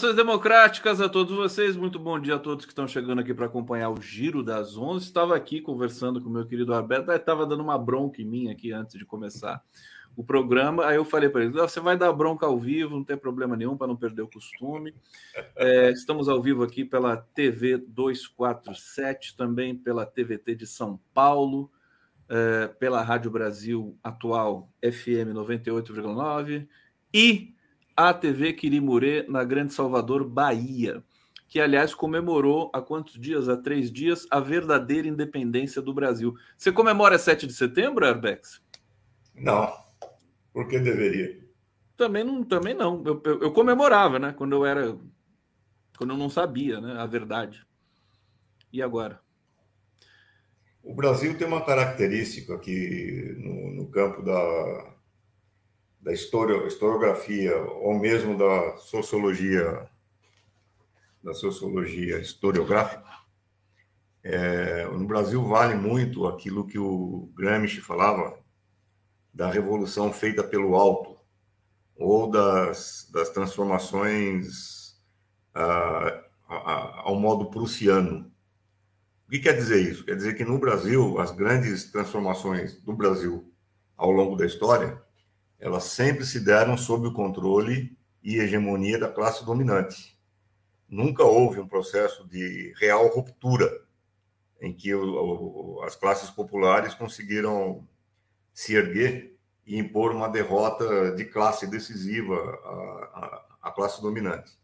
Saudações democráticas a todos vocês. Muito bom dia a todos que estão chegando aqui para acompanhar o Giro das 11. Estava aqui conversando com o meu querido Alberto, estava dando uma bronca em mim aqui antes de começar o programa. Aí eu falei para ele: você vai dar bronca ao vivo, não tem problema nenhum para não perder o costume. É, estamos ao vivo aqui pela TV 247, também pela TVT de São Paulo, é, pela Rádio Brasil Atual FM 98,9 e a TV Quirimurê, na Grande Salvador, Bahia, que, aliás, comemorou há quantos dias? Há três dias, a verdadeira independência do Brasil. Você comemora 7 de setembro, Arbex? Não. Por que deveria? Também não, também não. Eu, eu, eu, comemorava, né? Quando eu era. Quando eu não sabia, né? A verdade. E agora? O Brasil tem uma característica aqui no, no campo da, da historiografia ou mesmo da sociologia da sociologia historiográfica é, no Brasil vale muito aquilo que o Gramsci falava da revolução feita pelo alto ou das, das transformações ah, ao modo prussiano. O que quer dizer isso? Quer dizer que no Brasil as grandes transformações do Brasil ao longo da história elas sempre se deram sob o controle e hegemonia da classe dominante. Nunca houve um processo de real ruptura em que o, o, as classes populares conseguiram se erguer e impor uma derrota de classe decisiva à, à, à classe dominante.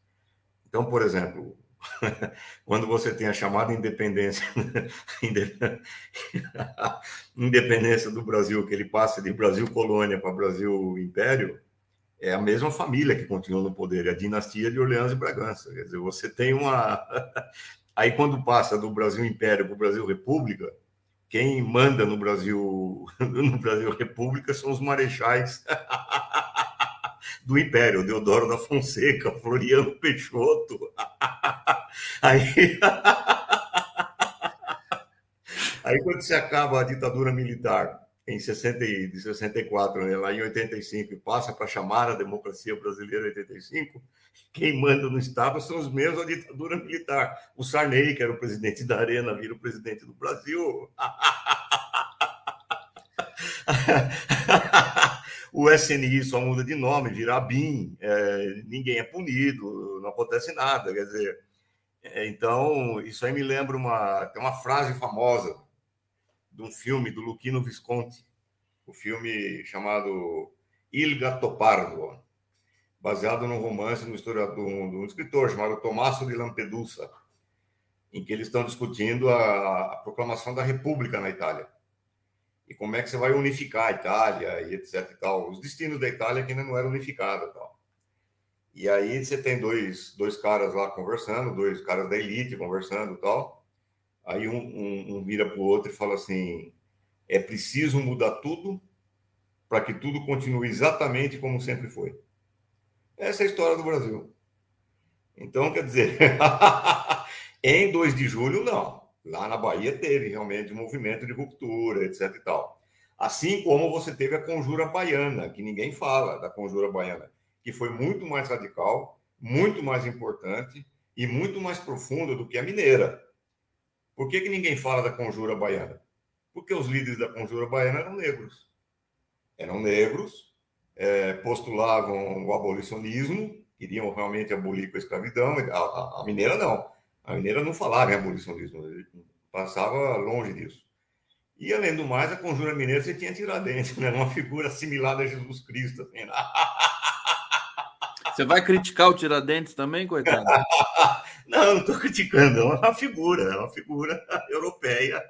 Então, por exemplo, quando você tem a chamada independência, independência do Brasil, que ele passa de Brasil colônia para Brasil império, é a mesma família que continua no poder, é a dinastia de Orleans e Bragança. Quer dizer, você tem uma. Aí, quando passa do Brasil Império para o Brasil República, quem manda no Brasil, no Brasil República são os marechais do Império, Deodoro da Fonseca, Floriano Peixoto. Aí, aí quando se acaba a ditadura militar em 60, de 64, né, lá em 85, e passa para chamar a democracia brasileira em 85, quem manda no Estado são os mesmos da ditadura militar. O Sarney, que era o presidente da Arena, vira o presidente do Brasil. o SNI só muda de nome, vira BIM, é, ninguém é punido, não acontece nada. Quer dizer, é, então, isso aí me lembra uma, tem uma frase famosa de um filme do Luquino Visconti, o um filme chamado Il Gattopardo, baseado num romance de um, de um escritor chamado Tommaso de Lampedusa, em que eles estão discutindo a, a proclamação da República na Itália e como é que você vai unificar a Itália e etc e tal. Os destinos da Itália que ainda não eram unificados tal. E aí você tem dois, dois caras lá conversando, dois caras da elite conversando tal. Aí um, um, um vira para o outro e fala assim: é preciso mudar tudo para que tudo continue exatamente como sempre foi. Essa é a história do Brasil. Então, quer dizer, em 2 de julho, não. Lá na Bahia teve realmente um movimento de ruptura, etc e tal. Assim como você teve a conjura baiana, que ninguém fala da conjura baiana, que foi muito mais radical, muito mais importante e muito mais profunda do que a mineira. Por que, que ninguém fala da conjura baiana? Porque os líderes da conjura baiana eram negros. Eram negros, é, postulavam o abolicionismo, queriam realmente abolir com a escravidão. A, a, a mineira não. A mineira não falava em abolicionismo, passava longe disso. E, além do mais, a conjura mineira você tinha Tiradentes, né? uma figura assimilada a Jesus Cristo. Assim, né? Você vai criticar o Tiradentes também, coitado? não, não estou criticando, é uma figura, é uma figura europeia.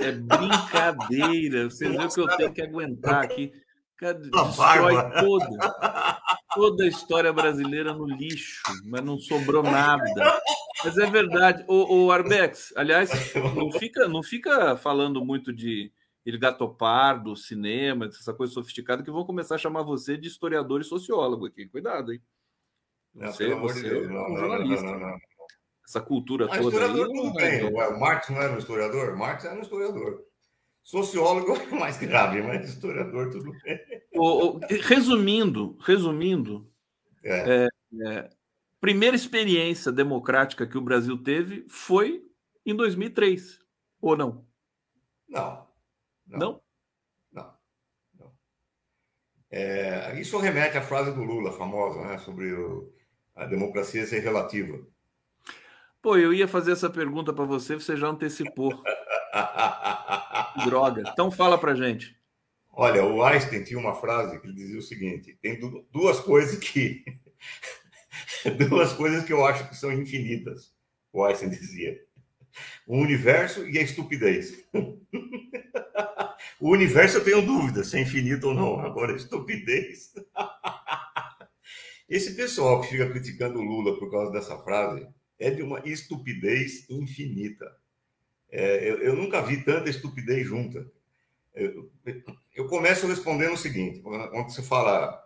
É brincadeira. Você viu que eu tenho que aguentar aqui. Destrói toda, toda a história brasileira no lixo, mas não sobrou nada. Mas é verdade. O, o Arbex, aliás, não fica, não fica falando muito de ele gatopardo, cinema, essa coisa sofisticada, que vão começar a chamar você de historiador e sociólogo aqui. Cuidado, hein? Você, não, você de é um jornalista. Não, não, essa cultura ah, toda. Historiador aí, tudo bem. O Marx não era um historiador? Marx era um historiador. Sociólogo é mais grave, mas historiador tudo bem. O, o, resumindo, resumindo, é. É, é, primeira experiência democrática que o Brasil teve foi em 2003, ou não? Não. Não? Não. não. não. É, isso remete à frase do Lula, famosa, né, sobre o, a democracia ser relativa. Pô, eu ia fazer essa pergunta para você, você já antecipou. Droga. Então fala para gente. Olha, o Einstein tinha uma frase que ele dizia o seguinte: tem duas coisas que duas coisas que eu acho que são infinitas. O Einstein dizia: o universo e a estupidez. o universo eu tenho dúvida se é infinito ou não. Agora, a estupidez. Esse pessoal que fica criticando o Lula por causa dessa frase é de uma estupidez infinita. É, eu, eu, nunca vi tanta estupidez junta. Eu, eu começo respondendo o seguinte: quando você fala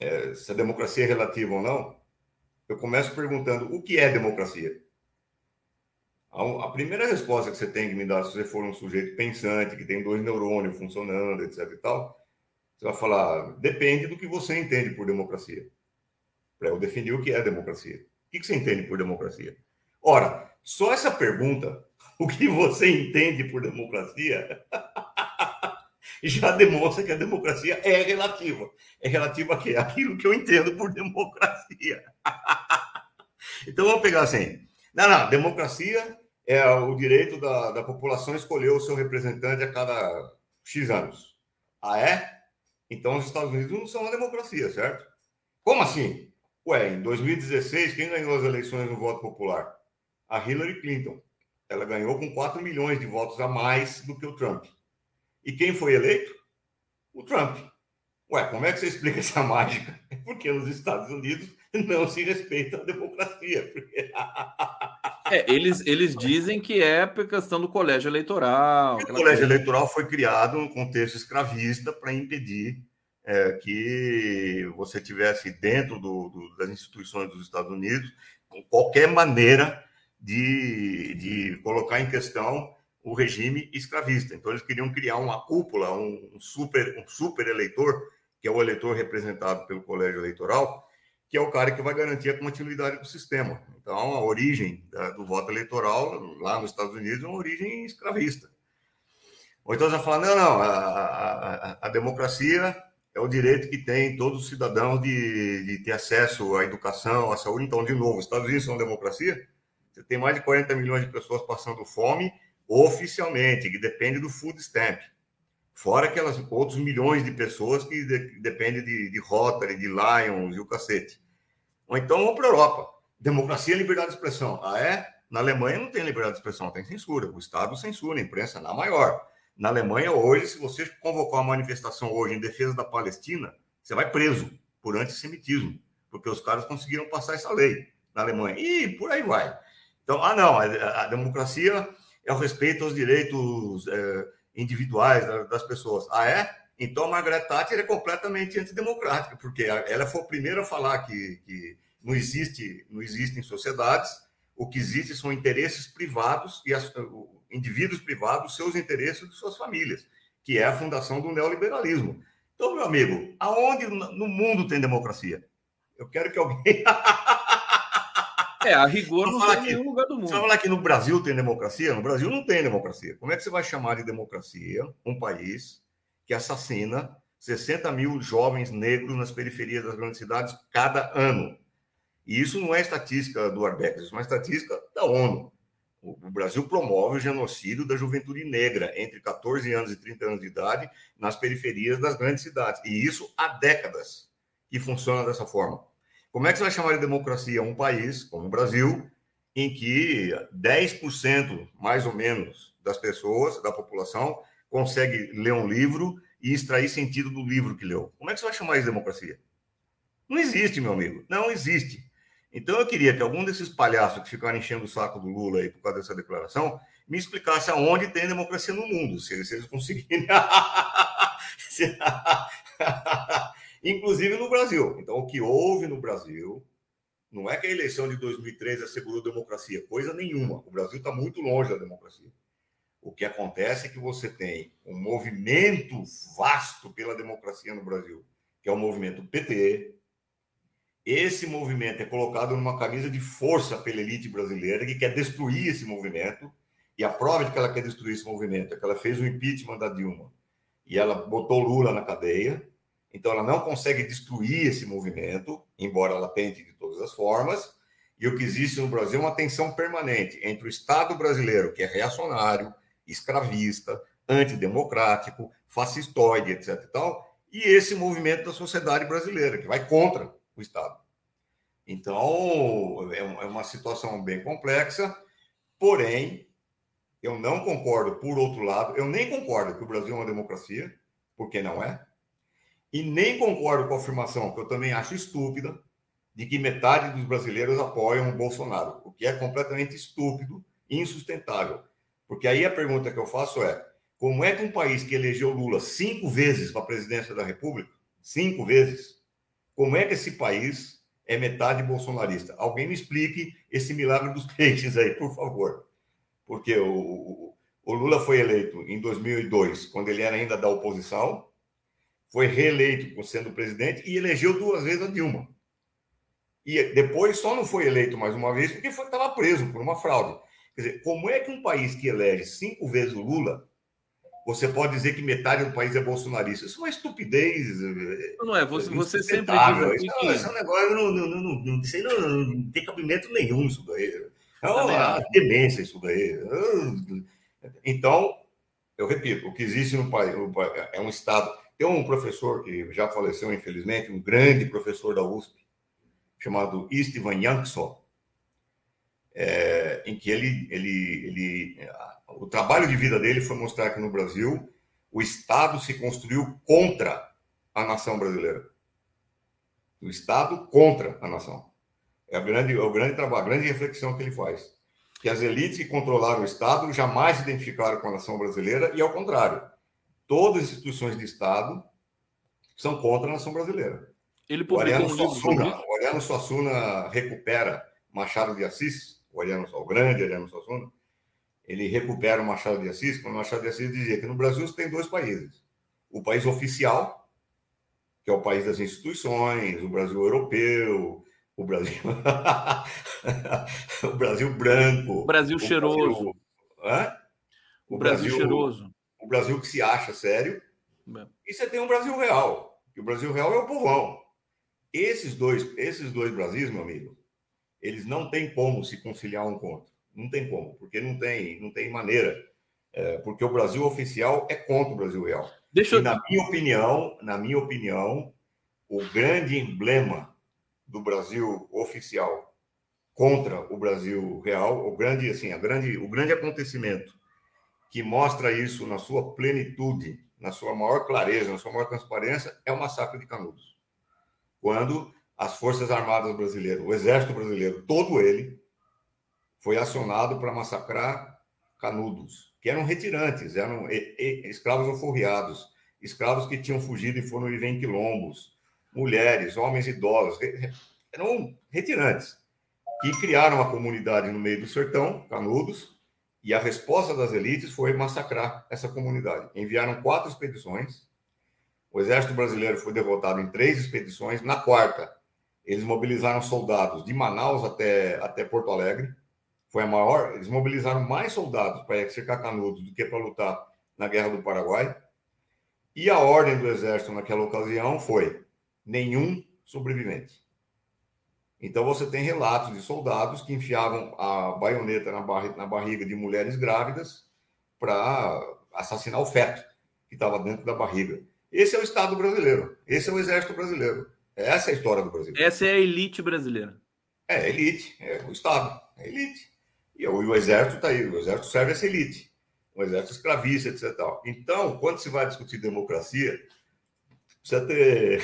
é, se a democracia é relativa ou não, eu começo perguntando o que é democracia. A, a primeira resposta que você tem que me dar, se você for um sujeito pensante, que tem dois neurônios funcionando, etc. e tal, você vai falar: depende do que você entende por democracia. Para eu definir o que é democracia. O que você entende por democracia? Ora, só essa pergunta, o que você entende por democracia, já demonstra que a democracia é relativa. É relativa a quê? Aquilo que eu entendo por democracia. então vamos pegar assim. Não, não, democracia é o direito da, da população escolher o seu representante a cada X anos. Ah, é? Então os Estados Unidos não são uma democracia, certo? Como assim? Ué, em 2016, quem ganhou as eleições no voto popular? A Hillary Clinton. Ela ganhou com 4 milhões de votos a mais do que o Trump. E quem foi eleito? O Trump. Ué, como é que você explica essa mágica? Porque nos Estados Unidos não se respeita a democracia. Porque... É, eles, eles dizem que é por questão do colégio eleitoral. O colégio coisa. eleitoral foi criado no contexto escravista para impedir é, que você tivesse dentro do, do, das instituições dos Estados Unidos qualquer maneira de, de colocar em questão o regime escravista. Então eles queriam criar uma cúpula, um, super, um super eleitor, que é o eleitor representado pelo colégio eleitoral, que é o cara que vai garantir a continuidade do sistema. Então, a origem da, do voto eleitoral lá nos Estados Unidos é uma origem escravista. Ou então vai falar, não, não, a, a, a, democracia é o direito que tem todos os cidadãos de, de ter acesso à educação, à saúde. Então, de novo, os Estados Unidos são democracia? Tem mais de 40 milhões de pessoas passando fome oficialmente, que depende do food stamp. Fora aquelas outros milhões de pessoas que de, dependem de, de Rotary, de Lions e o cacete. Ou então vamos para a Europa. Democracia e liberdade de expressão. Ah, é? Na Alemanha não tem liberdade de expressão, tem censura. O Estado censura a imprensa na maior. Na Alemanha, hoje, se você convocar uma manifestação hoje em defesa da Palestina, você vai preso por antissemitismo, porque os caras conseguiram passar essa lei na Alemanha. E por aí vai. Então, ah, não, a, democracia é o respeito aos direitos. É, individuais das pessoas. Ah, é? Então a Margaret Thatcher é completamente antidemocrática, porque ela foi a primeira a falar que, que não existe, não existem sociedades, o que existe são interesses privados e as, indivíduos privados, seus interesses e suas famílias, que é a fundação do neoliberalismo. Então, meu amigo, aonde no mundo tem democracia? Eu quero que alguém É, a rigor não tem nenhum lugar do mundo. Você vai falar que no Brasil tem democracia? No Brasil não tem democracia. Como é que você vai chamar de democracia um país que assassina 60 mil jovens negros nas periferias das grandes cidades cada ano? E isso não é estatística do Arbex, isso é uma estatística da ONU. O Brasil promove o genocídio da juventude negra entre 14 anos e 30 anos de idade nas periferias das grandes cidades. E isso há décadas que funciona dessa forma. Como é que você vai chamar de democracia um país como o Brasil, em que 10% mais ou menos das pessoas, da população, consegue ler um livro e extrair sentido do livro que leu? Como é que você vai chamar isso de democracia? Não existe, meu amigo, não existe. Então eu queria que algum desses palhaços que ficaram enchendo o saco do Lula aí por causa dessa declaração me explicasse aonde tem democracia no mundo, se eles, se eles conseguirem. Inclusive no Brasil. Então, o que houve no Brasil não é que a eleição de 2013 assegurou democracia, coisa nenhuma. O Brasil está muito longe da democracia. O que acontece é que você tem um movimento vasto pela democracia no Brasil, que é o movimento PT. Esse movimento é colocado numa camisa de força pela elite brasileira que quer destruir esse movimento. E a prova de que ela quer destruir esse movimento é que ela fez o impeachment da Dilma e ela botou Lula na cadeia. Então, ela não consegue destruir esse movimento, embora ela tente de todas as formas. E o que existe no Brasil é uma tensão permanente entre o Estado brasileiro, que é reacionário, escravista, antidemocrático, fascistoide, etc. E, tal, e esse movimento da sociedade brasileira, que vai contra o Estado. Então, é, é uma situação bem complexa, porém, eu não concordo, por outro lado, eu nem concordo que o Brasil é uma democracia, porque não é, e nem concordo com a afirmação, que eu também acho estúpida, de que metade dos brasileiros apoiam o Bolsonaro, o que é completamente estúpido e insustentável. Porque aí a pergunta que eu faço é: como é que um país que elegeu Lula cinco vezes para a presidência da República, cinco vezes, como é que esse país é metade bolsonarista? Alguém me explique esse milagre dos peixes aí, por favor. Porque o, o Lula foi eleito em 2002, quando ele era ainda da oposição, foi reeleito sendo presidente e elegeu duas vezes a Dilma. E depois só não foi eleito mais uma vez porque estava preso por uma fraude. Quer dizer, como é que um país que elege cinco vezes o Lula, você pode dizer que metade do país é bolsonarista? Isso é uma estupidez. Não é, você, você sempre diz isso, que... Esse negócio não, não, não, não, não, não, tem cabimento nenhum isso daí. É uma demência isso daí. Então, eu repito, o que existe no país é um Estado. Tem um professor que já faleceu, infelizmente, um grande professor da USP, chamado Istvan Yanksov, é, em que ele, ele, ele, o trabalho de vida dele foi mostrar que no Brasil o Estado se construiu contra a nação brasileira. O Estado contra a nação. É, a grande, é o grande trabalho, a grande reflexão que ele faz. Que as elites que controlaram o Estado jamais se identificaram com a nação brasileira e, ao contrário, todas as instituições de Estado são contra a nação brasileira. Ele publicou o Ariano um Suassuna, o Ariano Suassuna recupera Machado de Assis, o Ariano, o grande Ariano Suassuna, ele recupera o Machado de Assis, quando o Machado de Assis dizia que no Brasil você tem dois países. O país oficial, que é o país das instituições, o Brasil europeu, o Brasil o Brasil branco, o Brasil cheiroso. Brasil... O, o Brasil, Brasil, cheiroso. O Brasil que se acha sério. É. E você tem um Brasil real, que o Brasil real é o povão. Esses dois, esses dois Brasis, meu amigo, eles não têm como se conciliar um com o outro. Não tem como, porque não tem, não tem maneira. É, porque o Brasil oficial é contra o Brasil real. Deixa eu... E na minha opinião, na minha opinião, o grande emblema do Brasil oficial contra o Brasil real, o grande assim, a grande, o grande acontecimento que mostra isso na sua plenitude, na sua maior clareza, na sua maior transparência, é o massacre de Canudos. Quando as Forças Armadas Brasileiras, o Exército Brasileiro, todo ele, foi acionado para massacrar canudos, que eram retirantes, eram escravos alforriados, escravos que tinham fugido e foram viver em quilombos, mulheres, homens idosos, eram retirantes, que criaram uma comunidade no meio do sertão, canudos, e a resposta das elites foi massacrar essa comunidade. Enviaram quatro expedições, o exército brasileiro foi derrotado em três expedições, na quarta, eles mobilizaram soldados de Manaus até, até Porto Alegre. Foi a maior. Eles mobilizaram mais soldados para cercar Canudos do que para lutar na Guerra do Paraguai. E a ordem do exército naquela ocasião foi: nenhum sobrevivente. Então você tem relatos de soldados que enfiavam a baioneta na, barriga, na barriga de mulheres grávidas para assassinar o feto que estava dentro da barriga. Esse é o Estado brasileiro. Esse é o Exército brasileiro. Essa é a história do Brasil. Essa é a elite brasileira. É, a elite, é o Estado, é elite. E o, e o Exército está aí, o Exército serve essa elite. O Exército escravista, etc. Então, quando se vai discutir democracia, precisa ter.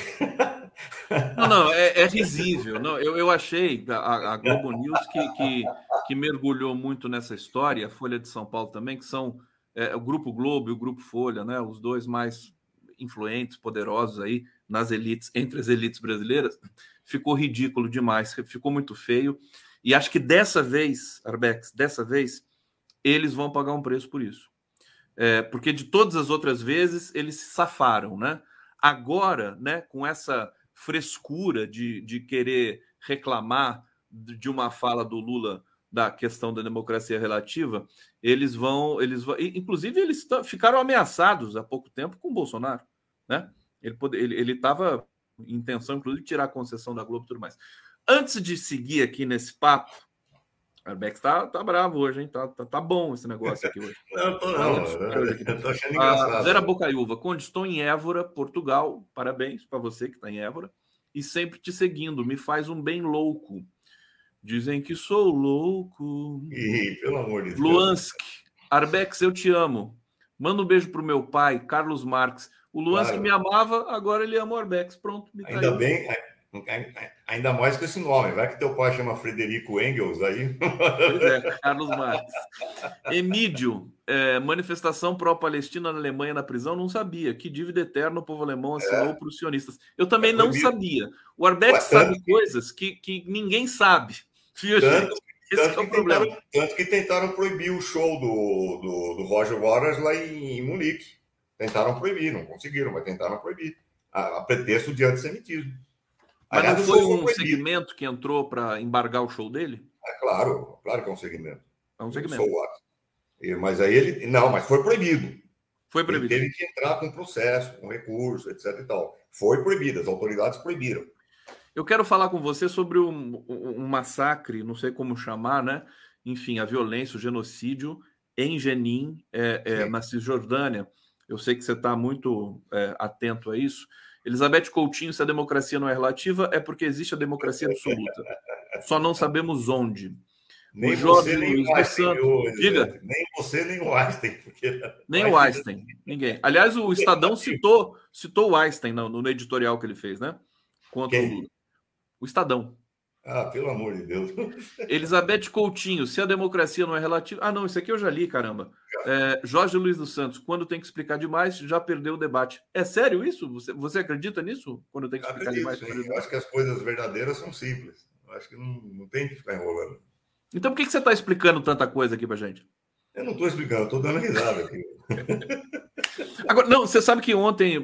Não, não, é, é risível. Não, eu, eu achei a, a Globo News que, que, que, mergulhou muito nessa história, a Folha de São Paulo também, que são é, o Grupo Globo e o Grupo Folha, né? Os dois mais influentes, poderosos aí nas elites, entre as elites brasileiras, ficou ridículo demais, ficou muito feio. E acho que dessa vez, Arbex, dessa vez, eles vão pagar um preço por isso. É, porque de todas as outras vezes eles se safaram, né? Agora, né, com essa frescura de, de querer reclamar de uma fala do Lula da questão da democracia relativa, eles vão, eles vão, inclusive eles ficaram ameaçados há pouco tempo com o Bolsonaro, né? Ele ele estava em intenção, inclusive, de tirar a concessão da Globo e tudo mais. Antes de seguir aqui nesse papo, Arbex tá, tá bravo hoje, hein? Tá, tá, tá bom esse negócio aqui hoje. não, tô não. Eu tô achando ah, engraçado. Zera Bocaiúva, quando estou em Évora, Portugal, parabéns para você que está em Évora, e sempre te seguindo, me faz um bem louco. Dizem que sou louco. Ih, pelo amor de Deus. Luanski, Arbex, eu te amo. Manda um beijo pro meu pai, Carlos Marques. O Luanski claro. me amava, agora ele ama o Arbex. Pronto, me Ainda bem, Ainda mais com esse nome. Vai que teu pai chama Frederico Engels aí. Pois é, Carlos Marques. Emídio, é, manifestação pró-Palestina na Alemanha na prisão, não sabia. Que dívida eterna o povo alemão assinou é. para os sionistas. Eu também é não sabia. O Arbex sabe que... coisas que, que ninguém sabe. Tanto, Esse tanto, é o problema. Tentaram, tanto que tentaram proibir o show do, do, do Roger Waters lá em, em Munique. Tentaram proibir, não conseguiram, mas tentaram proibir. A, a pretexto de antissemitismo. Mas não foi um segmento que entrou para embargar o show dele? É claro, claro que é um segmento. É um segmento. Mas aí ele. Não, mas foi proibido. Foi proibido. Ele teve que entrar com processo, com recurso, etc. e tal. Foi proibido, as autoridades proibiram. Eu quero falar com você sobre um, um massacre, não sei como chamar, né? Enfim, a violência, o genocídio em Jenin, é, é, na Cisjordânia. Eu sei que você está muito é, atento a isso. Elizabeth Coutinho, se a democracia não é relativa, é porque existe a democracia absoluta. Só não sabemos onde. Nem o Jorge você, nem Luiz o Einstein, Santos, diga. Nem você, nem o Einstein. Porque... Nem o Einstein, ninguém. Aliás, o Estadão citou, citou o Einstein no, no editorial que ele fez, né? Contra Quem? o Lula. O Estadão. Ah, pelo amor de Deus. Elizabeth Coutinho, se a democracia não é relativa. Ah, não, isso aqui eu já li, caramba. É, Jorge Luiz dos Santos, quando tem que explicar demais, já perdeu o debate. É sério isso? Você, você acredita nisso? Quando tem que explicar demais? Eu acho que as coisas verdadeiras são simples. Eu acho que não, não tem que ficar enrolando. Então por que, que você está explicando tanta coisa aqui pra gente? Eu não estou explicando, estou dando risada aqui. Agora, não, você sabe que ontem,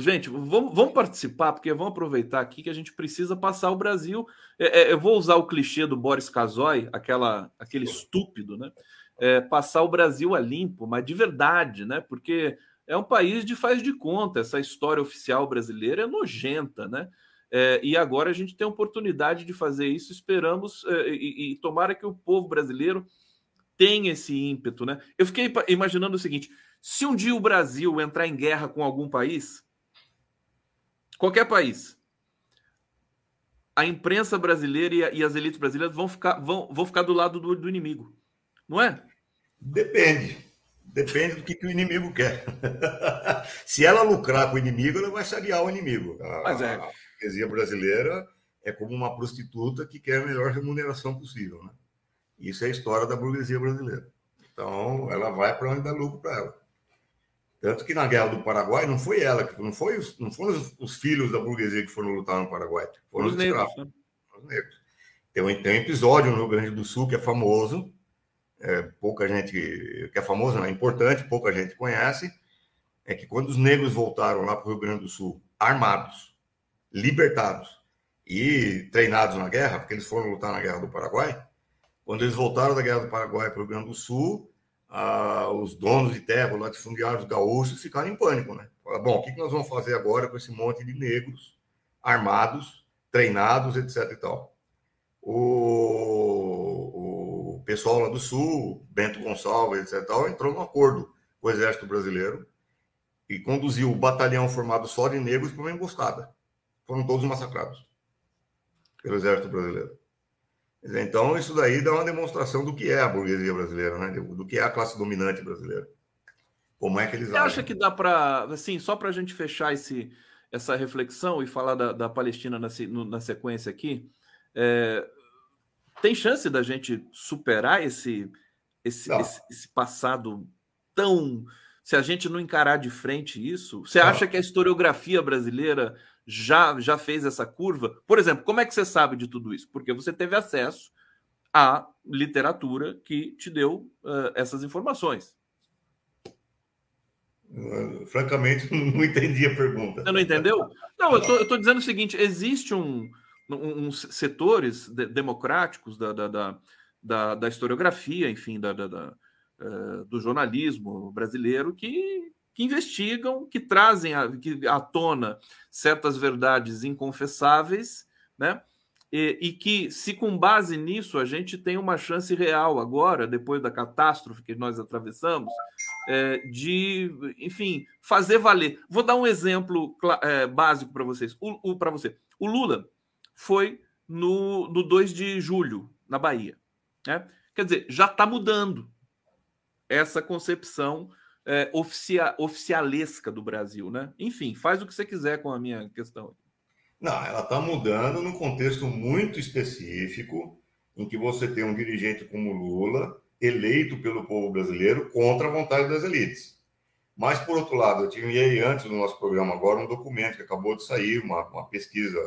gente, vamos, vamos, participar, porque vamos aproveitar aqui que a gente precisa passar o Brasil. É, é, eu vou usar o clichê do Boris Casoy, aquela, aquele estúpido, né? É, passar o Brasil a limpo, mas de verdade, né? Porque é um país de faz de conta, essa história oficial brasileira é nojenta, né? É, e agora a gente tem a oportunidade de fazer isso, esperamos, é, e, e tomara que o povo brasileiro tem esse ímpeto, né? Eu fiquei imaginando o seguinte: se um dia o Brasil entrar em guerra com algum país, qualquer país, a imprensa brasileira e, as elites brasileiras vão ficar, vão, vão ficar do lado do, do inimigo, não é? Depende. Depende do que, que o inimigo quer. se ela lucrar com o inimigo, ela vai sarear o inimigo. A, Mas é. a burguesia brasileira é como uma prostituta que quer a melhor remuneração possível, né? Isso é a história da burguesia brasileira. Então, ela vai para onde dá lucro para ela. Tanto que na Guerra do Paraguai não foi ela, que não, foi os, não foram os, os, filhos da burguesia que foram lutar no Paraguai, foram os, os negros. Escravos, né? os negros. Tem um, tem um episódio no Rio Grande do Sul que é famoso, é, pouca gente, que é famoso, não é importante, pouca gente conhece, é que quando os negros voltaram lá para o Rio Grande do Sul, armados, libertados e treinados na guerra, porque eles foram lutar na Guerra do Paraguai, quando eles voltaram da Guerra do Paraguai para o Rio Grande do Sul, ah, os donos de terra, os latifundiários gaúchos, ficaram em pânico, né? Falaram, bom, o que nós vamos fazer agora com esse monte de negros armados, treinados, etc. e tal. O, o pessoal lá do Sul, Bento Gonçalves, etc. Tal, entrou num acordo com o Exército Brasileiro e conduziu o batalhão formado só de negros para uma emboscada. Foram todos massacrados pelo Exército Brasileiro. Então, isso daí dá uma demonstração do que é a burguesia brasileira, né? do que é a classe dominante brasileira. Como é que eles Você acha que dá para, assim, só para a gente fechar esse, essa reflexão e falar da, da Palestina na, na, sequência aqui. É, tem chance da gente superar esse, esse, esse, esse, passado tão. Se a gente não encarar de frente isso, você acha que a historiografia brasileira já, já fez essa curva? Por exemplo, como é que você sabe de tudo isso? Porque você teve acesso à literatura que te deu uh, essas informações. Francamente, não entendi a pergunta. Você não entendeu? Não, eu estou dizendo o seguinte: existe um, um, um setores de, democráticos da, da, da, da, da historiografia, enfim, da, da, da uh, do jornalismo brasileiro que, que investigam, que trazem que, à tona certas verdades inconfessáveis, né? E, e, que, se com base nisso a gente tem uma chance real agora, depois da catástrofe que nós atravessamos, é, de, enfim, fazer valer. Vou dar um exemplo é, básico para vocês. O, o para você, o Lula foi no, no 2 de julho na Bahia, né? Quer dizer, já está mudando essa concepção é, oficia, oficialesca do Brasil, né? Enfim, faz o que você quiser com a minha questão. Não, ela está mudando num contexto muito específico, em que você tem um dirigente como Lula, eleito pelo povo brasileiro contra a vontade das elites. Mas, por outro lado, eu enviei antes do nosso programa agora um documento que acabou de sair, uma, uma pesquisa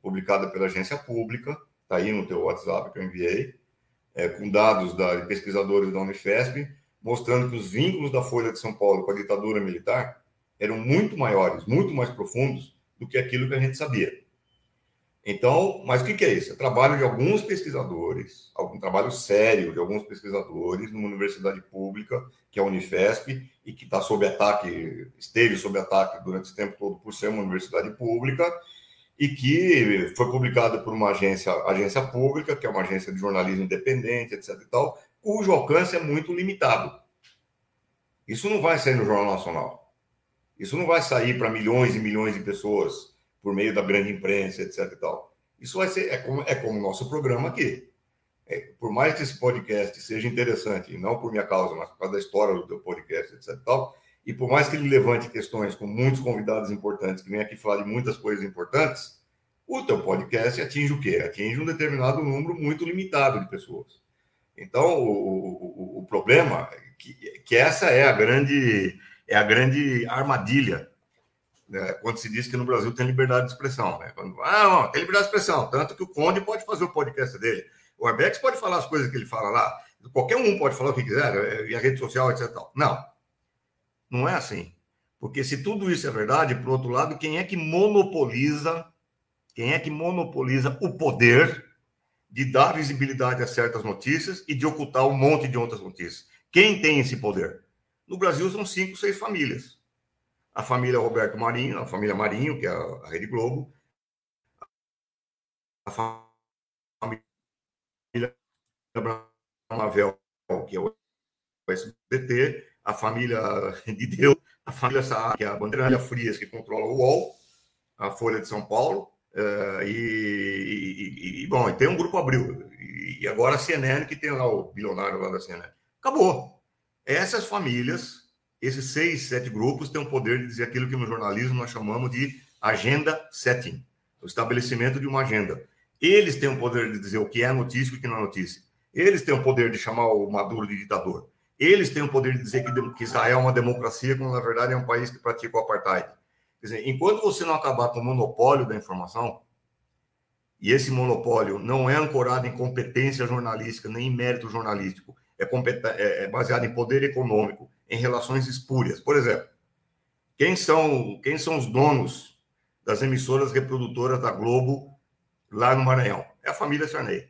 publicada pela agência pública, está aí no teu WhatsApp que eu enviei, é, com dados da, de pesquisadores da Unifesp, mostrando que os vínculos da Folha de São Paulo com a ditadura militar eram muito maiores, muito mais profundos do que aquilo que a gente sabia. Então, mas o que, é isso? É trabalho de alguns pesquisadores, algum trabalho sério de alguns pesquisadores numa universidade pública, que é a Unifesp, e que está sob ataque, esteve sob ataque durante esse tempo todo por ser uma universidade pública, e que foi publicada por uma agência, agência pública, que é uma agência de jornalismo independente, etc. e tal, cujo alcance é muito limitado. Isso não vai sair no Jornal Nacional. Isso não vai sair para milhões e milhões de pessoas por meio da grande imprensa, etc. E tal. Isso vai ser é como é como o nosso programa aqui. É, por mais que esse podcast seja interessante, não por minha causa, mas por causa da história do podcast, etc. E, tal, e por mais que ele levante questões com muitos convidados importantes que vêm aqui falar de muitas coisas importantes, o teu podcast atinge o quê? Atinge um determinado número muito limitado de pessoas. Então, o, o, o problema é que, que essa é a grande é a grande armadilha né, quando se diz que no Brasil tem liberdade de expressão. Né? Quando, ah, não, tem liberdade de expressão, tanto que o Conde pode fazer o podcast dele, o Arbex pode falar as coisas que ele fala lá, qualquer um pode falar o que quiser, eh, e a rede social, etc. Não, não é assim. Porque se tudo isso é verdade, por outro lado, quem é que monopoliza, quem é que monopoliza o poder de dar visibilidade a certas notícias e de ocultar um monte de outras notícias? Quem tem esse poder? No Brasil são cinco, seis famílias. A família Roberto Marinho, a família Marinho, que é a Rede Globo, a família Bramavel, que é o SBT, a família de Deus, a família Saá, que é a Bandeira Frias, que controla o UOL, a Folha de São Paulo, uh, e, e, e, bom, tem um grupo Abril, e, agora a CNN, que tem lá o bilionário lá da CNN. Acabou. Essas famílias, esses seis, sete grupos, têm o poder de dizer aquilo que no jornalismo nós chamamos de agenda setting, o estabelecimento de uma agenda. Eles têm o poder de dizer o que é notícia e o que não é notícia. Eles têm o poder de chamar o Maduro de ditador. Eles têm o poder de dizer que, Israel é uma democracia, quando na verdade é um país que pratica o apartheid. Quer dizer, enquanto você não acabar com o monopólio da informação, e esse monopólio não é ancorado em competência jornalística nem em mérito jornalístico, é, é, é baseado em poder econômico, em relações espúrias. Por exemplo, quem são, quem são os donos das emissoras reprodutoras da Globo lá no Maranhão? É a família Sarney.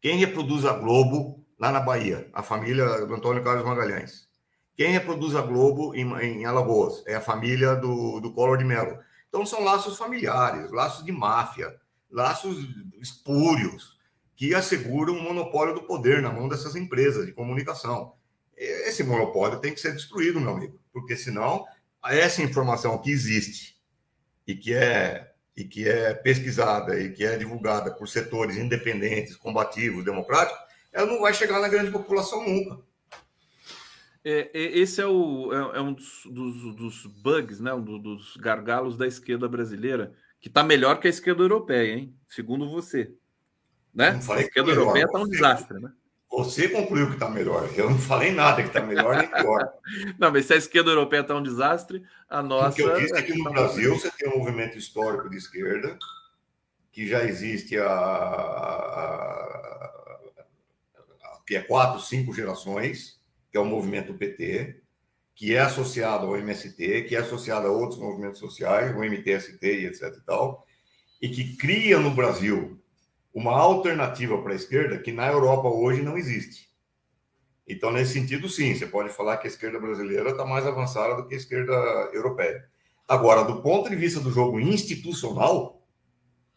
Quem reproduz a Globo lá na Bahia? A família do Antônio Carlos Magalhães. Quem reproduz a Globo em, em Alagoas? É a família do, do Collor de Mello. Então são laços familiares, laços de máfia, laços espúrios que asseguram o monopólio do poder na mão dessas empresas de comunicação. Esse monopólio tem que ser destruído, meu amigo, porque senão essa informação que existe e que é e que é pesquisada e que é divulgada por setores independentes, combativos, democráticos, ela não vai chegar na grande população nunca. É, é, esse é, o, é, é um dos, dos, dos, bugs, né? Um dos gargalos da esquerda brasileira, que está melhor que a esquerda europeia, hein? Segundo você. Né? A esquerda tá europeia está um desastre, né? Você concluiu que está melhor. Eu não falei nada que está melhor nem pior. não, mas se a esquerda europeia está um desastre, a nossa. O que eu disse é que no tá Brasil você tem um movimento histórico de esquerda, que já existe há, que é quatro, cinco gerações, que é o movimento PT, que é associado ao MST, que é associado a outros movimentos sociais, o MTST e etc e tal, e que cria no Brasil uma alternativa para a esquerda que na Europa hoje não existe. Então, nesse sentido, sim, você pode falar que a esquerda brasileira está mais avançada do que a esquerda europeia. Agora, do ponto de vista do jogo institucional,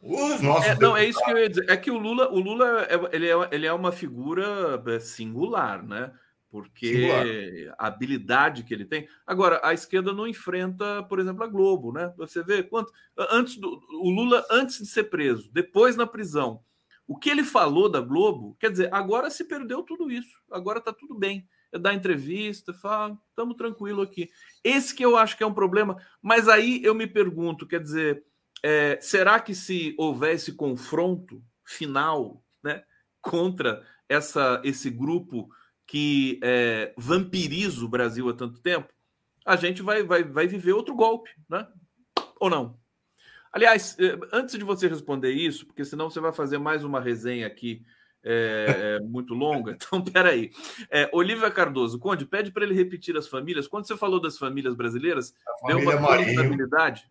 os nossos. É, não, é isso que eu ia dizer. É que o Lula, o Lula é, ele, é, ele é uma figura é, singular, né? Porque a habilidade que ele tem. Agora, a esquerda não enfrenta, por exemplo, a Globo, né? Você vê quanto. Antes do, o Lula, antes de ser preso, depois na prisão, o que ele falou da Globo, quer dizer, agora se perdeu tudo isso. Agora está tudo bem. É dar entrevista, fala, estamos tranquilo aqui. Esse que eu acho que é um problema. Mas aí eu me pergunto, quer dizer, é, será que se houver esse confronto final, né, contra essa, esse grupo que é, vampiriza o Brasil há tanto tempo, a gente vai, vai, vai viver outro golpe, né? Ou não? Aliás, eh, antes de você responder isso, porque senão você vai fazer mais uma resenha aqui é, muito longa, então peraí. É, Olivia Cardoso, Conde, pede para ele repetir as famílias. Quando você falou das famílias brasileiras, deu uma Marinho,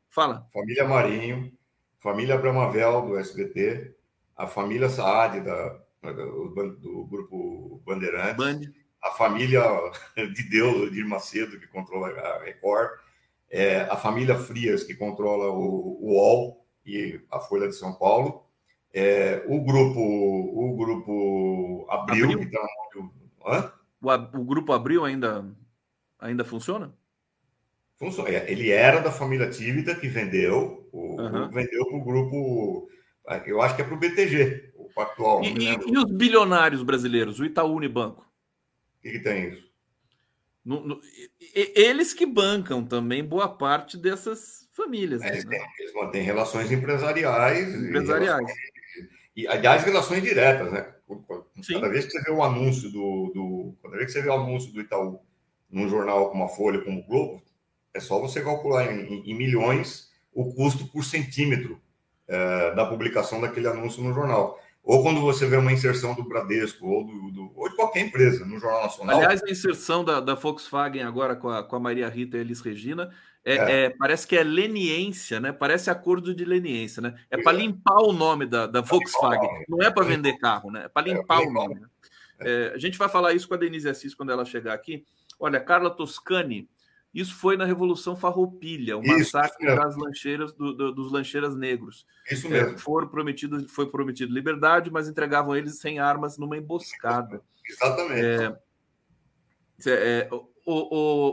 Fala. Família Marinho, família Bramavel do SBT, a família Saad da, do, grupo Bandeirantes, Band. a família de Deus, de Macedo, que controla a Record é, a família Frias, que controla o, o UOL e a Folha de São Paulo, é, o grupo o grupo Abril, Abril? que está Hã? O, o grupo Abril ainda, ainda funciona? Funciona. É, ele era da família Tívida, que vendeu, o, uhum. vendeu para o grupo, eu acho que é para o BTG, Pactual. E, e, e, os bilionários brasileiros, o Itaú Unibanco? O que, que tem isso? No, no, eles que bancam também boa parte dessas famílias. É, né? Eles mantêm relações empresariais. Empresariais. E, aliás, relações diretas, né? Cada vez que você vê o anúncio do, do. Cada vez que você vê o anúncio do Itaú num jornal como a Folha, como o Globo, é só você calcular em, em milhões o custo por centímetro é, da publicação daquele anúncio no jornal ou quando você vê uma inserção do Bradesco ou, do, do, ou de qualquer empresa no Jornal Nacional. Aliás, a inserção da, da Volkswagen agora com a, com a Maria Rita e a Elis Regina é, é. É, parece que é leniência, né? Parece acordo de leniência, né? É para limpar o nome da, da Volkswagen, não é para vender carro, né? É para limpar o nome. Né? É, a gente vai falar isso com a Denise Assis quando ela chegar aqui. Olha, Carla Toscani isso foi na Revolução Farroupilha, o massacre das lancheiras do, do, dos lancheiras negros. Isso é, mesmo. É, foram prometidos, foi prometido liberdade, mas entregavam eles sem armas numa emboscada. Exatamente. É, é, o,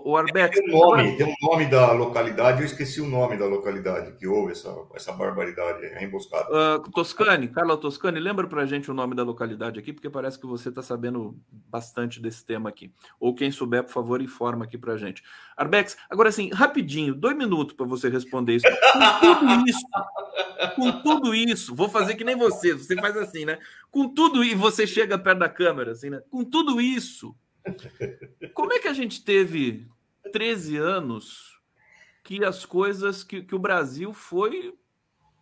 o, o Arbex. Tem um, nome, tem um nome da localidade, eu esqueci o nome da localidade que houve essa, essa barbaridade, a emboscada. Uh, Toscane, Carla Toscane, lembra para a gente o nome da localidade aqui, porque parece que você está sabendo bastante desse tema aqui. Ou quem souber, por favor, informa aqui para a gente. Arbex, agora assim, rapidinho, dois minutos para você responder isso. Com tudo isso, com tudo isso, vou fazer que nem você, você faz assim, né? Com tudo isso, você chega perto da câmera, assim, né? Com tudo isso como é que a gente teve 13 anos que as coisas que, que o Brasil foi,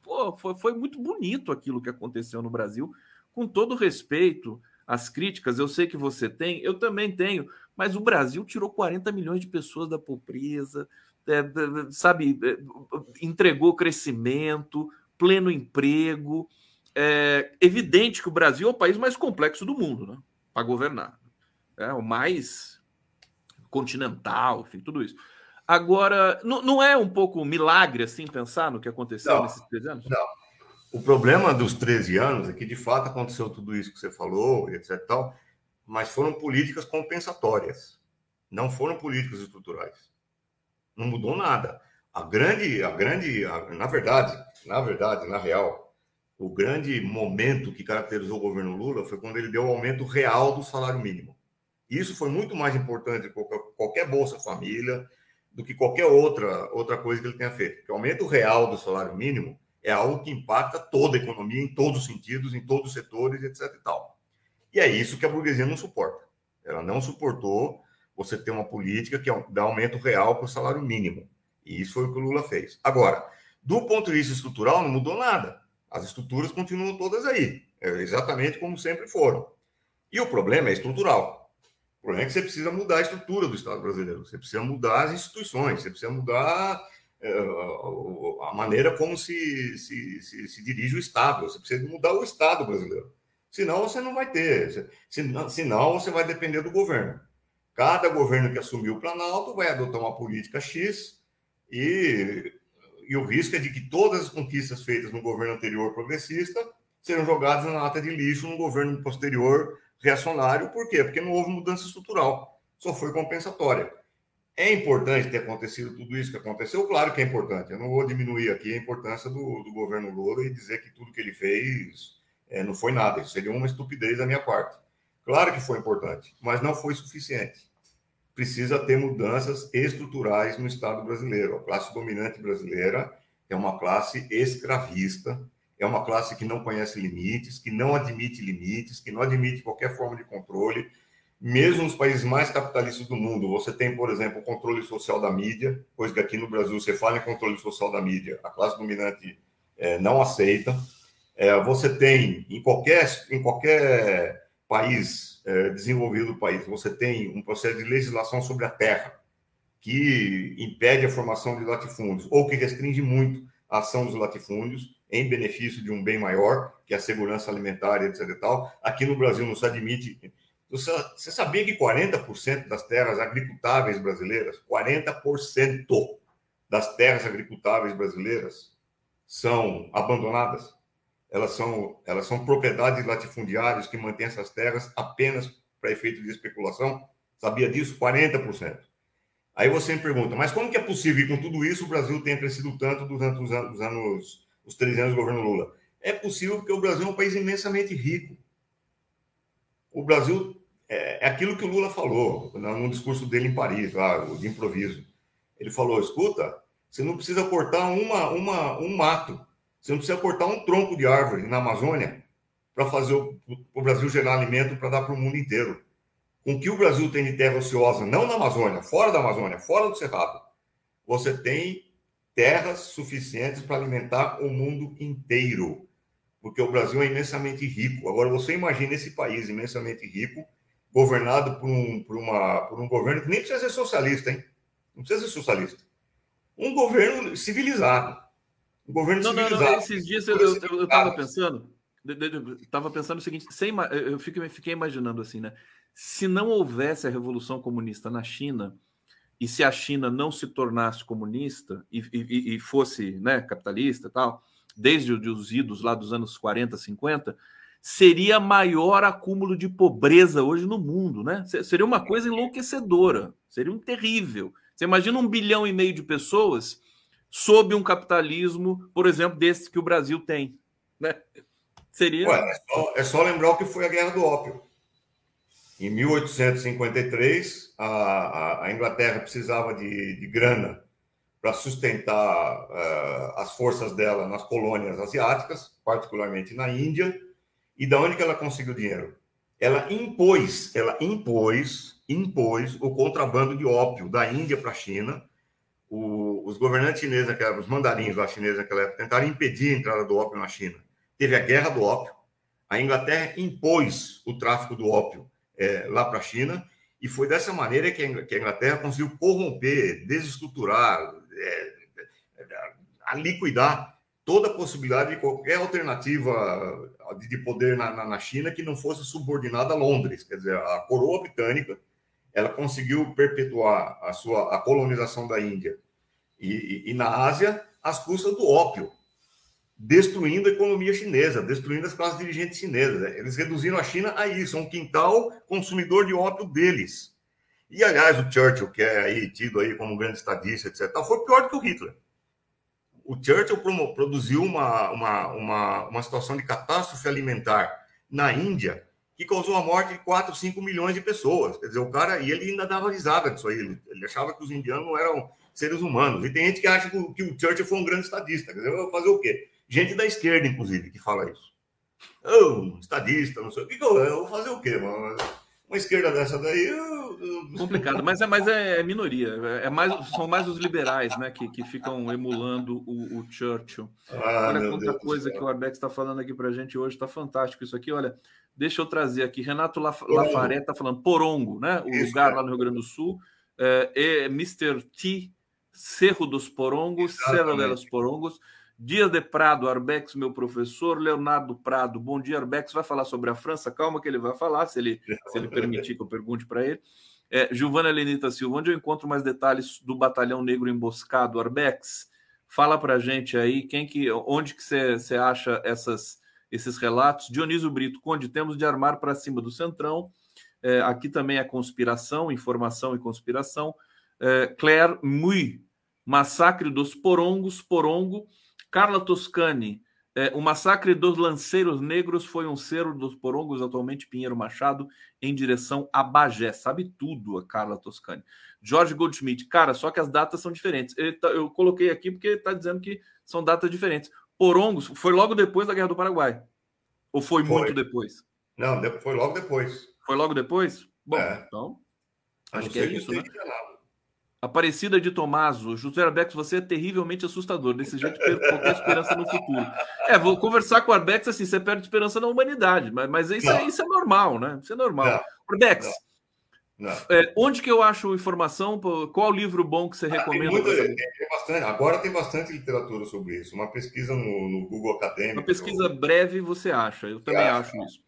pô, foi foi muito bonito aquilo que aconteceu no Brasil, com todo respeito às críticas, eu sei que você tem, eu também tenho, mas o Brasil tirou 40 milhões de pessoas da pobreza, é, sabe, é, entregou crescimento, pleno emprego. É evidente que o Brasil é o país mais complexo do mundo, né? Para governar é, o mais continental, enfim, tudo isso. Agora, não, não é um pouco milagre assim pensar no que aconteceu não, nesses 13 anos? Não. O problema dos 13 anos é que de fato aconteceu tudo isso que você falou, etc. Tal, mas foram políticas compensatórias, não foram políticas estruturais. Não mudou nada. A grande, a grande, a, na verdade, na verdade, na real, o grande momento que caracterizou o governo Lula foi quando ele deu o aumento real do salário mínimo. Isso foi muito mais importante que qualquer Bolsa Família do que qualquer outra, outra coisa que ele tenha feito. Porque o aumento real do salário mínimo é algo que impacta toda a economia, em todos os sentidos, em todos os setores, etc. E, tal. e é isso que a burguesia não suporta. Ela não suportou você ter uma política que dá aumento real para o salário mínimo. E isso foi o que o Lula fez. Agora, do ponto de vista estrutural, não mudou nada. As estruturas continuam todas aí, é exatamente como sempre foram. E o problema é estrutural. O problema é que você precisa mudar a estrutura do Estado brasileiro, você precisa mudar as instituições, você precisa mudar é, a maneira como se, se, se, se, dirige o Estado, você precisa mudar o Estado brasileiro. Senão você não vai ter, senão, senão você vai depender do governo. Cada governo que assumir o Planalto vai adotar uma política X e e o risco é de que todas as conquistas feitas no governo anterior progressista serão jogadas na lata de lixo no governo posterior reacionário. Por quê? Porque não houve mudança estrutural, só foi compensatória. É importante ter acontecido tudo isso que aconteceu? Claro que é importante. Eu não vou diminuir aqui a importância do, do governo Lula e dizer que tudo que ele fez é, não foi nada. Isso seria uma estupidez da minha parte. Claro que foi importante, mas não foi suficiente precisa ter mudanças estruturais no Estado brasileiro. A classe dominante brasileira é uma classe escravista, é uma classe que não conhece limites, que não admite limites, que não admite qualquer forma de controle. Mesmo nos países mais capitalistas do mundo, você tem, por exemplo, o controle social da mídia, coisa que aqui no Brasil você fala em controle social da mídia, a classe dominante é, não aceita. É, você tem em qualquer, em qualquer país é, desenvolvido do país, você tem um processo de legislação sobre a terra que impede a formação de latifúndios ou que restringe muito a ação dos latifúndios em benefício de um bem maior, que é a segurança alimentar, etc. E tal. Aqui no Brasil não se admite. Você sabia que 40% das terras agricultáveis brasileiras, 40% das terras agricultáveis brasileiras são abandonadas? elas são, elas são propriedades de latifundiários que mantêm essas terras apenas para efeito de especulação. Sabia disso? 40%. Aí você me pergunta, mas como que é possível que com tudo isso o Brasil tenha crescido tanto durante os anos, os, três anos do governo Lula? É possível porque o Brasil é um país imensamente rico. O Brasil é, é aquilo que o Lula falou no discurso dele em Paris, lá, de improviso. Ele falou: escuta, você não precisa cortar uma, uma, um mato você não precisa cortar um tronco de árvore na Amazônia para fazer o, o, Brasil gerar alimento para dar para o mundo inteiro. Com que o Brasil tem de terra ociosa, não na Amazônia, fora da Amazônia, fora do Cerrado, você tem terras suficientes para alimentar o mundo inteiro. Porque o Brasil é imensamente rico. Agora, você imagina esse país imensamente rico, governado por um, por uma, por um governo que nem precisa ser socialista, hein? Não precisa ser socialista. Um governo civilizado o governo não, não, não, esses dias eu estava pensando, estava pensando o seguinte, sem, eu fiquei, fiquei imaginando assim, né? Se não houvesse a revolução comunista na China e se a China não se tornasse comunista e, e, e fosse né, capitalista tal, desde os idos lá dos anos 40, 50, seria maior acúmulo de pobreza hoje no mundo, né? Seria uma coisa enlouquecedora, seria um terrível. Você imagina um bilhão e meio de pessoas sob um capitalismo, por exemplo, desse que o Brasil tem. Né? Seria. Ué, é, só, é, só, lembrar o que foi a Guerra do Ópio. Em 1853, a, a, Inglaterra precisava de, de grana para sustentar uh, as forças dela nas colônias asiáticas, particularmente na Índia. E da onde que ela conseguiu dinheiro? Ela impôs, ela impôs, impôs o contrabando de ópio da Índia para a China o, os governantes chineses, naquela, os mandarins lá chineses naquela época, tentaram impedir a entrada do ópio na China. Teve a guerra do ópio, a Inglaterra impôs o tráfico do ópio é, lá para a China, e foi dessa maneira que a Inglaterra conseguiu corromper, desestruturar, é, a liquidar toda a possibilidade de qualquer alternativa de poder na, na, China que não fosse subordinada a Londres. Quer dizer, a coroa britânica ela conseguiu perpetuar a sua a colonização da Índia e, e, e na Ásia às custas do ópio, destruindo a economia chinesa, destruindo as classes dirigentes chinesas. Eles reduziram a China a isso, a um quintal consumidor de ópio deles. E, aliás, o Churchill, que é aí tido aí como um grande estadista, etc., foi pior do que o Hitler. O Churchill produziu uma, uma, uma, uma situação de catástrofe alimentar na Índia que causou a morte de 4, 5 milhões de pessoas. Quer dizer, o cara, e ele ainda dava risada disso aí, ele, ele achava que os indianos não eram seres humanos. E tem gente que acha que o Churchill foi um grande estadista. Quer dizer, fazer o quê? Gente da esquerda, inclusive, que fala isso. Oh, estadista, não sei o que, eu, eu vou fazer o quê, mano? Uma esquerda dessa daí. Eu, eu... Complicado, mas é, mas é minoria. É mais, são mais os liberais, né, que, que ficam emulando o, o Churchill. Ah, olha quanta Deus coisa que o Arbex está falando aqui para a gente hoje, está fantástico isso aqui. Olha, deixa eu trazer aqui. Renato Laf Lafaré está falando Porongo, né? O isso, lugar é. lá no Rio Grande do Sul. É, é Mr. T, Cerro dos Porongos, Cerro dos Porongos. Dias de Prado, Arbex, meu professor. Leonardo Prado, bom dia, Arbex. Vai falar sobre a França? Calma que ele vai falar, se ele, se ele permitir que eu pergunte para ele. É, Giovana Lenita Silva, onde eu encontro mais detalhes do Batalhão Negro Emboscado, Arbex? Fala para gente aí, quem que, onde que você acha essas, esses relatos? Dionísio Brito, Conde, temos de armar para cima do Centrão. É, aqui também é conspiração, informação e conspiração. É, Claire Mui, Massacre dos Porongos, Porongo. Carla Toscani, é, o massacre dos lanceiros negros foi um cerro dos porongos, atualmente Pinheiro Machado, em direção a Bagé. Sabe tudo a Carla Toscani. Jorge Goldschmidt, cara, só que as datas são diferentes. Tá, eu coloquei aqui porque ele está dizendo que são datas diferentes. Porongos foi logo depois da Guerra do Paraguai. Ou foi, foi. muito depois? Não, foi logo depois. Foi logo depois? Bom, é. então. Acho que é isso, né? Aparecida de Tomaso, José Arbex, você é terrivelmente assustador. Desse jeito, perco qualquer esperança no futuro. É, vou conversar com o Arbex assim: você perde esperança na humanidade, mas, mas isso, é, isso é normal, né? Isso é normal. Não. Arbex, não. Não. É, onde que eu acho informação? Qual livro bom que você ah, recomenda? Tem, muito, tem, tem bastante, agora tem bastante literatura sobre isso. Uma pesquisa no, no Google Acadêmico. Uma pesquisa breve você acha, eu também acho isso.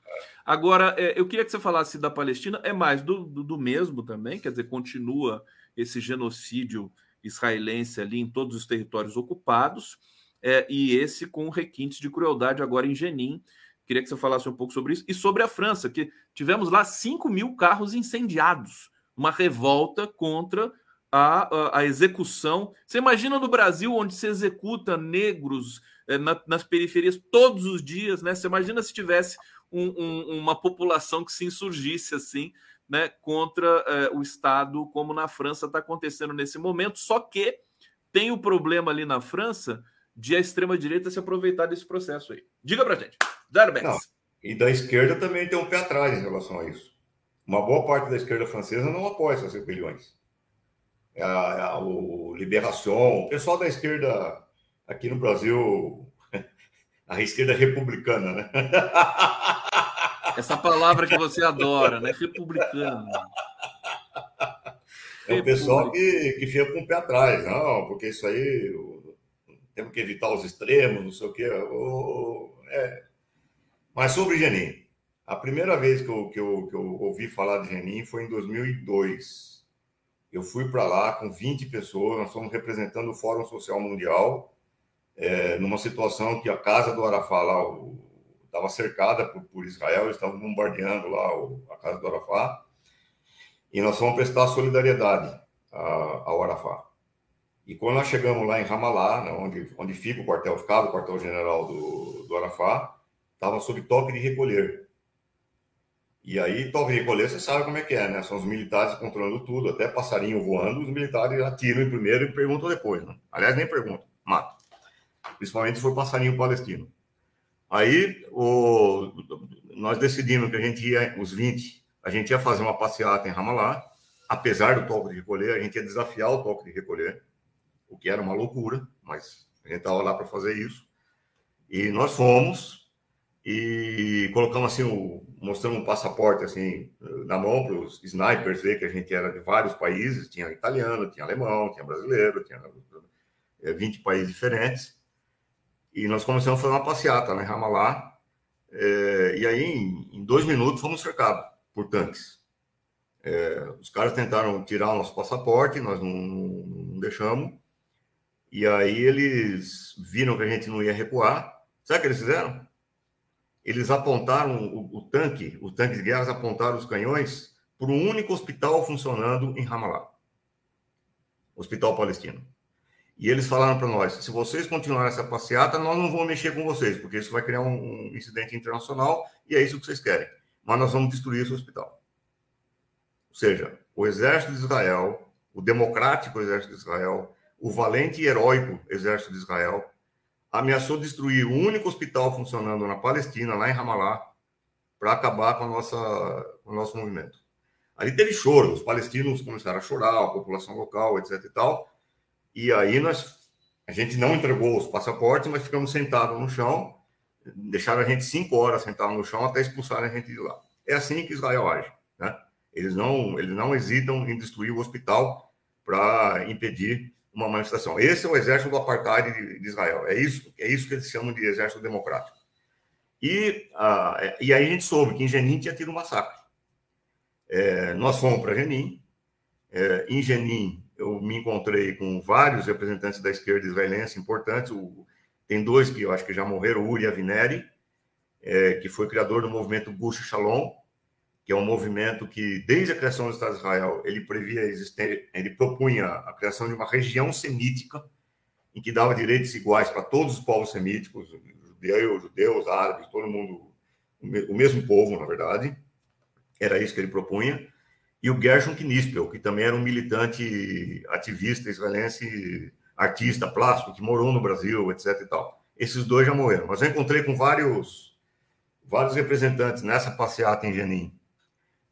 Agora, é, eu queria que você falasse da Palestina, é mais do, do, do mesmo também, quer dizer, continua esse genocídio israelense ali em todos os territórios ocupados, é, e esse com requintes de crueldade agora em Jenin. Queria que você falasse um pouco sobre isso. E sobre a França, que tivemos lá 5 mil carros incendiados, uma revolta contra a, a, a, execução. Você imagina no Brasil, onde se executa negros é, na, nas periferias todos os dias, né? Você imagina se tivesse um, um, uma população que se insurgisse assim né, contra eh, o Estado, como na França está acontecendo nesse momento. Só que tem o problema ali na França de a extrema-direita se aproveitar desse processo aí. Diga para gente. Darbex. E da esquerda também tem um pé atrás em relação a isso. Uma boa parte da esquerda francesa não apoia essas rebeliões. É a, a, o Liberação, o pessoal da esquerda aqui no Brasil, a esquerda republicana, né? Essa palavra que você adora, né? Republicano. É o pessoal que, que fica com o pé atrás, não, porque isso aí temos que evitar os extremos, não sei o quê. é. Mas sobre Genin, a primeira vez que eu, que, eu, que eu ouvi falar de Genin foi em 2002. Eu fui para lá com 20 pessoas, nós fomos representando o Fórum Social Mundial, é, numa situação que a casa do Arafá, lá, o estava cercada por, por, Israel, eles estavam bombardeando lá o, a casa do Arafá, e nós fomos prestar solidariedade a, ao Arafá. E quando nós chegamos lá em Ramallah, né, onde, onde fica o quartel, ficava o quartel-general do, do Arafá, estava sob toque de recolher. E aí, toque de recolher, você sabe como é que é, né? São os militares controlando tudo, até passarinho voando, os militares atiram em primeiro e perguntam depois, né? Aliás, nem perguntam, matam. Principalmente se for passarinho palestino. Aí o, nós decidimos que a gente ia, os 20, a gente ia fazer uma passeata em Ramallah, apesar do toque de recolher, a gente ia desafiar o toque de recolher, o que era uma loucura, mas a gente estava lá para fazer isso. E nós fomos e colocamos assim, o, mostramos um passaporte assim na mão para os snipers ver que a gente era de vários países, tinha italiano, tinha alemão, tinha brasileiro, tinha 20 países diferentes. E nós começamos a fazer uma passeata né, em Ramallah. É, e aí, em, em, dois minutos, fomos cercados por tanques. É, os caras tentaram tirar o nosso passaporte, nós não, não, deixamos. E aí eles viram que a gente não ia recuar. Sabe o que eles fizeram? Eles apontaram o, o tanque, os tanques de guerra apontaram os canhões para um único hospital funcionando em Ramallah. Hospital palestino. E eles falaram para nós: se vocês continuarem essa passeata, nós não vamos mexer com vocês, porque isso vai criar um, um incidente internacional e é isso que vocês querem. mas nós vamos destruir esse hospital. Ou seja, o exército de Israel, o democrático exército de Israel, o valente e heróico exército de Israel, ameaçou destruir o único hospital funcionando na Palestina, lá em Ramallah, para acabar com, a nossa, com o nosso movimento. Ali teve choro, os palestinos começaram a chorar, a população local, etc e tal. E aí nós, a gente não entregou os passaportes, mas ficamos sentados no chão, deixaram a gente cinco horas sentados no chão até expulsarem a gente de lá. É assim que Israel age, né? Eles não, eles não hesitam em destruir o hospital para impedir uma manifestação. Esse é o exército do apartheid de, de Israel. É isso, é isso que eles chamam de exército democrático. E, uh, e aí a gente soube que em Jenin tinha tido um massacre. É, nós fomos para Jenin. É, em Jenin, eu me encontrei com vários representantes da esquerda israelense importantes. O, tem dois que eu acho que já morreram, Uri Avineri, é, que foi criador do movimento Gush Shalom, que é um movimento que, desde a criação do Estado de Israel, ele previa ele propunha a criação de uma região semítica em que dava direitos iguais para todos os povos semíticos, judeus, judeus, árabes, todo mundo, o mesmo povo, na verdade. Era isso que ele propunha. E o Gershon Knispel, que também era um militante ativista israelense, artista plástico, que morou no Brasil, etc. e tal. Esses dois já morreram. Mas eu encontrei com vários, vários representantes nessa passeata em Jenin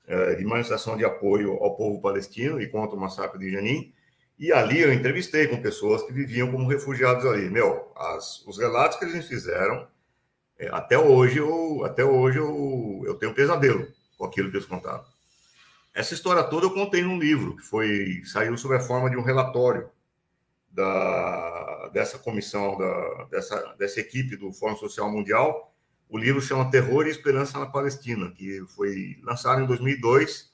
é, de manifestação de apoio ao povo palestino e contra o massacre de Jenin. E ali eu entrevistei com pessoas que viviam como refugiados ali. Meu, as, os relatos que eles fizeram, é, até hoje, eu, até hoje eu, eu tenho pesadelo com aquilo que eles contaram. Essa história toda eu contei num livro que foi saiu sob a forma de um relatório da, dessa comissão, da, dessa, dessa equipe do Fórum Social Mundial, o livro chama Terror e Esperança na Palestina, que foi lançado em 2002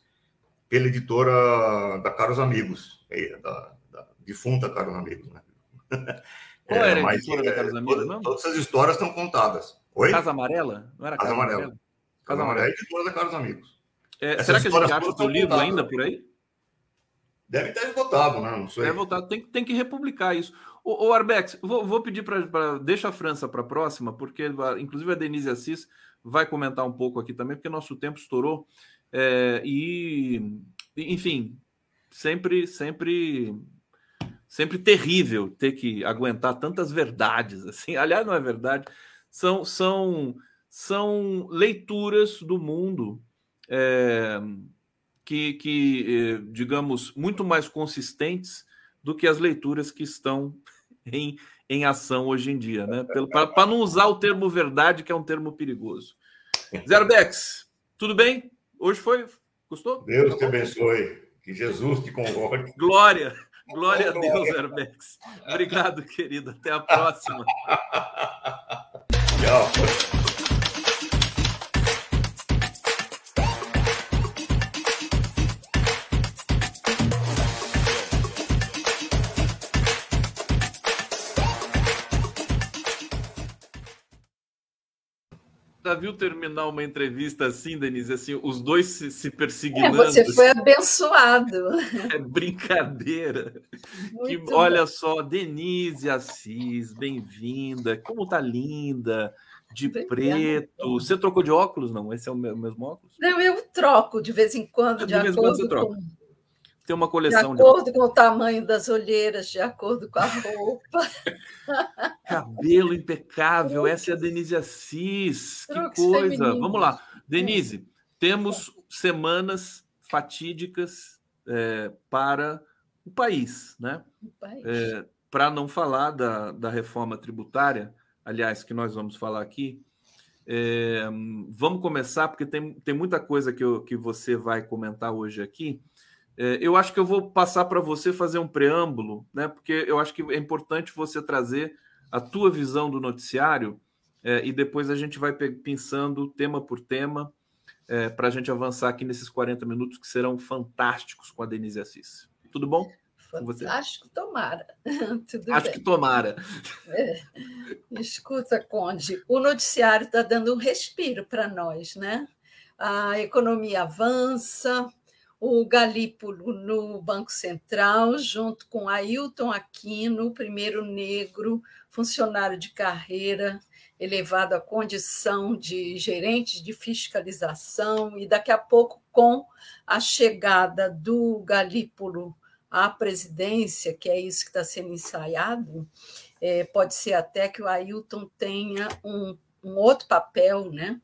pela editora da Caros Amigos, é, da, da defunta Caros Amigos, né? Qual é, era a editora da Caros Amigos? Todas, todas essas histórias estão contadas. Oi? Casa Amarela? Não era Casa, Casa Amarela. Amarela? Casa Amarela é editora da Caros Amigos. É, será que a gente acha o livro ainda por aí? Deve estar esgotado, né? Não sei. Deve voltar. Tem, tem que republicar isso. O, o Arbex, vou, vou pedir para. Deixa a França para a próxima, porque inclusive a Denise Assis vai comentar um pouco aqui também, porque nosso tempo estourou. É, e, enfim, sempre, sempre, sempre terrível ter que aguentar tantas verdades. assim. Aliás, não é verdade. São, são, são leituras do mundo é, que, que, é, digamos, muito mais consistentes do que as leituras que estão em, em ação hoje em dia, né? Para não usar o termo verdade, que é um termo perigoso. Zerbex, tudo bem? Hoje foi. Gostou? Deus te abençoe. Que Jesus te convoque. Glória. Glória a Deus, Zerbex. Obrigado, querido. Até a próxima. Tchau. Já viu terminar uma entrevista assim, Denise? Assim, os dois se, se perseguindo. É, você foi abençoado. É brincadeira. Que, olha só, Denise Assis, bem-vinda. Como tá linda, de preto. Você trocou de óculos, não? Esse é o mesmo óculos? Não, eu troco de vez em quando, de, de acordo com tem uma coleção. De acordo de... com o tamanho das olheiras, de acordo com a roupa. Cabelo impecável. Essa é a Denise Assis. Que coisa. Vamos lá. Denise, temos semanas fatídicas é, para o país, né? É, para não falar da, da reforma tributária, aliás, que nós vamos falar aqui. É, vamos começar, porque tem, tem muita coisa que, eu, que você vai comentar hoje aqui. É, eu acho que eu vou passar para você fazer um preâmbulo, né? Porque eu acho que é importante você trazer a tua visão do noticiário é, e depois a gente vai pensando tema por tema é, para a gente avançar aqui nesses 40 minutos que serão fantásticos com a Denise Assis. Tudo bom? Fantástico, tomara. Tudo Acho bem. que tomara. É. Escuta, Conde, o noticiário está dando um respiro para nós, né? A economia avança, o Galípolo no Banco Central, junto com Ailton Aquino, primeiro negro, funcionário de carreira elevado à condição de gerente de fiscalização, e daqui a pouco, com a chegada do Galípolo à presidência, que é isso que está sendo ensaiado, é, pode ser até que o Ailton tenha um, um outro papel, né?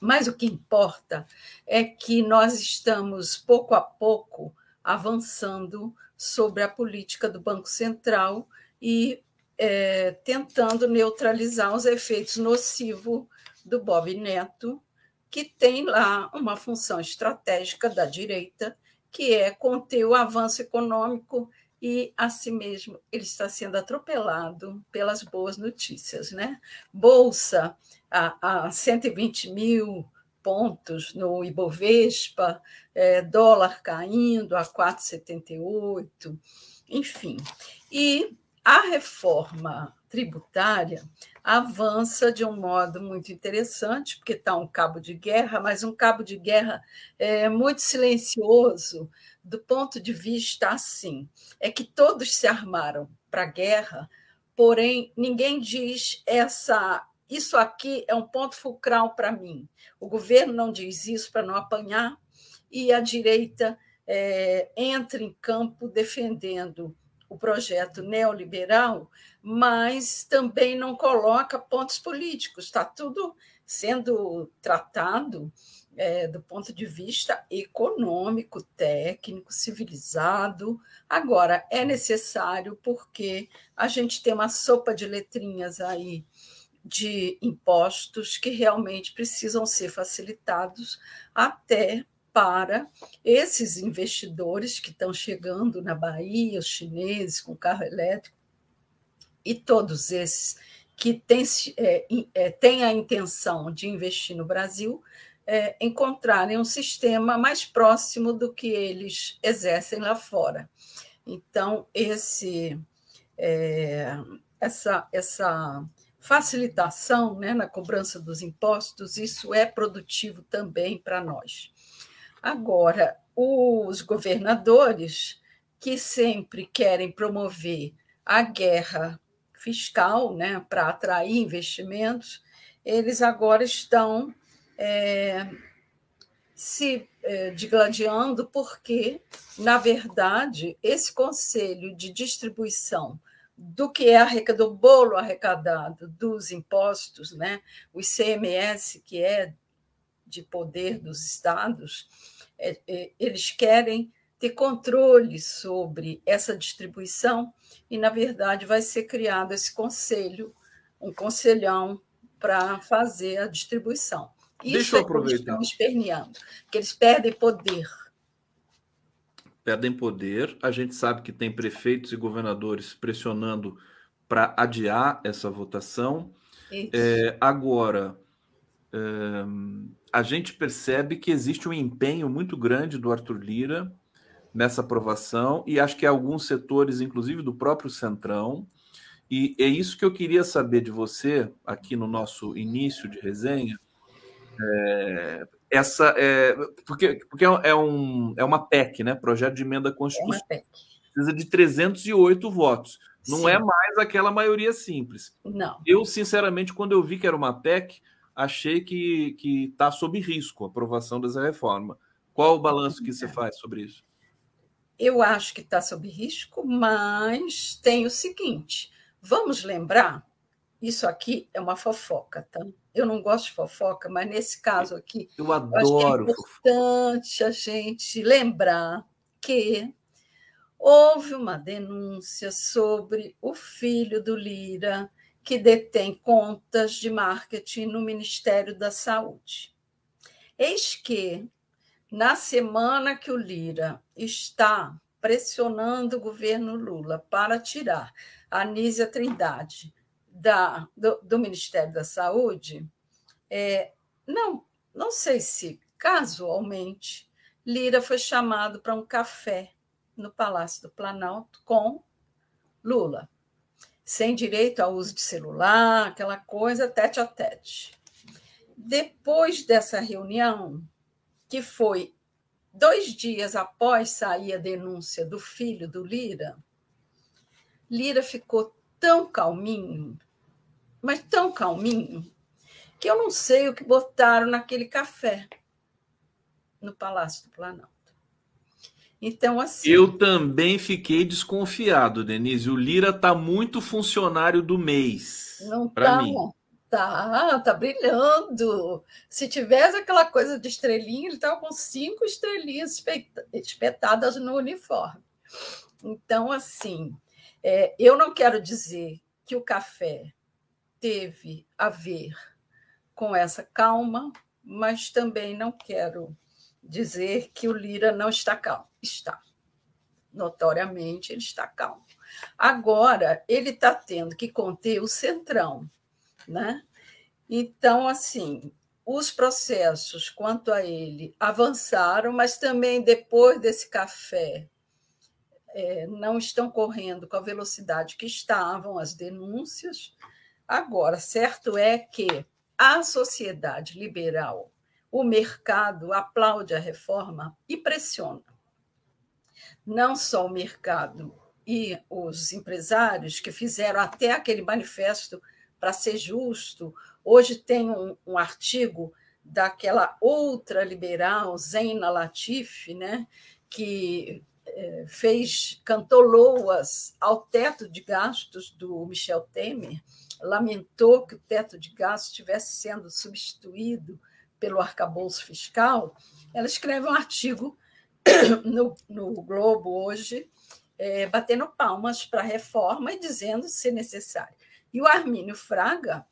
Mas o que importa é que nós estamos, pouco a pouco, avançando sobre a política do Banco Central e é, tentando neutralizar os efeitos nocivos do Bob Neto, que tem lá uma função estratégica da direita, que é conter o avanço econômico e, assim mesmo, ele está sendo atropelado pelas boas notícias. Né? Bolsa a, a 120 mil pontos no Ibovespa, é, dólar caindo a 4,78, enfim. E a reforma tributária avança de um modo muito interessante, porque está um cabo de guerra, mas um cabo de guerra é, muito silencioso do ponto de vista assim, é que todos se armaram para a guerra, porém ninguém diz essa isso aqui é um ponto fulcral para mim. O governo não diz isso para não apanhar e a direita é, entra em campo defendendo o projeto neoliberal, mas também não coloca pontos políticos. Está tudo sendo tratado é, do ponto de vista econômico, técnico, civilizado. Agora, é necessário porque a gente tem uma sopa de letrinhas aí de impostos que realmente precisam ser facilitados até para esses investidores que estão chegando na Bahia, os chineses com carro elétrico, e todos esses que têm, é, é, têm a intenção de investir no Brasil, é, encontrarem um sistema mais próximo do que eles exercem lá fora. Então, esse, é, essa, essa facilitação né, na cobrança dos impostos, isso é produtivo também para nós. Agora, os governadores que sempre querem promover a guerra fiscal né, para atrair investimentos, eles agora estão é, se é, digladiando, porque, na verdade, esse conselho de distribuição do que é do bolo arrecadado dos impostos, né, o ICMS, que é de poder dos estados, é, é, eles querem ter controle sobre essa distribuição e, na verdade, vai ser criado esse conselho, um conselhão para fazer a distribuição. Isso Deixa eu aproveitar. É que eles estão esperneando, que eles perdem poder. Perdem poder. A gente sabe que tem prefeitos e governadores pressionando para adiar essa votação. É, agora, é, a gente percebe que existe um empenho muito grande do Arthur Lira nessa aprovação, e acho que alguns setores, inclusive do próprio Centrão, e é isso que eu queria saber de você, aqui no nosso início de resenha. É, essa é, porque, porque é, um, é uma PEC, né? Projeto de emenda constitucional. É Precisa de 308 votos. Não Sim. é mais aquela maioria simples. Não. Eu, sinceramente, quando eu vi que era uma PEC, achei que está sob risco a aprovação dessa reforma. Qual o balanço que você faz sobre isso? Eu acho que está sob risco, mas tem o seguinte: vamos lembrar, isso aqui é uma fofoca, tá? Eu não gosto de fofoca, mas nesse caso aqui, eu adoro. Eu é importante a gente lembrar que houve uma denúncia sobre o filho do Lira que detém contas de marketing no Ministério da Saúde. Eis que na semana que o Lira está pressionando o governo Lula para tirar a Anísia Trindade da, do, do Ministério da Saúde, é, não, não sei se casualmente Lira foi chamado para um café no Palácio do Planalto com Lula, sem direito ao uso de celular, aquela coisa tete a tete. Depois dessa reunião, que foi dois dias após sair a denúncia do filho do Lira, Lira ficou tão calminho, mas tão calminho, que eu não sei o que botaram naquele café no Palácio do Planalto. Então, assim. Eu também fiquei desconfiado, Denise. O Lira está muito funcionário do mês. Não tá, mim. Tá, tá brilhando. Se tivesse aquela coisa de estrelinha, ele estava com cinco estrelinhas espetadas no uniforme. Então, assim, é, eu não quero dizer que o café teve a ver com essa calma, mas também não quero dizer que o Lira não está calmo. Está. Notoriamente, ele está calmo. Agora, ele está tendo que conter o centrão. Né? Então, assim, os processos quanto a ele avançaram, mas também depois desse café é, não estão correndo com a velocidade que estavam as denúncias. Agora, certo é que a sociedade liberal, o mercado aplaude a reforma e pressiona. Não só o mercado e os empresários que fizeram até aquele manifesto para ser justo. Hoje tem um, um, artigo daquela outra liberal, Zena Latif, né, que fez, cantou loas ao teto de gastos do Michel Temer, lamentou que o teto de gastos estivesse sendo substituído pelo arcabouço fiscal, ela escreve um artigo no, no Globo hoje, é, batendo palmas para a reforma e dizendo se necessário. E o Armínio Fraga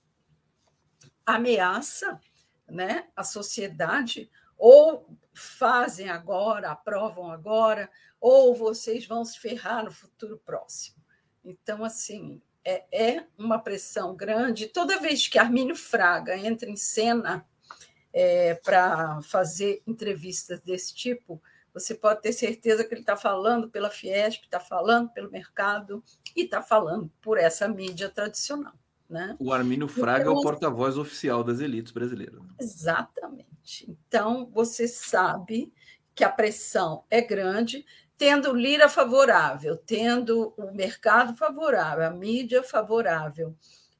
ameaça né, a sociedade, ou fazem agora, aprovam agora, ou vocês vão se ferrar no futuro próximo. Então, assim, é, é uma pressão grande. Toda vez que Armínio Fraga entra em cena é, para fazer entrevistas desse tipo, você pode ter certeza que ele está falando pela Fiesp, está falando pelo mercado e está falando por essa mídia tradicional. Né? O Armínio Fraga então, é o porta-voz oficial das elites brasileiras. Exatamente. Então, você sabe que a pressão é grande, tendo Lira favorável, tendo o mercado favorável, a mídia favorável.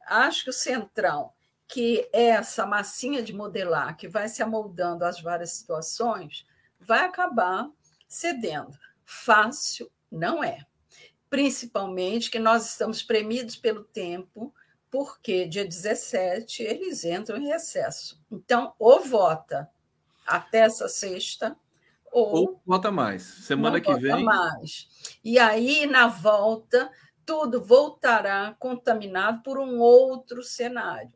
Acho que o Centrão, que é essa massinha de modelar que vai se amoldando às várias situações, vai acabar cedendo. Fácil não é. Principalmente que nós estamos premidos pelo tempo, porque dia 17 eles entram em recesso. Então, ou vota até essa sexta, ou, ou vota mais. Semana que vem. mais. E aí, na volta, tudo voltará contaminado por um outro cenário,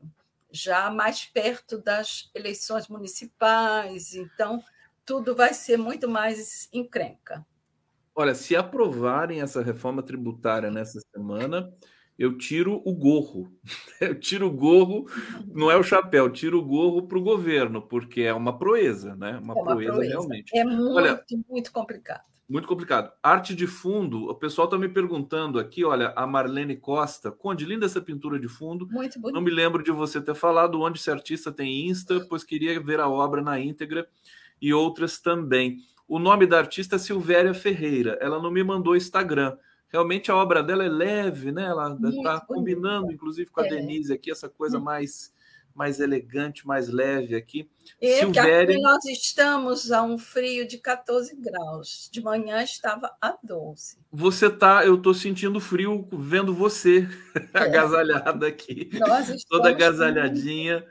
já mais perto das eleições municipais. Então, tudo vai ser muito mais encrenca. Olha, se aprovarem essa reforma tributária nessa semana, eu tiro o gorro. Eu tiro o gorro, não é o chapéu, tiro o gorro para o governo, porque é uma proeza, né? Uma, é uma proeza, proeza, realmente. É muito, olha, muito complicado. Muito complicado. Arte de fundo, o pessoal está me perguntando aqui, olha, a Marlene Costa, Conde, linda essa pintura de fundo. Muito bonito. Não me lembro de você ter falado onde esse artista tem Insta, pois queria ver a obra na íntegra e outras também. O nome da artista é Silvéria Ferreira. Ela não me mandou Instagram realmente a obra dela é leve, né? Ela está combinando, inclusive, com a é. Denise aqui, essa coisa hum. mais mais elegante, mais leve aqui. E Silvéria... aqui nós estamos a um frio de 14 graus. De manhã estava a 12. Você tá, eu estou sentindo frio vendo você é. agasalhada aqui. Toda agasalhadinha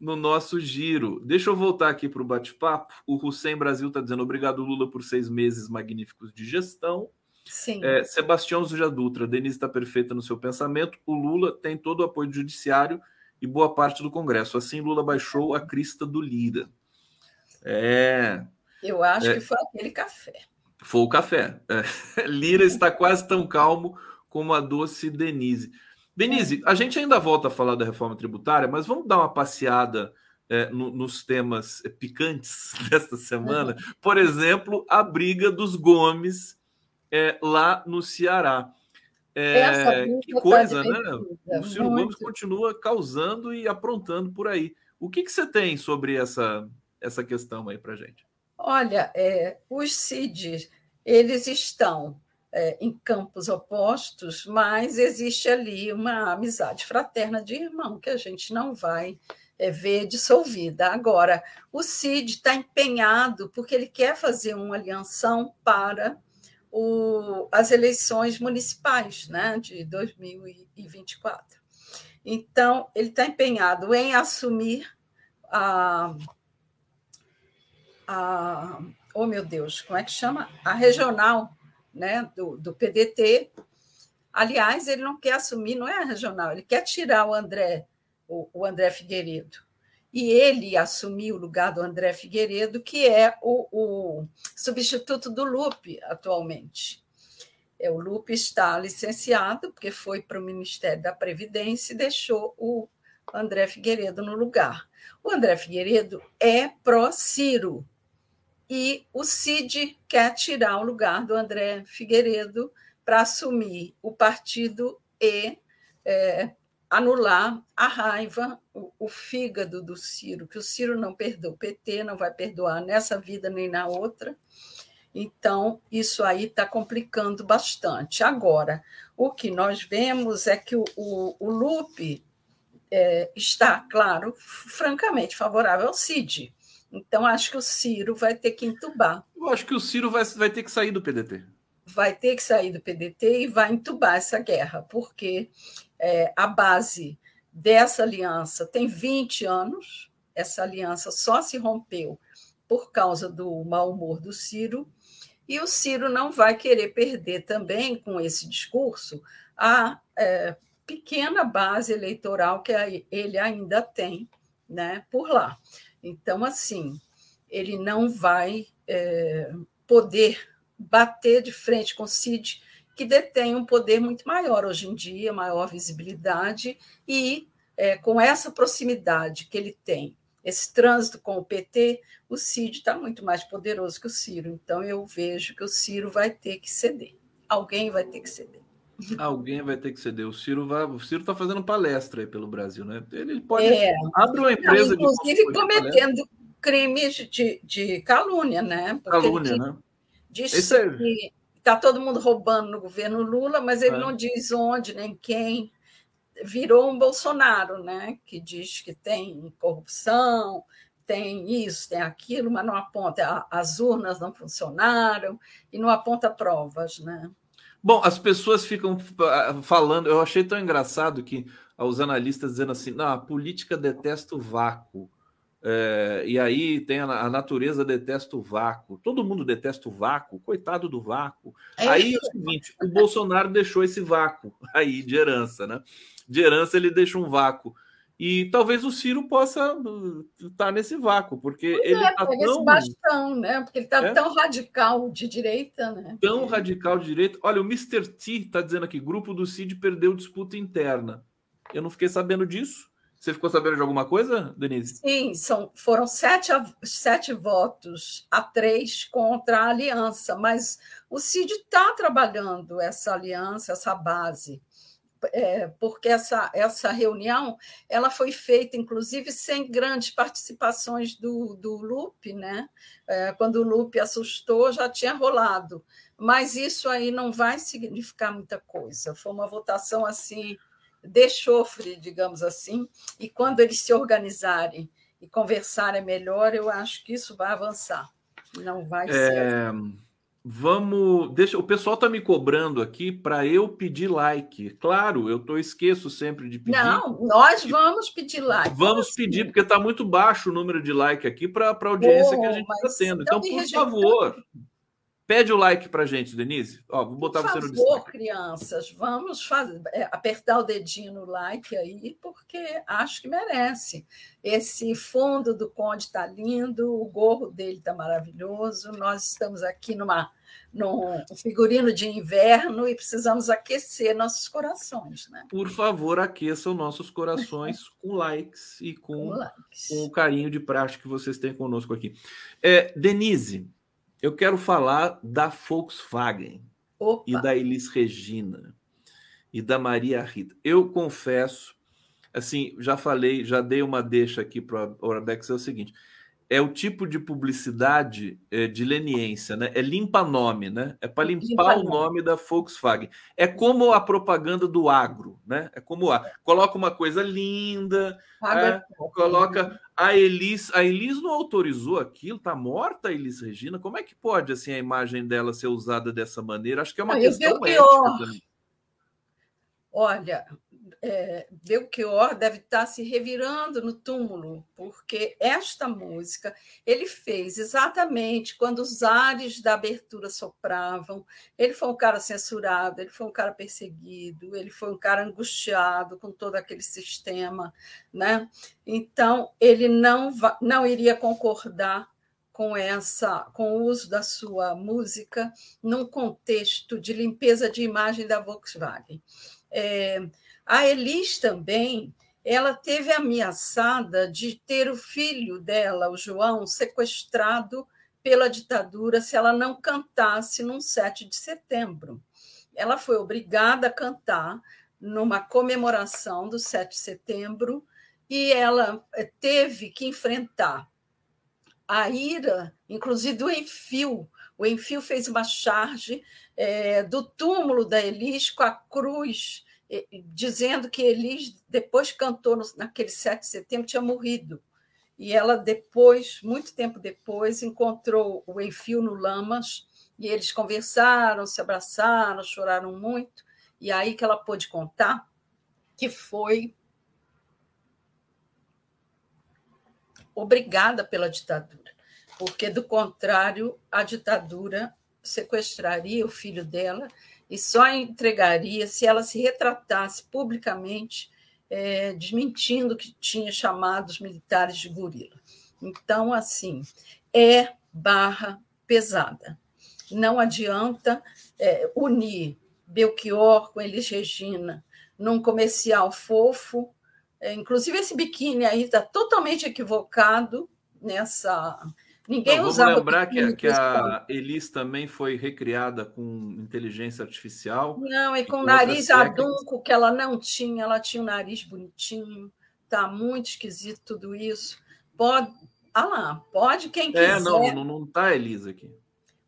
no nosso giro. Deixa eu voltar aqui para o bate-papo. O Hussein Brasil está dizendo obrigado, Lula, por seis meses magníficos de gestão. Sim. É, Sebastião Zuja Dutra, Denise está perfeita no seu pensamento. O Lula tem todo o apoio do judiciário e boa parte do Congresso. Assim, Lula baixou a crista do Lira. É. Eu acho é, que foi aquele café. Foi o café. É. Lira está quase tão calmo como a doce Denise. Denise, a gente ainda volta a falar da reforma tributária, mas vamos dar uma passeada é, no, nos temas picantes desta semana. Por exemplo, a briga dos Gomes é, lá no Ceará. É, que tá coisa, né? O Ciro muito. Gomes continua causando e aprontando por aí. O que, que você tem sobre essa, essa questão aí para gente? Olha, é, os CIDs, eles estão é, em campos opostos, mas existe ali uma amizade fraterna de irmão que a gente não vai é, ver dissolvida. Agora, o Cid está empenhado porque ele quer fazer uma alianção para o, as eleições municipais né, de 2024. Então, ele está empenhado em assumir a, a. Oh, meu Deus, como é que chama? A regional né, do, do PDT. Aliás, ele não quer assumir, não é a regional, ele quer tirar o André, o, o André Figueiredo. E ele assumir o lugar do André Figueiredo, que é o, o substituto do Lupe atualmente. É, o Lupe está licenciado, porque foi para o Ministério da Previdência e deixou o André Figueiredo no lugar. O André Figueiredo é pró-Ciro, e o Cid quer tirar o lugar do André Figueiredo para assumir o partido e é, anular a raiva, o, o, fígado do Ciro, que o Ciro não perdoa, o PT não vai perdoar nessa vida nem na outra. Então, isso aí está complicando bastante. Agora, o que nós vemos é que o, o, o Lupe é, está, claro, francamente favorável ao Cid então, acho que o Ciro vai ter que entubar. Eu acho que o Ciro vai, vai ter que sair do PDT. Vai ter que sair do PDT e vai entubar essa guerra, porque é, a base dessa aliança tem 20 anos, essa aliança só se rompeu por causa do mau humor do Ciro, e o Ciro não vai querer perder também, com esse discurso, a é, pequena base eleitoral que ele ainda tem né, por lá. Então, assim, ele não vai é, poder bater de frente com o Cid, que detém um poder muito maior hoje em dia, maior visibilidade, e é, com essa proximidade que ele tem, esse trânsito com o PT, o Cid está muito mais poderoso que o Ciro. Então, eu vejo que o Ciro vai ter que ceder. Alguém vai ter que ceder. Alguém vai ter que ceder. O Ciro vai. O Ciro está fazendo palestra aí pelo Brasil, né? Ele pode é. abre uma empresa Não, inclusive de cometendo crimes de, de calúnia, né? Porque calúnia, né? Diz é... que está todo mundo roubando no governo Lula, mas ele é. não diz onde nem quem. Virou um Bolsonaro, né? Que diz que tem corrupção, tem isso, tem aquilo, mas não aponta. As urnas não funcionaram e não aponta provas, né? Bom, as pessoas ficam ah, falando, eu achei tão engraçado que os analistas dizendo assim, não, a política detesta o vácuo. É, e aí tem a, a, natureza detesta o vácuo. Todo mundo detesta o vácuo, coitado do vácuo. É aí é o seguinte: o Bolsonaro deixou esse vácuo aí de herança, né? De herança ele deixa um vácuo. E talvez o Ciro possa estar tá nesse vácuo, porque pois ele está é, tão. Esse bastão, né? Porque ele está é? tão radical de direita, né? Tão radical de direita. Olha, o Mr. T está dizendo aqui: grupo do Cid perdeu disputa interna. Eu não fiquei sabendo disso. Você ficou sabendo de alguma coisa, Denise? Sim, são, foram sete, sete votos a três contra a aliança, mas o Cid está trabalhando essa aliança, essa base é, porque essa, essa reunião ela foi feita, inclusive, sem grandes participações do, do Lupe, né? É, quando o Lupe assustou, já tinha rolado. Mas isso aí não vai significar muita coisa. Foi uma votação assim, de chofre, digamos assim, e quando eles se organizarem e conversarem melhor, eu acho que isso vai avançar. Não vai é... ser. Vamos, deixa, o pessoal tá me cobrando aqui para eu pedir like. Claro, eu tô esqueço sempre de pedir. Não, nós vamos pedir like. Vamos assim? pedir porque tá muito baixo o número de like aqui para a audiência que a gente está tendo. Então, por favor, Pede o like para gente, Denise. Ó, vou botar Por você no destaque. crianças, vamos fazer, é, apertar o dedinho no like aí, porque acho que merece. Esse fundo do Conde está lindo, o gorro dele está maravilhoso. Nós estamos aqui numa num figurino de inverno e precisamos aquecer nossos corações, né? Por favor, aqueçam nossos corações com likes e com, com, likes. com o carinho de prática que vocês têm conosco aqui. É, Denise, eu quero falar da Volkswagen Opa. e da Elis Regina e da Maria Rita. Eu confesso, assim, já falei, já dei uma deixa aqui para o Orabex, é o seguinte. É o tipo de publicidade é, de leniência, né? É limpa nome, né? É para limpar limpa o nome da Volkswagen. É como a propaganda do agro, né? É como a coloca uma coisa linda, é, é coloca né? a Elis, a Elis não autorizou aquilo, tá morta a Elis Regina. Como é que pode assim a imagem dela ser usada dessa maneira? Acho que é uma questão ética também. Olha, é, Belchior deve estar se revirando no túmulo, porque esta música ele fez exatamente quando os ares da abertura sopravam. Ele foi um cara censurado, ele foi um cara perseguido, ele foi um cara angustiado com todo aquele sistema, né? Então ele não não iria concordar com essa com o uso da sua música num contexto de limpeza de imagem da Volkswagen. É, a Elis também, ela teve ameaçada de ter o filho dela, o João, sequestrado pela ditadura se ela não cantasse num 7 de setembro. Ela foi obrigada a cantar numa comemoração do 7 de setembro e ela eh, teve que enfrentar a ira, inclusive do Enfio. O Enfio fez uma charge é, do túmulo da Elis com a cruz dizendo que Elis, depois cantou naquele 7 de setembro, tinha morrido. E ela, depois, muito tempo depois, encontrou o Enfio no Lamas, e eles conversaram, se abraçaram, choraram muito. E aí que ela pôde contar que foi obrigada pela ditadura, porque, do contrário, a ditadura sequestraria o filho dela e só entregaria se ela se retratasse publicamente, é, desmentindo que tinha chamado os militares de gorila. Então, assim, é barra pesada. Não adianta é, unir Belchior com Elis Regina num comercial fofo. É, inclusive, esse biquíni aí está totalmente equivocado nessa Ninguém Não, usava. Vamos lembrar que, que a Elis também foi recriada com inteligência artificial. Não, e com o nariz adunco que ela não tinha, ela tinha um nariz bonitinho. Tá muito esquisito tudo isso. Pode. Ah lá, pode quem quiser. É, não, não, não tá Elis aqui.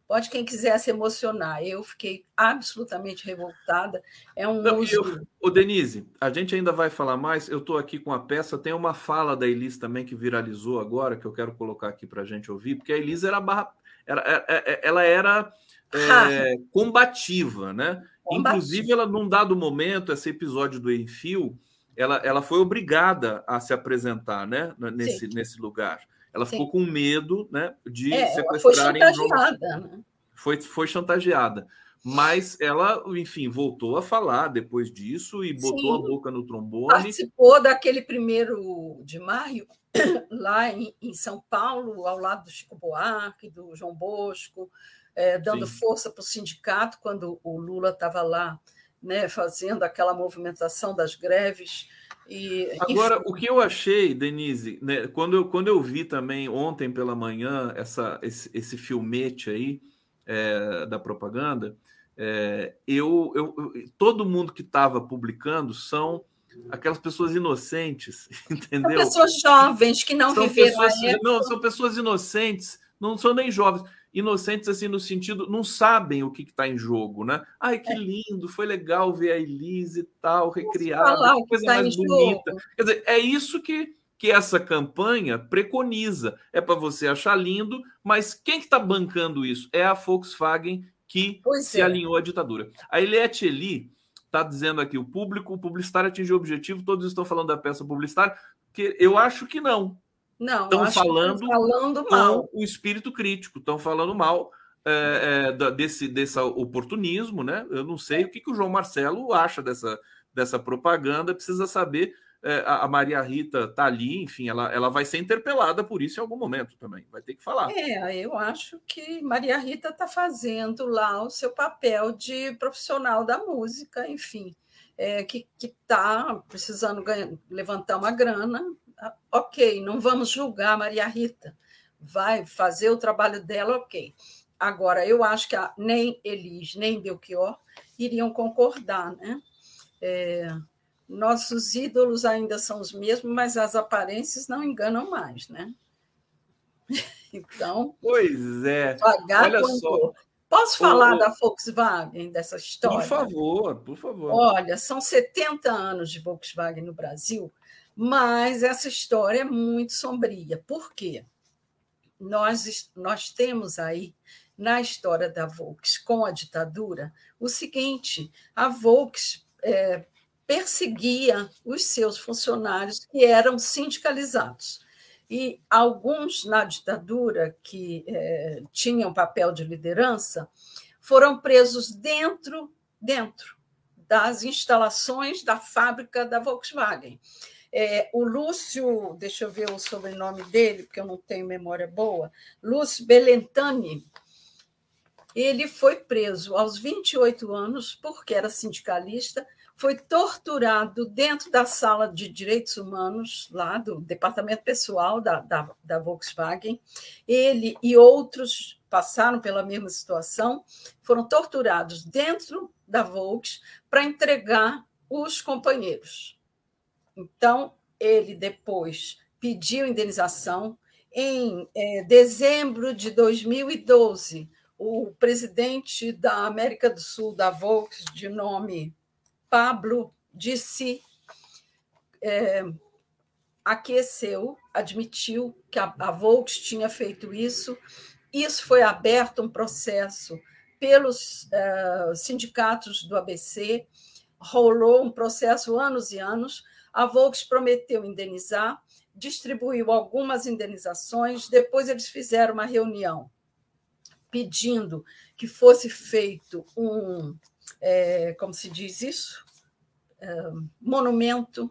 Pode quem quiser se emocionar. Eu fiquei absolutamente revoltada. É um Não, eu, ô Denise, a gente ainda vai falar mais. Eu estou aqui com a peça. Tem uma fala da Elis também que viralizou agora, que eu quero colocar aqui para a gente ouvir, porque a Elis era, barra, era, é, é, é, ela era é, combativa, né? Combativa. Inclusive, ela, num dado momento, esse episódio do Enfio, ela, ela foi obrigada a se apresentar né? nesse, nesse lugar. Ela ficou Sim. com medo né, de é, sequestrarem foi chantageada, né? Foi, foi chantageada. Mas ela, enfim, voltou a falar depois disso e botou Sim. a boca no trombone. Participou daquele primeiro de maio, lá em, em São Paulo, ao lado do Chico Buarque, do João Bosco, é, dando Sim. força para o sindicato quando o Lula estava lá né, fazendo aquela movimentação das greves. E, Agora, o que eu achei, Denise, né, quando, eu, quando eu vi também ontem pela manhã essa, esse, esse filmete aí é, da propaganda, é, eu, eu, todo mundo que estava publicando são aquelas pessoas inocentes, entendeu? São pessoas jovens que não são viveram. Pessoas, não, são pessoas inocentes, não são nem jovens inocentes assim no sentido não sabem o que está em jogo, né? Ai, que é. lindo, foi legal ver a Elise e tal, recriada, que coisa tá mais bonita. Jogo. Quer dizer, é isso que, que essa campanha preconiza. É para você achar lindo, mas quem que está bancando isso? É a Volkswagen que pois se é. alinhou à ditadura. A Eliette Eli está dizendo aqui: o público, o publicitário atingiu o objetivo, todos estão falando da peça publicitária, que eu acho que não. Não, estão falando, falando mal. o espírito crítico, estão falando mal é, é, desse, desse oportunismo, né? Eu não sei o que, que o João Marcelo acha dessa, dessa propaganda, precisa saber. É, a Maria Rita está ali, enfim, ela, ela vai ser interpelada por isso em algum momento também, vai ter que falar. É, eu acho que Maria Rita está fazendo lá o seu papel de profissional da música, enfim, é, que está precisando ganhar, levantar uma grana ok, não vamos julgar a Maria Rita, vai fazer o trabalho dela, ok. Agora, eu acho que a, nem Elis, nem Belchior iriam concordar, né? É, nossos ídolos ainda são os mesmos, mas as aparências não enganam mais, né? Então. Pois é. Olha só. Posso falar o... da Volkswagen, dessa história? Por favor, por favor. Olha, são 70 anos de Volkswagen no Brasil, mas essa história é muito sombria. Por quê? Nós, nós temos aí, na história da Volks com a ditadura, o seguinte: a Volks é, perseguia os seus funcionários que eram sindicalizados. E alguns na ditadura que é, tinham papel de liderança foram presos dentro dentro das instalações da fábrica da Volkswagen. É, o Lúcio, deixa eu ver o sobrenome dele, porque eu não tenho memória boa, Lúcio Belentani, ele foi preso aos 28 anos porque era sindicalista foi torturado dentro da sala de direitos humanos, lá do departamento pessoal da, da, da Volkswagen. Ele e outros passaram pela mesma situação, foram torturados dentro da Volks para entregar os companheiros. Então, ele depois pediu indenização. Em é, dezembro de 2012, o presidente da América do Sul, da Volks, de nome Pablo disse, é, aqueceu, admitiu que a, a Volks tinha feito isso. Isso foi aberto um processo pelos é, sindicatos do ABC, rolou um processo anos e anos. A Volks prometeu indenizar, distribuiu algumas indenizações, depois eles fizeram uma reunião pedindo que fosse feito um, é, como se diz isso? monumento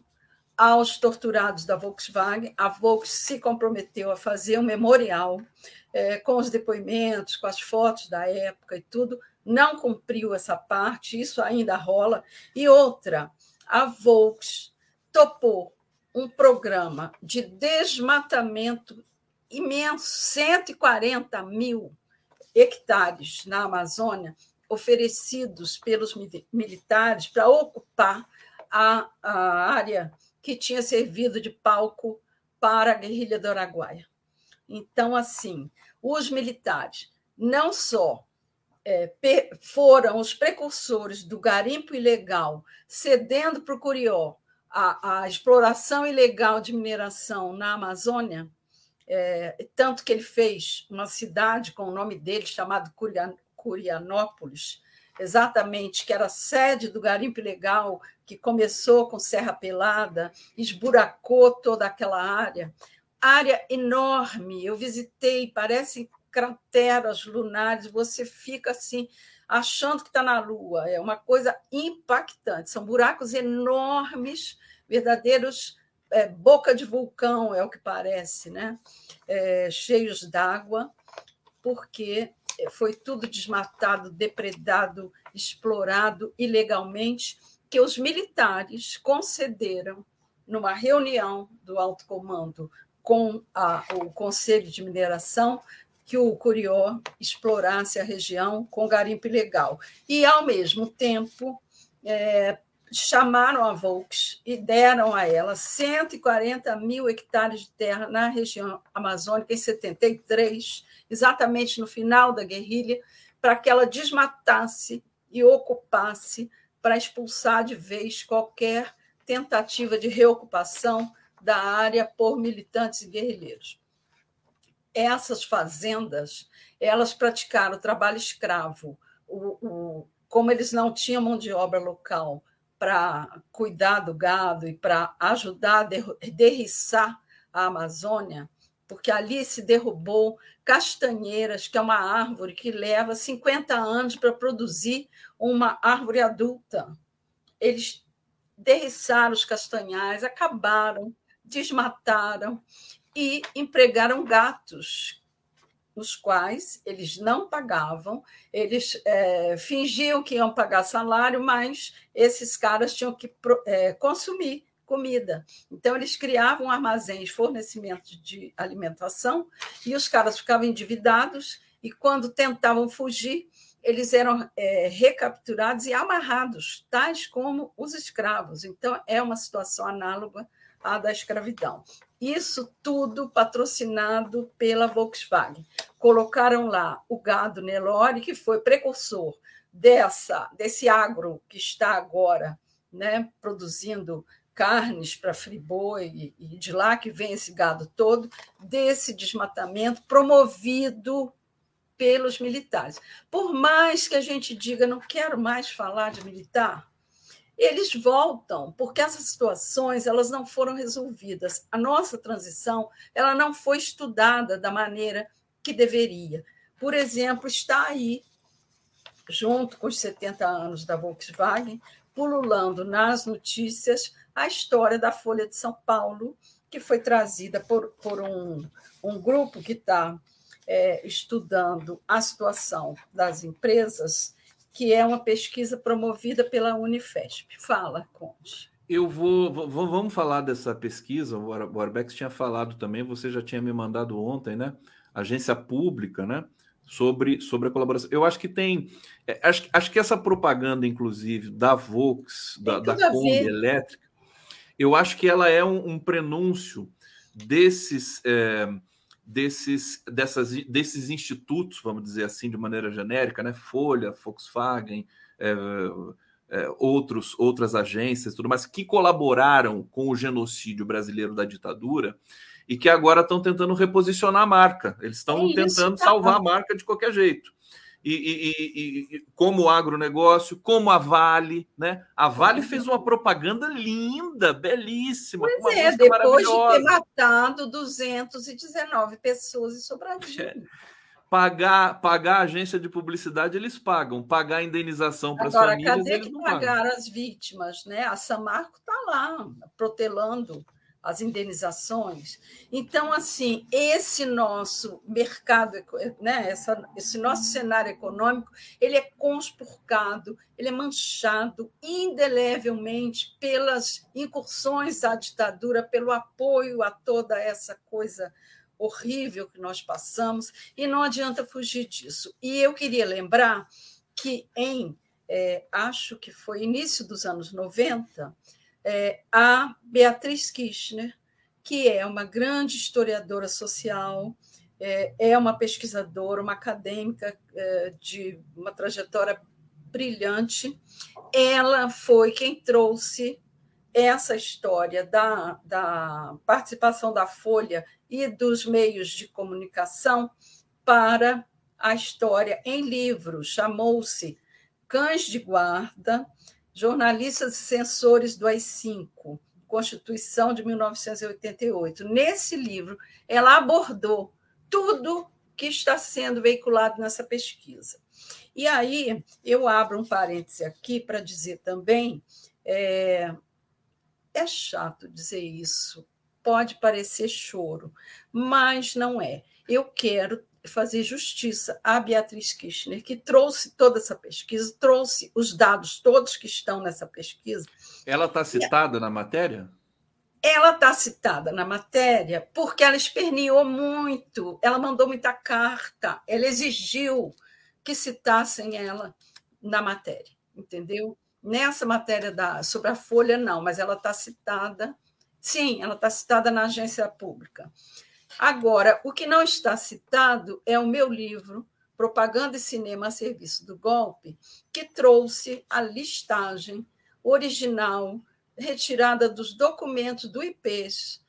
aos torturados da Volkswagen. A Volkswagen se comprometeu a fazer um memorial é, com os depoimentos, com as fotos da época e tudo. Não cumpriu essa parte, isso ainda rola. E outra, a Volkswagen topou um programa de desmatamento imenso 140 mil hectares na Amazônia oferecidos pelos militares para ocupar a, a área que tinha servido de palco para a guerrilha do Araguaia. Então, assim, os militares não só é, foram os precursores do garimpo ilegal, cedendo para o Curió a, a, exploração ilegal de mineração na Amazônia, é, tanto que ele fez uma cidade com o nome dele, chamado Curianópolis, exatamente, que era sede do garimpo ilegal, que começou com Serra Pelada, esburacou toda aquela área. Área enorme, eu visitei, parecem crateras lunares, você fica assim, achando que está na Lua. É uma coisa impactante. São buracos enormes, verdadeiros é, boca de vulcão, é o que parece, né? É, cheios d'água, porque foi tudo desmatado, depredado, explorado ilegalmente, que os militares concederam numa reunião do alto comando com a, o Conselho de Mineração que o Curió explorasse a região com garimpo ilegal. E, ao mesmo tempo, é, chamaram a Volks e deram a ela 140 mil hectares de terra na região amazônica em 73, exatamente no final da guerrilha, para que ela desmatasse e ocupasse para expulsar de vez qualquer tentativa de reocupação da área por militantes e guerrilheiros. Essas fazendas, elas praticaram trabalho escravo, o, o, como eles não tinham mão de obra local para cuidar do gado e para ajudar a derriçar a Amazônia, porque ali se derrubou castanheiras, que é uma árvore que leva 50 anos para produzir uma árvore adulta. Eles derriçaram os castanhais, acabaram, desmataram e empregaram gatos, os quais eles não pagavam, eles é, fingiam que iam pagar salário, mas esses caras tinham que é, consumir comida. Então, eles criavam armazéns, fornecimento de alimentação, e os caras ficavam endividados, e quando tentavam fugir, eles eram é, recapturados e amarrados, tais como os escravos. Então, é uma situação análoga à da escravidão. Isso tudo patrocinado pela Volkswagen. Colocaram lá o gado Nelore, que foi precursor dessa desse agro que está agora né, produzindo carnes para friboi e de lá que vem esse gado todo, desse desmatamento promovido pelos militares. Por mais que a gente diga não quero mais falar de militar, eles voltam porque essas situações elas não foram resolvidas. A nossa transição ela não foi estudada da maneira que deveria. Por exemplo, está aí junto com os 70 anos da Volkswagen, pululando nas notícias a história da Folha de São Paulo, que foi trazida por, por um, um grupo que está é, estudando a situação das empresas, que é uma pesquisa promovida pela Unifesp. Fala, Conde. Eu vou, Vamos falar dessa pesquisa. O Arbex tinha falado também, você já tinha me mandado ontem, né? Agência pública, né? sobre, sobre a colaboração. Eu acho que tem. É, acho, acho que essa propaganda, inclusive, da Vox, da, da Kombi elétrica, eu acho que ela é um, um prenúncio desses. É, desses, dessas, desses institutos, vamos dizer assim, de maneira genérica, né? Folha, Volkswagen, é, é, outros, outras agências, tudo mais, que colaboraram com o genocídio brasileiro da ditadura e que agora estão tentando reposicionar a marca. Eles estão é tentando tá salvar a marca de qualquer jeito. E, e, e, como o agronegócio, como a Vale, né? A Vale fez uma propaganda linda, belíssima. Pois é, depois de ter matado 219 pessoas em Sobradinho. É. Pagar, pagar a agência de publicidade, eles pagam. Pagar a indenização para as famílias, cadê eles que pagaram pagam. as vítimas? Né? A Samarco está lá, protelando as indenizações. Então, assim, esse nosso mercado, né, essa, esse nosso cenário econômico, ele é conspurcado, ele é manchado indelevelmente pelas incursões à ditadura, pelo apoio a toda essa coisa horrível que nós passamos, e não adianta fugir disso. E eu queria lembrar que em, é, acho que foi início dos anos 90, é, a Beatriz Kirchner, que é uma grande historiadora social, é, é uma pesquisadora, uma acadêmica é, de uma trajetória brilhante. Ela foi quem trouxe essa história da, da participação da Folha e dos meios de comunicação para a história em livros. Chamou-se Cães de Guarda, jornalistas e censores do AI-5, Constituição de 1988. Nesse livro, ela abordou tudo que está sendo veiculado nessa pesquisa. E aí, eu abro um parêntese aqui para dizer também: é, é chato dizer isso, pode parecer choro, mas não é. Eu quero fazer justiça à Beatriz Kirchner, que trouxe toda essa pesquisa, trouxe os dados todos que estão nessa pesquisa. Ela está citada na matéria? Ela está citada na matéria porque ela esperneou muito, ela mandou muita carta, ela exigiu que citassem ela na matéria, entendeu? Nessa matéria da, sobre a Folha, não, mas ela está citada, sim, ela está citada na agência pública. Agora, o que não está citado é o meu livro, Propaganda e Cinema a Serviço do Golpe, que trouxe a listagem original, retirada dos documentos do IPES,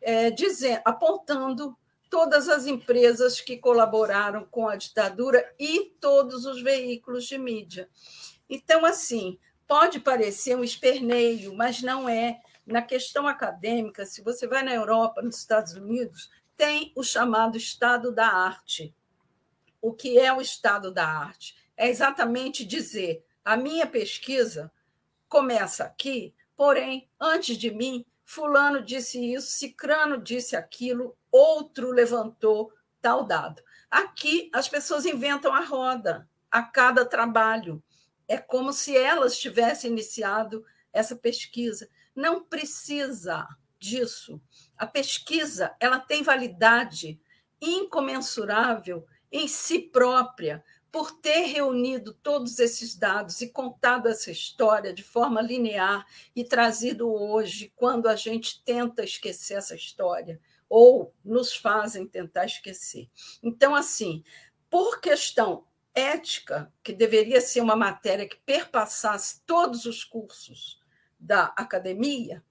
é, dizendo, apontando todas as empresas que colaboraram com a ditadura e todos os veículos de mídia. Então, assim, pode parecer um esperneio, mas não é. Na questão acadêmica, se você vai na Europa, nos Estados Unidos, tem o chamado estado da arte. O que é o estado da arte? É exatamente dizer: a minha pesquisa começa aqui, porém, antes de mim, Fulano disse isso, Cicrano disse aquilo, outro levantou tal dado. Aqui, as pessoas inventam a roda a cada trabalho. É como se elas tivessem iniciado essa pesquisa. Não precisa disso. A pesquisa ela tem validade incomensurável em si própria, por ter reunido todos esses dados e contado essa história de forma linear e trazido hoje, quando a gente tenta esquecer essa história, ou nos fazem tentar esquecer. Então, assim, por questão ética, que deveria ser uma matéria que perpassasse todos os cursos da academia,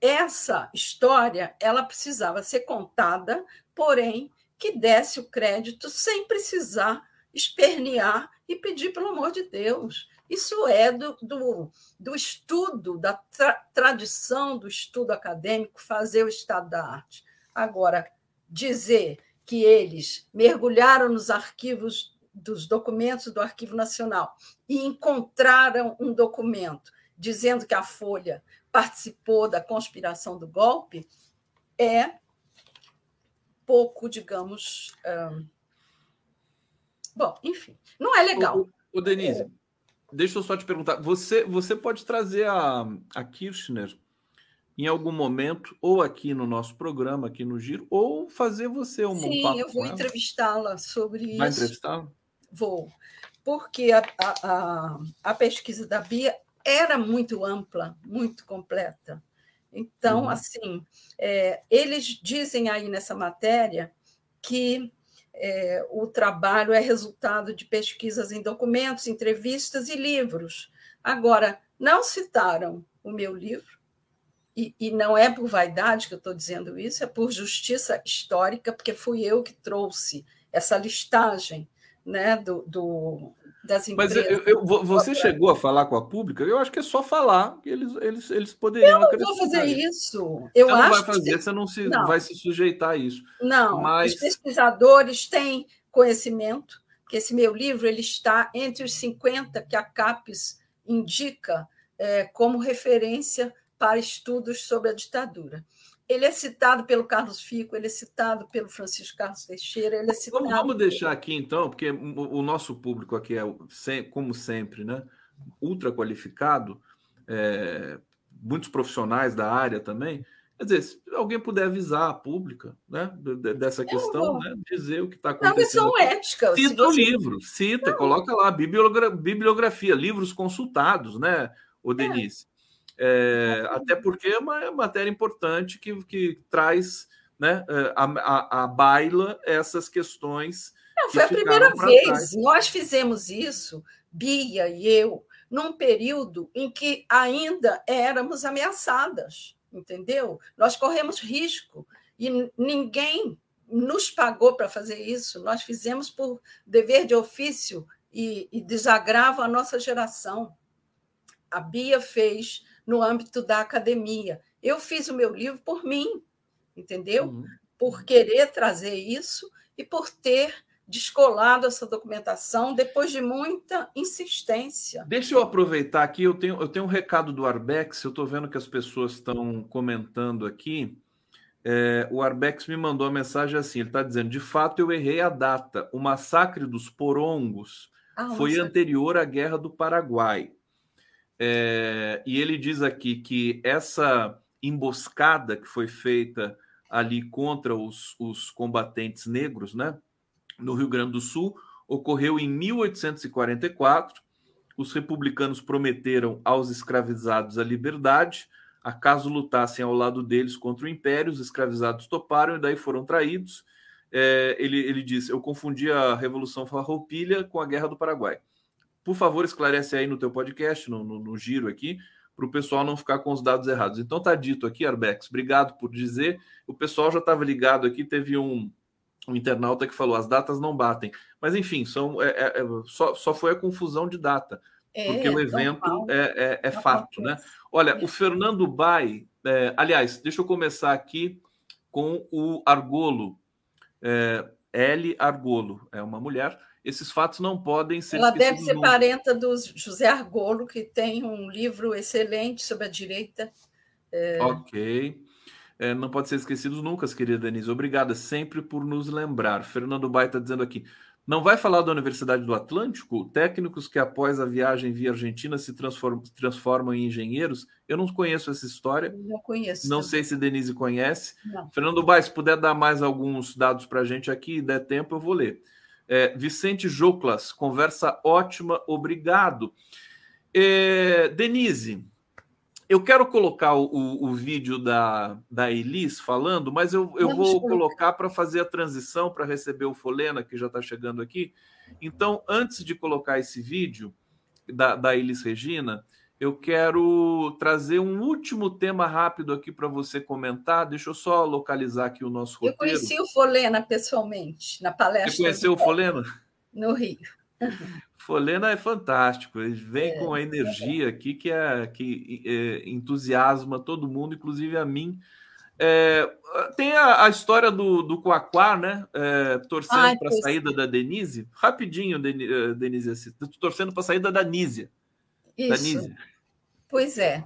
essa história ela precisava ser contada, porém que desse o crédito sem precisar espernear e pedir pelo amor de Deus. Isso é do, do, do estudo, da tra tradição do estudo acadêmico, fazer o estado da arte. Agora, dizer que eles mergulharam nos arquivos dos documentos do Arquivo Nacional e encontraram um documento dizendo que a Folha participou da conspiração do golpe é pouco, digamos. Um... Bom, enfim, não é legal. O, o Denise, é. deixa eu só te perguntar: você, você pode trazer a, a Kirchner em algum momento, ou aqui no nosso programa, aqui no Giro, ou fazer você um Sim, papo eu vou entrevistá-la sobre Vai isso. Vai entrevistá-la? Vou. Porque a, a, a, pesquisa da Bia era muito ampla, muito completa. Então, uhum. assim, é, eles dizem aí nessa matéria que é, o trabalho é resultado de pesquisas em documentos, entrevistas e livros. Agora, não citaram o meu livro, e, e não é por vaidade que eu estou dizendo isso, é por justiça histórica, porque fui eu que trouxe essa listagem né, do, do das empresas. Mas eu, eu, você chegou a falar com a pública? Eu acho que é só falar que eles, eles, eles poderiam Eu não vou fazer isso. Eu você acho não vai fazer, que... você não, se, não. vai se sujeitar a isso. Não, Mas... os pesquisadores têm conhecimento, que esse meu livro ele está entre os 50 que a CAPES indica é, como referência para estudos sobre a ditadura. Ele é citado pelo Carlos Fico, ele é citado pelo Francisco Carlos Teixeira, ele é citado. Vamos, vamos deixar aqui então, porque o, nosso público aqui é, como sempre, né, ultra qualificado, é, muitos profissionais da área também. Quer dizer, se alguém puder avisar a pública né, dessa questão, né, dizer o que está acontecendo. Não, ética. Cita o livro, cita, Não. coloca lá, bibliografia, livros consultados, né, o é. Denise? É. É, até porque é uma matéria importante que, que traz né, é, a, a, a baila essas questões. Não, foi a primeira vez. Trás. Nós fizemos isso, Bia e eu, num período em que ainda éramos ameaçadas, entendeu? Nós corremos risco e ninguém nos pagou para fazer isso. Nós fizemos por dever de ofício e, e desagravo à nossa geração. A Bia fez no âmbito da academia. Eu fiz o meu livro por mim, entendeu? Uhum. Por querer trazer isso e por ter descolado essa documentação depois de muita insistência. Deixa eu aproveitar aqui, eu tenho, eu tenho um recado do Arbex, eu estou vendo que as pessoas estão comentando aqui. É, o Arbex me mandou uma mensagem assim: ele está dizendo, de fato, eu errei a data. O massacre dos porongos ah, foi anterior à Guerra do Paraguai. É, e ele diz aqui que essa emboscada que foi feita ali contra os, os combatentes negros, né, no Rio Grande do Sul, ocorreu em 1844. Os republicanos prometeram aos escravizados a liberdade, acaso lutassem ao lado deles contra o império. Os escravizados toparam e daí foram traídos. É, ele, ele diz: Eu confundi a Revolução Farroupilha com a Guerra do Paraguai. Por favor, esclarece aí no teu podcast, no, no, no giro aqui, para o pessoal não ficar com os dados errados. Então tá dito aqui, Arbex, obrigado por dizer. O pessoal já estava ligado aqui, teve um, um, internauta que falou, as datas não batem. Mas enfim, são, é, é, é só, só foi a confusão de data. É, porque o evento é, é, é fato, né? Olha, o Fernando Bai, é, aliás, deixa eu começar aqui com o Argolo, é, L. Argolo, é uma mulher esses fatos não podem ser. Ela deve ser nunca. parenta do José Argolo, que tem um livro excelente sobre a direita. É... Ok. É, não pode ser esquecidos nunca, querida Denise. Obrigada sempre por nos lembrar. Fernando Bai está dizendo aqui. Não vai falar da Universidade do Atlântico? Técnicos que, após a viagem via Argentina, se transformam, transformam em engenheiros? Eu não conheço essa história. Não conheço. Não também. sei se Denise conhece. Não. Fernando Bai, se puder dar mais alguns dados para a gente aqui, der tempo, eu vou ler. É, Vicente Joclas, conversa ótima, obrigado. É, Denise, eu quero colocar o, o, vídeo da, da Elis falando, mas eu, eu vou colocar para fazer a transição para receber o Folena, que já está chegando aqui. Então, antes de colocar esse vídeo da, da Elis Regina, eu quero trazer um último tema rápido aqui para você comentar. Deixa eu só localizar aqui o nosso roteiro. Eu conheci o Folena pessoalmente, na palestra. Você conheceu o Folena? No Rio. Folena é fantástico, ele vem é, com a energia aqui que, é, que é, entusiasma todo mundo, inclusive a mim. É, tem a, a, história do, do né? É, torcendo para a saída da Denise. Rapidinho, eh, Denise, torcendo para a saída da Nízia. Isso. Da Nízia. Pois é.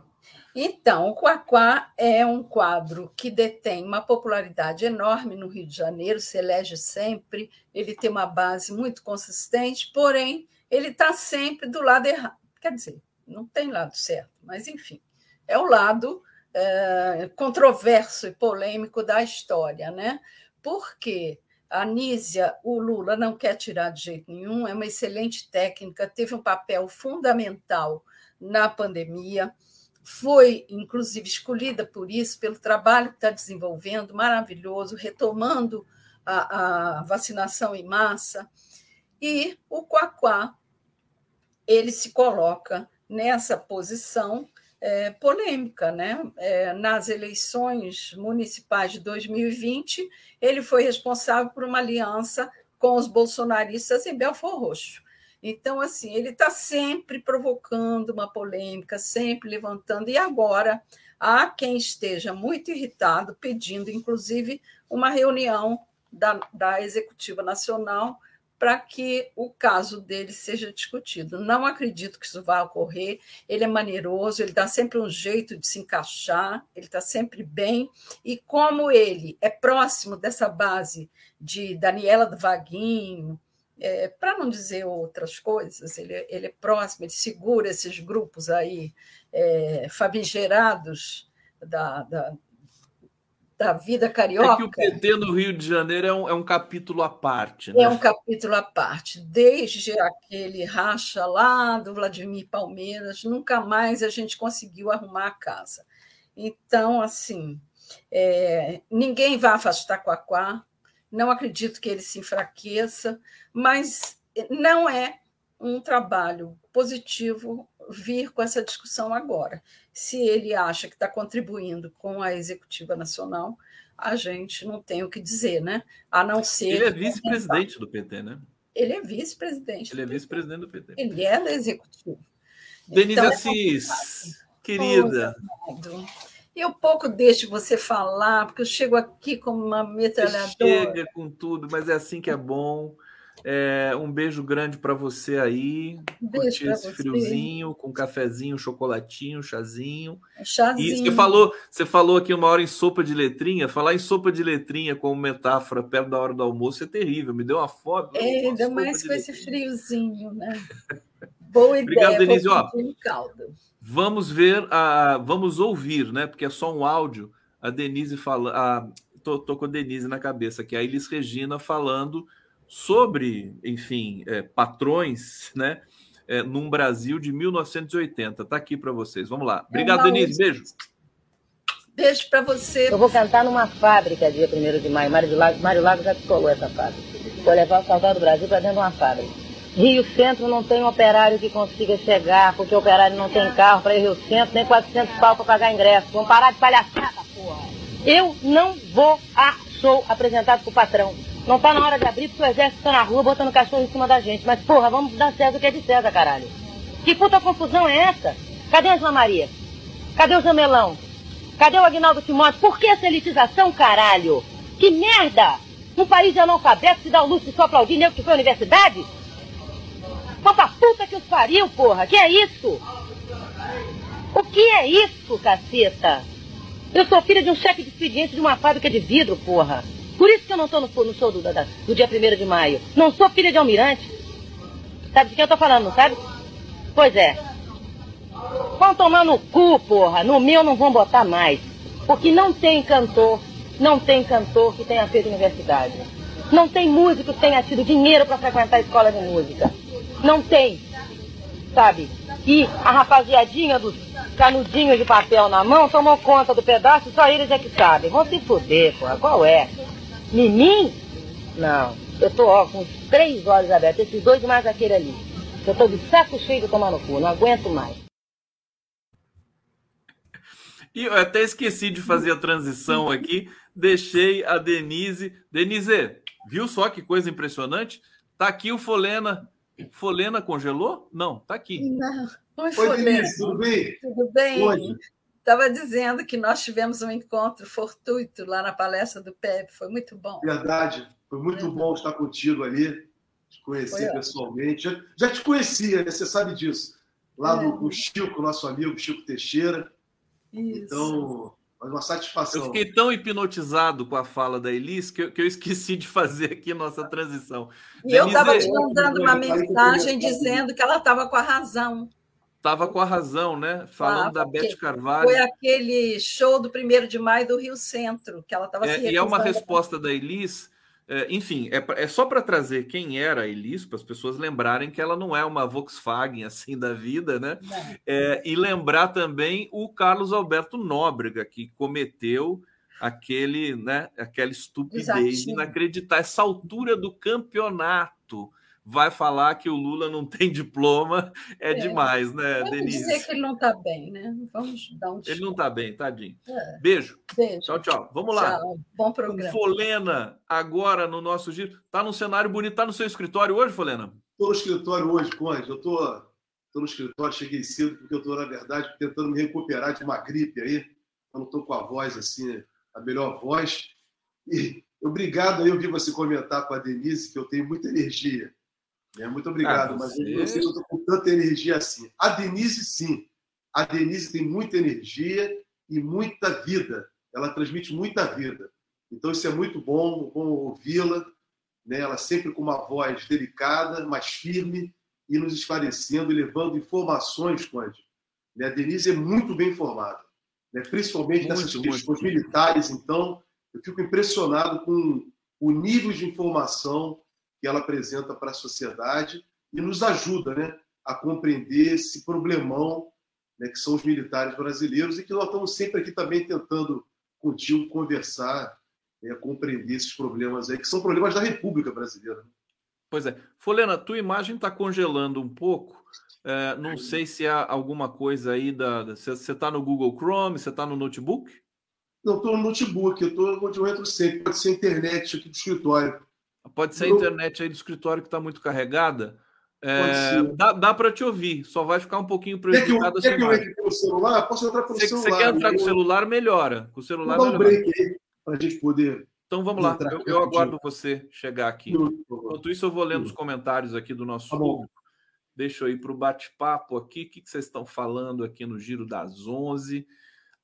Então, o Quaquá é um quadro que detém uma popularidade enorme no Rio de Janeiro, se elege sempre, ele tem uma base muito consistente, porém, ele está sempre do lado errado. Quer dizer, não tem lado certo, mas enfim, é o lado é, controverso e polêmico da história, né? Porque a Nízia, o Lula não quer tirar de jeito nenhum, é uma excelente técnica, teve um papel fundamental na pandemia, foi inclusive escolhida por isso, pelo trabalho que está desenvolvendo, maravilhoso, retomando a, a vacinação em massa. E o Quaquá, ele se coloca nessa posição é, polêmica. Né? É, nas eleições municipais de 2020, ele foi responsável por uma aliança com os bolsonaristas em Belfor Roxo. Então, assim, ele está sempre provocando uma polêmica, sempre levantando, e agora há quem esteja muito irritado, pedindo, inclusive, uma reunião da, da Executiva Nacional para que o caso dele seja discutido. Não acredito que isso vá ocorrer. Ele é maneiroso, ele dá sempre um jeito de se encaixar, ele está sempre bem. E como ele é próximo dessa base de Daniela do Vaguinho, é, para não dizer outras coisas, ele, ele é próximo, ele segura esses grupos aí é, famigerados da, da, da vida carioca. É que o PT no Rio de Janeiro é um, é um capítulo à parte. Né? É um capítulo à parte. Desde aquele racha lá do Vladimir Palmeiras, nunca mais a gente conseguiu arrumar a casa. Então, assim, é, ninguém vai afastar Quaquá, não acredito que ele se enfraqueça, mas não é um trabalho positivo vir com essa discussão agora. Se ele acha que está contribuindo com a executiva nacional, a gente não tem o que dizer, né? A não ser. Ele é vice-presidente do PT, né? Ele é vice-presidente. Ele é vice-presidente do PT. Ele é da executiva. Denise então, é Assis, é querida. Eu pouco deixo você falar, porque eu chego aqui como uma metralhadora. Você chega com tudo, mas é assim que é bom. É, um beijo grande para você aí. Beijo Curtir esse você. friozinho, com cafezinho, chocolatinho, chazinho. chazinho. E você falou, você falou aqui uma hora em sopa de letrinha. Falar em sopa de letrinha como metáfora perto da hora do almoço é terrível. Me deu uma fome. É, ainda mais com esse friozinho, né? Boa ideia. Obrigado, Denise. Ó, vamos ver, a, vamos ouvir, né? Porque é só um áudio. A Denise fala, a, tô, tô com a Denise na cabeça, que é a Elis Regina falando sobre, enfim, é, patrões, né? É, num Brasil de 1980. Tá aqui para vocês. Vamos lá. Obrigado, é Denise. Beijo. Beijo para você. Eu vou cantar numa fábrica dia 1 de maio. Mário Lago, Mário Lago já descolou essa fábrica. Vou levar o Saudade do Brasil para dentro de uma fábrica. Rio Centro não tem operário que consiga chegar, porque o operário não tem carro para ir Rio Centro, nem 400 pau para pagar ingresso. Vamos parar de palhaçada, porra. Eu não vou a show apresentado pro patrão. Não tá na hora de abrir porque o exército tá na rua botando cachorro em cima da gente. Mas, porra, vamos dar César o que é de César, caralho. Que puta confusão é essa? Cadê a Angela Maria? Cadê o Jamelão? Cadê o Agnaldo Timóteo? Por que essa elitização, caralho? Que merda! Um país de analfabeto se dá o luxo de só aplaudir nego que foi à universidade? Pô, pra puta que os pariu, porra! Que é isso? O que é isso, caceta? Eu sou filha de um chefe de expediente de uma fábrica de vidro, porra. Por isso que eu não estou no, no, show do, da, do dia 1 de maio. Não sou filha de almirante. Sabe de quem eu estou falando, não sabe? Pois é. Vão tomar no cu, porra. No meu não vão botar mais. Porque não tem cantor, não tem cantor que tenha feito universidade. Não tem músico que tenha tido dinheiro para frequentar a escola de música. Não tem. Sabe? E a rapaziadinha dos canudinhos de papel na mão tomou conta do pedaço, só eles é que sabem. Vão se fuder, porra. Qual é? Mimim? Não. Eu tô, ó, com três olhos abertos, esses dois mais aquele ali. Eu tô de saco cheio de tomar no cu, não aguento mais. E eu até esqueci de fazer a transição aqui, deixei a Denise. Denise, viu só que coisa impressionante? Tá aqui o Folena. Folena congelou? Não, tá aqui. Não. Oi, Oi Denise, tudo bem? Tudo bem? Estava dizendo que nós tivemos um encontro fortuito lá na palestra do PEB, foi muito bom. Verdade, foi muito bom estar contigo ali, te conhecer foi pessoalmente. Já, já, te conhecia, né? você sabe disso. Lá é. do, Chico, nosso amigo Chico Teixeira. Isso. Então, mas uma satisfação. Eu fiquei tão hipnotizado com a fala da Elis que eu, que eu esqueci de fazer aqui nossa transição. E Denise... eu estava te mandando uma mensagem dizendo que ela estava com a razão. Estava com a razão, né? Falando ah, da Beth Carvalho. Foi aquele show do primeiro de maio do Rio Centro, que ela estava é, se E é uma resposta da Elis é, enfim, é, é só para trazer quem era a Elis, para as pessoas lembrarem que ela não é uma Volkswagen assim da vida, né? É, e lembrar também o Carlos Alberto Nóbrega, que cometeu aquele, né, aquela estupidez Exatinho. inacreditável. Essa altura do campeonato vai falar que o Lula não tem diploma é, é. demais, né, Vamos Denise? dizer que ele não está bem, né? Vamos dar um Ele não está bem, tadinho. É. Beijo. Beijo. Tchau, tchau. Vamos lá. Tchau. Bom programa. Folena, agora no nosso giro. Está num cenário bonito. Está no seu escritório hoje, Folena? Estou no escritório hoje, Conde. Eu estou tô, no escritório, cheguei cedo, porque eu estou, na verdade, tentando me recuperar de uma gripe aí. Eu não estou com a voz assim, a melhor voz. E obrigado aí, eu vi você comentar com a Denise que eu tenho muita energia. É, muito obrigado, ah, mas eu não sei se eu estou com tanta energia assim. A Denise, sim. A Denise tem muita energia e muita vida. Ela transmite muita vida. Então, isso é muito bom, bom ouvi-la. Né? Ela sempre com uma voz delicada, mas firme, e nos esclarecendo e levando informações, Conde. Né? A Denise é muito bem informada, né? principalmente muito, nessas questões muito. militares. Então, eu fico impressionado com o nível de informação que ela apresenta para a sociedade e nos ajuda né, a compreender esse problemão né, que são os militares brasileiros e que nós estamos sempre aqui também tentando contigo conversar, né, compreender esses problemas aí, que são problemas da República Brasileira. Pois é. Folena, tua imagem está congelando um pouco. É, não sei se há alguma coisa aí da. Você está no Google Chrome, você está no notebook? Não, estou no notebook, eu estou onde eu entro sempre, pode ser internet aqui do escritório. Pode ser a internet aí do escritório que está muito carregada. É, dá, dá para te ouvir, só vai ficar um pouquinho prejudicado. Quer que eu, quer que eu entre pelo celular? Posso entrar pelo celular. Você quer entrar com o celular, melhora. Com o celular, Vou dar um break aí para a gente poder. Então vamos lá, eu, eu, aguardo você chegar aqui. Enquanto isso, eu vou lendo os comentários aqui do nosso tá público. Deixa eu ir para o bate-papo aqui. O que, que vocês estão falando aqui no Giro das 11?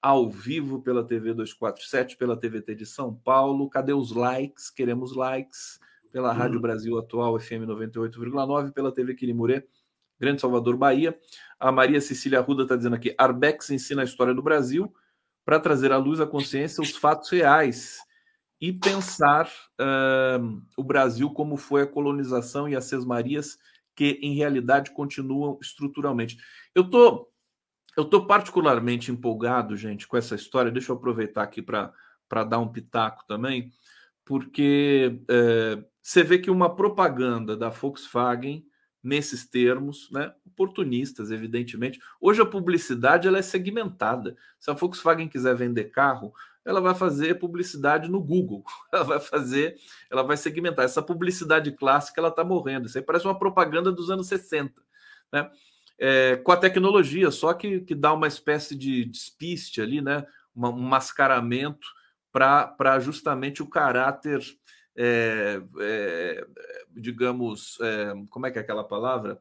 Ao vivo pela TV 247, pela TVT de São Paulo. Cadê os likes? Queremos likes pela Rádio uhum. Brasil Atual FM 98,9, pela TV Quirimurê, Grande Salvador, Bahia. A Maria Cecília Arruda está dizendo aqui: Arbex ensina a história do Brasil para trazer à luz a consciência os fatos reais e pensar uh, o Brasil como foi a colonização e as sesmarias que em realidade continuam estruturalmente. Eu tô eu tô particularmente empolgado, gente, com essa história. Deixa eu aproveitar aqui para dar um pitaco também, porque é, você vê que uma propaganda da Volkswagen nesses termos, né, oportunistas, evidentemente. Hoje a publicidade ela é segmentada. Se a Volkswagen quiser vender carro, ela vai fazer publicidade no Google. Ela vai fazer, ela vai segmentar. Essa publicidade clássica ela está morrendo. Isso aí parece uma propaganda dos anos 60, né? É, com a tecnologia, só que, que dá uma espécie de despiste ali, né? Um mascaramento para justamente o caráter é, é, digamos, é, como é que é aquela palavra?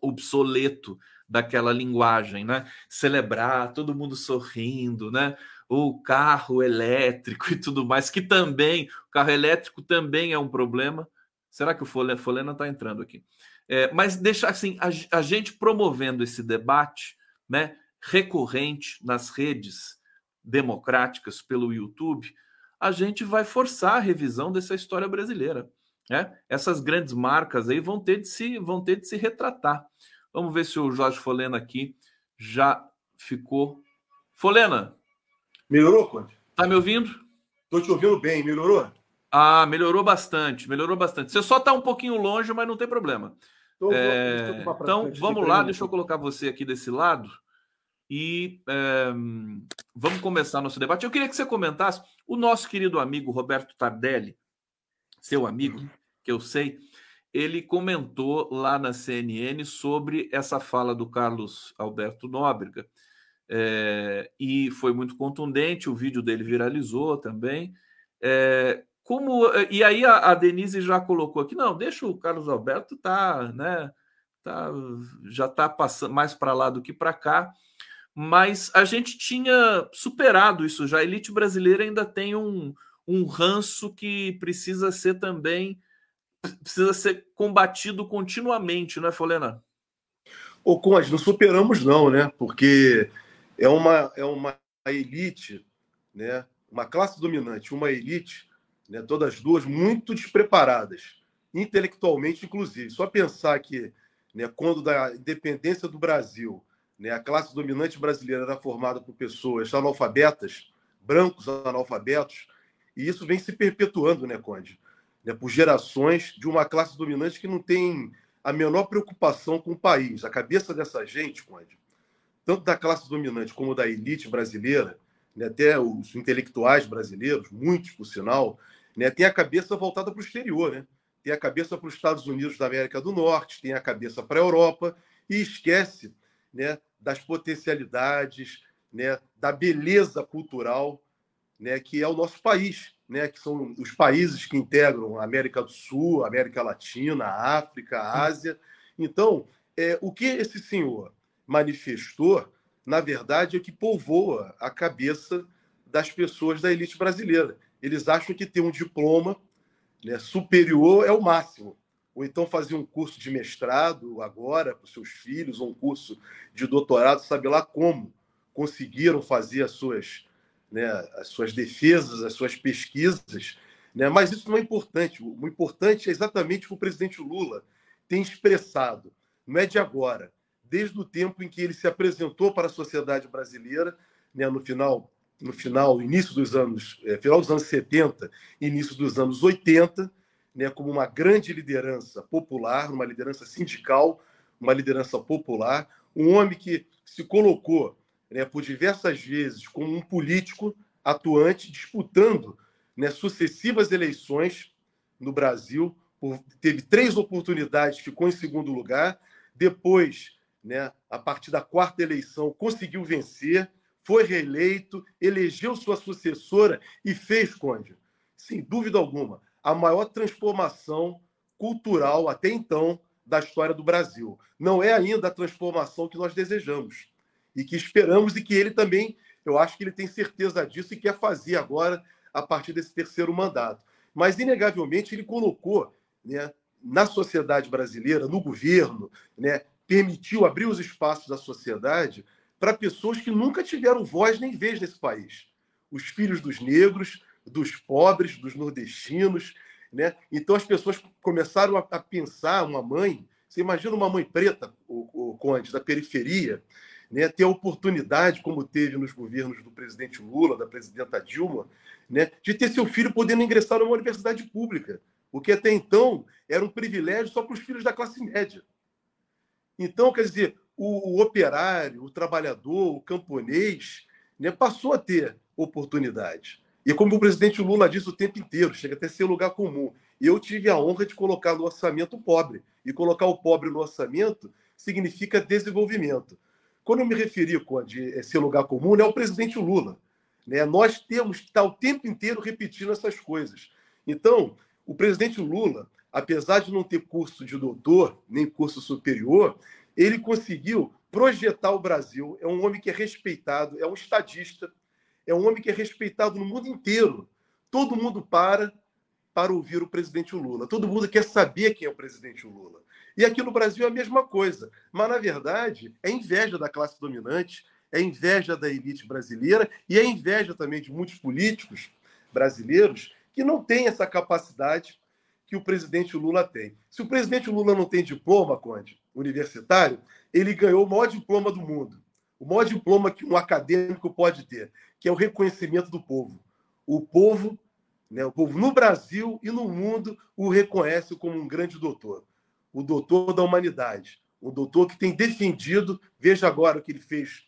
Obsoleto daquela linguagem, né? Celebrar, todo mundo sorrindo, né? O carro elétrico e tudo mais, que também, o carro elétrico também é um problema. Será que o Folena está entrando aqui? Mas deixar assim, a, a, gente promovendo esse debate, né, recorrente nas redes democráticas pelo YouTube, a gente vai forçar a revisão dessa história brasileira. Né? Essas grandes marcas aí vão ter de se, vão ter de se retratar. Vamos ver se o Jorge Folena aqui já ficou. Folena. Melhorou, Conde? Tá me ouvindo? Estou te ouvindo bem, melhorou? Ah, melhorou bastante, melhorou bastante. Você só está um pouquinho longe, mas não tem problema. Então, é... então vamos lá, deixa eu colocar você aqui desse lado e é... vamos começar nosso debate. Eu queria que você comentasse o nosso querido amigo Roberto Tardelli, seu amigo, uhum. que eu sei, ele comentou lá na CNN sobre essa fala do Carlos Alberto Nóbrega. É, e foi muito contundente, o vídeo dele viralizou também. É, como e aí a, a, Denise já colocou aqui, não, deixa o Carlos Alberto tá, né, tá, já está passando mais para lá do que para cá, mas a gente tinha superado isso já. A elite brasileira ainda tem um, um ranço que precisa ser também precisa ser combatido continuamente, não é, Folena? Ô, Conde, não superamos não, né? Porque é uma, é uma elite, né? uma classe dominante, uma elite né, todas duas muito despreparadas, intelectualmente, inclusive. Só pensar que, né, quando da independência do Brasil, né, a classe dominante brasileira era formada por pessoas analfabetas, brancos analfabetos, e isso vem se perpetuando, né, Conde? Né, por gerações de uma classe dominante que não tem a menor preocupação com o país. A cabeça dessa gente, Conde, tanto da classe dominante como da elite brasileira, né, até os intelectuais brasileiros, muitos por sinal, né, tem a cabeça voltada para o exterior, né? tem a cabeça para os Estados Unidos da América do Norte, tem a cabeça para a Europa e esquece né, das potencialidades, né, da beleza cultural né, que é o nosso país, né, que são os países que integram a América do Sul, a América Latina, a África, a Ásia. Então, é, o que esse senhor manifestou na verdade, é que povoa a cabeça das pessoas da elite brasileira. Eles acham que ter um diploma né, superior é o máximo. Ou então fazer um curso de mestrado agora para os seus filhos, ou um curso de doutorado, sabe lá como conseguiram fazer as suas, né, as suas defesas, as suas pesquisas. Né? Mas isso não é importante. O importante é exatamente o que o presidente Lula tem expressado. Não é de agora desde o tempo em que ele se apresentou para a sociedade brasileira, né, no final, no final, início dos anos, é, final dos anos 70, início dos anos 80, né, como uma grande liderança popular, uma liderança sindical, uma liderança popular, um homem que se colocou né, por diversas vezes como um político atuante, disputando né, sucessivas eleições no Brasil. Teve três oportunidades, ficou em segundo lugar. Depois né, a partir da quarta eleição, conseguiu vencer, foi reeleito, elegeu sua sucessora e fez, Conde, sem dúvida alguma, a maior transformação cultural até então da história do Brasil. Não é ainda a transformação que nós desejamos e que esperamos e que ele também, eu acho que ele tem certeza disso e quer fazer agora a partir desse terceiro mandato. Mas, inegavelmente, ele colocou né, na sociedade brasileira, no governo, né, permitiu abrir os espaços da sociedade para pessoas que nunca tiveram voz nem vez nesse país. Os filhos dos negros, dos pobres, dos nordestinos. Né? Então as pessoas começaram a, a pensar, uma mãe, você imagina uma mãe preta, o, o Conde, da periferia, né, ter a oportunidade, como teve nos governos do presidente Lula, da presidenta Dilma, né, de ter seu filho podendo ingressar numa universidade pública, o que até então era um privilégio só para os filhos da classe média. Então, quer dizer, o, o operário, o trabalhador, o camponês, né, passou a ter oportunidade. E como o presidente Lula disse o tempo inteiro, chega até ser lugar comum. Eu tive a honra de colocar no orçamento o pobre. E colocar o pobre no orçamento significa desenvolvimento. Quando eu me referi, a ser lugar comum, é o presidente Lula. Né? Nós temos que estar o tempo inteiro repetindo essas coisas. Então, o presidente Lula apesar de não ter curso de doutor, nem curso superior, ele conseguiu projetar o Brasil. É um homem que é respeitado, é um estadista, é um homem que é respeitado no mundo inteiro. Todo mundo para para ouvir o presidente Lula. Todo mundo quer saber quem é o presidente Lula. E aqui no Brasil é a mesma coisa. Mas, na verdade, é inveja da classe dominante, é inveja da elite brasileira e é inveja também de muitos políticos brasileiros que não têm essa capacidade que o presidente Lula tem. Se o presidente Lula não tem diploma, Conde, universitário, ele ganhou o maior diploma do mundo. O maior diploma que um acadêmico pode ter, que é o reconhecimento do povo. O povo, né, o povo no Brasil e no mundo o reconhece como um grande doutor. O doutor da humanidade. O doutor que tem defendido, veja agora o que ele fez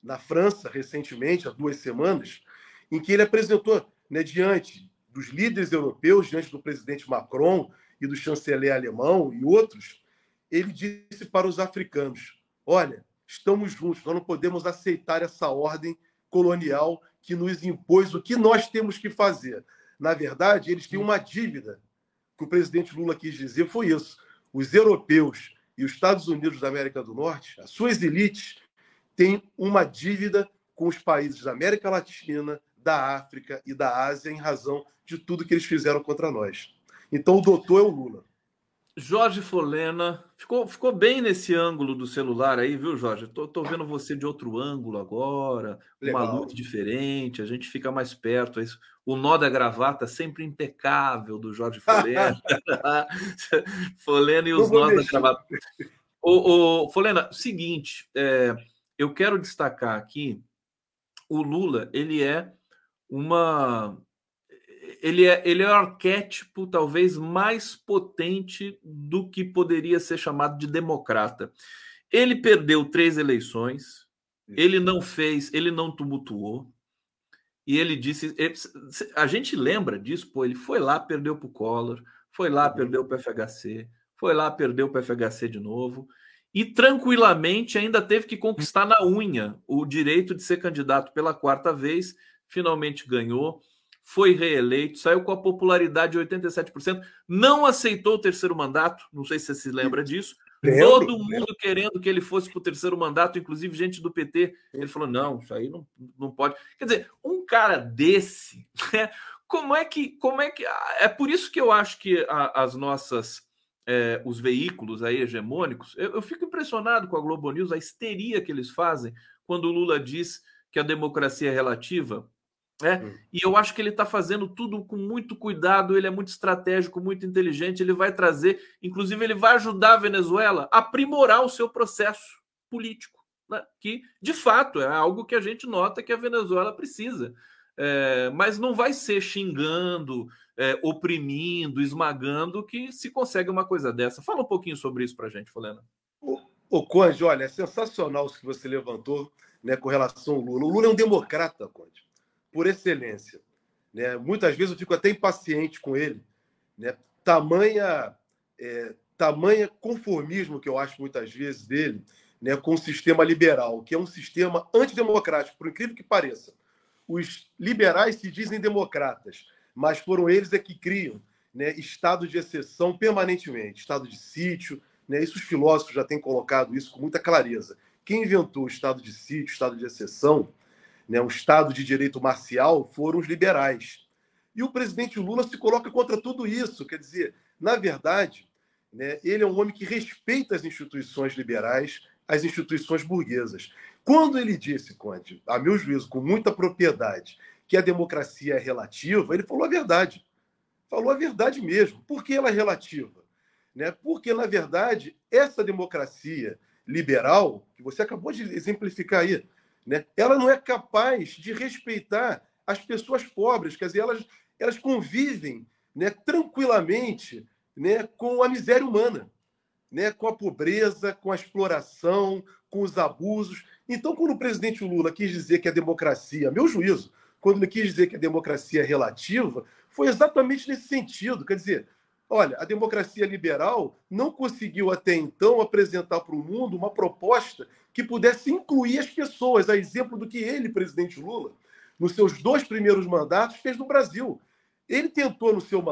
na França recentemente, há duas semanas, em que ele apresentou né, diante dos líderes europeus, diante do presidente Macron e do chanceler alemão e outros, ele disse para os africanos: olha, estamos juntos, nós não podemos aceitar essa ordem colonial que nos impôs o que nós temos que fazer. Na verdade, eles têm uma dívida. O que o presidente Lula quis dizer foi isso. Os europeus e os Estados Unidos da América do Norte, as suas elites, têm uma dívida com os países da América Latina, da África e da Ásia em razão de tudo que eles fizeram contra nós. Então, o doutor é o Lula. Jorge Folena, ficou, ficou bem nesse ângulo do celular aí, viu, Jorge? Tô, tô vendo você de outro ângulo agora, Legal. uma luz diferente, a gente fica mais perto. É isso. O nó da gravata sempre impecável do Jorge Folena. Folena e os nós da gravata. O, o, Folena, seguinte, é, eu quero destacar aqui, o Lula, ele é uma ele é, ele é o arquétipo talvez mais potente do que poderia ser chamado de democrata. Ele perdeu três eleições, ele não fez, ele não tumultuou, e ele disse. a gente lembra disso, pô, ele foi lá, perdeu para o Collor, foi lá, uhum. perdeu para o FHC, foi lá, perdeu para o FHC de novo, e tranquilamente ainda teve que conquistar na unha o direito de ser candidato pela quarta vez, finalmente ganhou foi reeleito, saiu com a popularidade de 87%, não aceitou o terceiro mandato, não sei se você se lembra disso. Lembro, Todo mundo lembro. querendo que ele fosse para o terceiro mandato, inclusive gente do PT. Ele falou: não, isso aí não, não pode. Quer dizer, um cara desse, né, como é que. Como é que. É por isso que eu acho que a, as nossas. É, os veículos aí hegemônicos, eu, eu fico impressionado com a Globo News, a histeria que eles fazem quando o Lula diz que a democracia é relativa né? Hum. E eu acho que ele está fazendo tudo com muito cuidado, ele é muito estratégico, muito inteligente, ele vai trazer, inclusive, ele vai ajudar a Venezuela a aprimorar o seu processo político, né? que de fato é algo que a gente nota que a Venezuela precisa. É, mas não vai ser xingando, é, oprimindo, esmagando que se consegue uma coisa dessa. Fala um pouquinho sobre isso para a gente, Folena. O, o Conde, olha, é sensacional o que você levantou né, com relação ao Lula. O Lula é um democrata, Conde por excelência. Né? Muitas vezes eu fico até impaciente com ele. Né? Tamanha, é, tamanha conformismo que eu acho muitas vezes dele né, com o sistema liberal, que é um sistema antidemocrático, por incrível que pareça. Os liberais se dizem democratas, mas foram eles é que criam né, estado de exceção permanentemente, estado de sítio. Né, isso os filósofos já têm colocado isso com muita clareza. Quem inventou o estado de sítio, estado de exceção, né, um Estado de direito marcial, foram os liberais. E o presidente Lula se coloca contra tudo isso. Quer dizer, na verdade, né, ele é um homem que respeita as instituições liberais, as instituições burguesas. Quando ele disse, Conde, a meu juízo, com muita propriedade, que a democracia é relativa, ele falou a verdade. Falou a verdade mesmo. Por que ela é relativa? Né? Porque, na verdade, essa democracia liberal, que você acabou de exemplificar aí, né? Ela não é capaz de respeitar as pessoas pobres, quer dizer, elas, elas convivem né, tranquilamente né, com a miséria humana, né, com a pobreza, com a exploração, com os abusos. Então, quando o presidente Lula quis dizer que a democracia, meu juízo, quando ele quis dizer que a democracia é relativa, foi exatamente nesse sentido. Quer dizer, olha, a democracia liberal não conseguiu até então apresentar para o mundo uma proposta que pudesse incluir as pessoas, a exemplo do que ele, presidente Lula, nos seus dois primeiros mandatos, fez no Brasil. Ele tentou, no seu,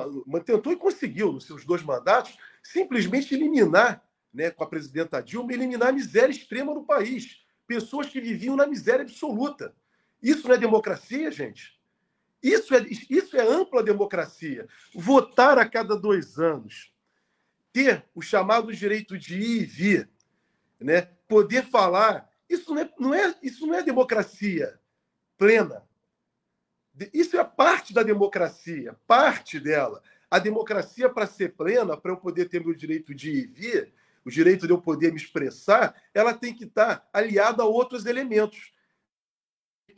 tentou e conseguiu, nos seus dois mandatos, simplesmente eliminar, né, com a presidenta Dilma, eliminar a miséria extrema no país. Pessoas que viviam na miséria absoluta. Isso não é democracia, gente? Isso é, isso é ampla democracia. Votar a cada dois anos, ter o chamado direito de ir e vir, né? poder falar. Isso não é, não é, isso não é democracia plena. Isso é parte da democracia, parte dela. A democracia, para ser plena, para eu poder ter meu direito de ir e vir, o direito de eu poder me expressar, ela tem que estar aliada a outros elementos.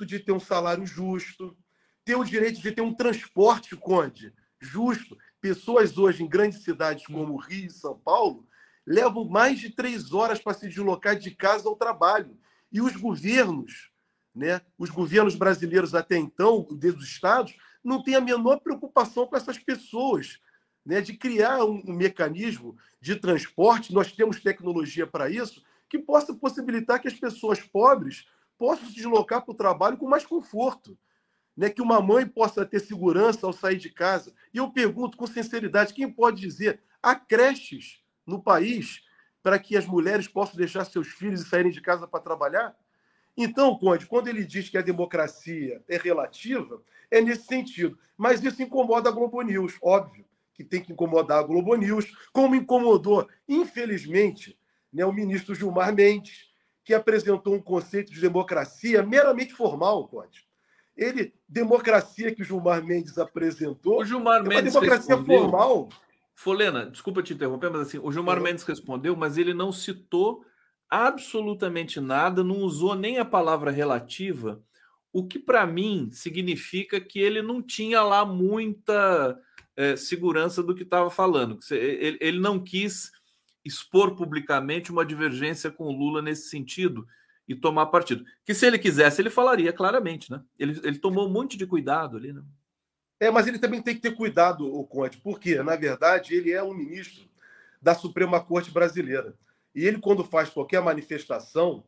De ter um salário justo, ter o direito de ter um transporte, Conde, justo. Pessoas hoje em grandes cidades como Rio e São Paulo levam mais de três horas para se deslocar de casa ao trabalho. E os governos, né, os governos brasileiros até então, desde os estados, não têm a menor preocupação com essas pessoas, né, de criar um, um mecanismo de transporte. Nós temos tecnologia para isso, que possa possibilitar que as pessoas pobres possam se deslocar para o trabalho com mais conforto. Né, que uma mãe possa ter segurança ao sair de casa. E eu pergunto com sinceridade: quem pode dizer há creches no país para que as mulheres possam deixar seus filhos e saírem de casa para trabalhar? Então, Conde, quando ele diz que a democracia é relativa, é nesse sentido. Mas isso incomoda a Globo News, óbvio que tem que incomodar a Globo News, como incomodou, infelizmente, né, o ministro Gilmar Mendes, que apresentou um conceito de democracia meramente formal, Conde. Ele, democracia que o Gilmar Mendes apresentou, o Gilmar é uma democracia respondeu... formal. Folena, desculpa te interromper, mas assim, o Gilmar Mendes respondeu, mas ele não citou absolutamente nada, não usou nem a palavra relativa, o que para mim significa que ele não tinha lá muita é, segurança do que estava falando. Ele, ele não quis expor publicamente uma divergência com o Lula nesse sentido e tomar partido. Que se ele quisesse, ele falaria claramente, né? Ele, ele tomou um monte de cuidado ali, né? É, mas ele também tem que ter cuidado, o Conte, porque, na verdade, ele é um ministro da Suprema Corte Brasileira. E ele, quando faz qualquer manifestação,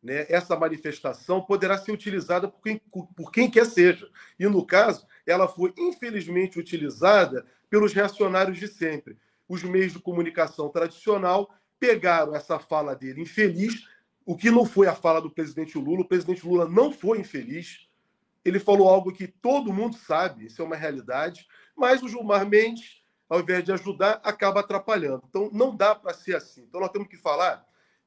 né, essa manifestação poderá ser utilizada por quem, por quem quer seja. E, no caso, ela foi, infelizmente, utilizada pelos reacionários de sempre. Os meios de comunicação tradicional pegaram essa fala dele infeliz, o que não foi a fala do presidente Lula. O presidente Lula não foi infeliz. Ele falou algo que todo mundo sabe, isso é uma realidade, mas o Gilmar Mendes ao invés de ajudar, acaba atrapalhando. Então, não dá para ser assim. Então, nós temos que falar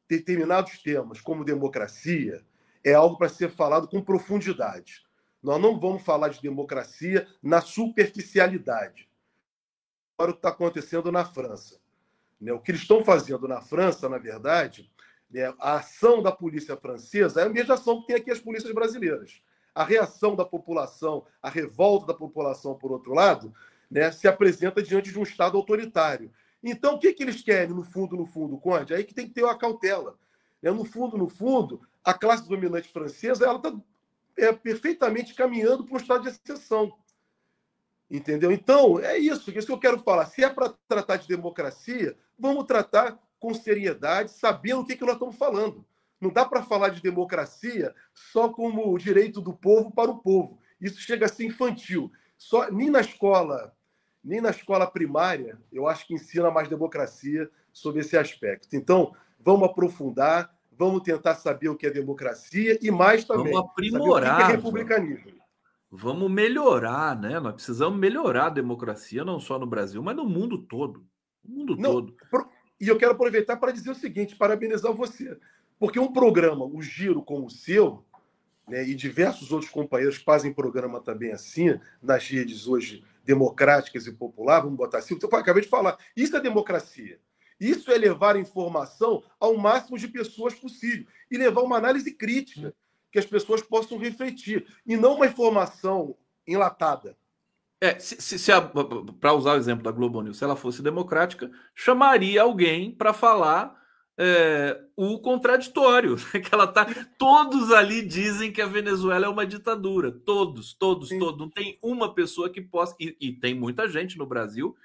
determinados temas, como democracia, é algo para ser falado com profundidade. Nós não vamos falar de democracia na superficialidade. Agora, o que está acontecendo na França. Né? O que eles estão fazendo na França, na verdade, né? a ação da polícia francesa é a mesma ação que tem aqui as polícias brasileiras. A reação da população, a revolta da população, por outro lado, né, se apresenta diante de um Estado autoritário. Então, o que, que eles querem, no fundo, no fundo, Conde? Aí que tem que ter uma cautela. Né? No fundo, no fundo, a classe dominante francesa ela está é, perfeitamente caminhando para um estado de exceção. Entendeu? Então, é isso, é isso que eu quero falar. Se é para tratar de democracia, vamos tratar com seriedade, sabendo o que, que nós estamos falando. Não dá para falar de democracia só como o direito do povo para o povo. Isso chega a ser infantil. Só, nem na escola nem na escola primária eu acho que ensina mais democracia sobre esse aspecto. Então, vamos aprofundar, vamos tentar saber o que é democracia e mais também vamos aprimorar, o que é republicanismo. Vamos melhorar, né? Nós precisamos melhorar a democracia, não só no Brasil, mas no mundo todo. No mundo não, todo. E eu quero aproveitar para dizer o seguinte: parabenizar você. Porque um programa, o Giro como o seu, né, e diversos outros companheiros fazem programa também assim, nas redes hoje democráticas e popular, vamos botar assim, eu acabei de falar. Isso é democracia. Isso é levar informação ao máximo de pessoas possível e levar uma análise crítica que as pessoas possam refletir e não uma informação enlatada. É, se, se, se para usar o exemplo da Globo News, se ela fosse democrática, chamaria alguém para falar é, o contraditório, que ela tá. Todos ali dizem que a Venezuela é uma ditadura. Todos, todos, Sim. todos. Não tem uma pessoa que possa. E, e tem muita gente no Brasil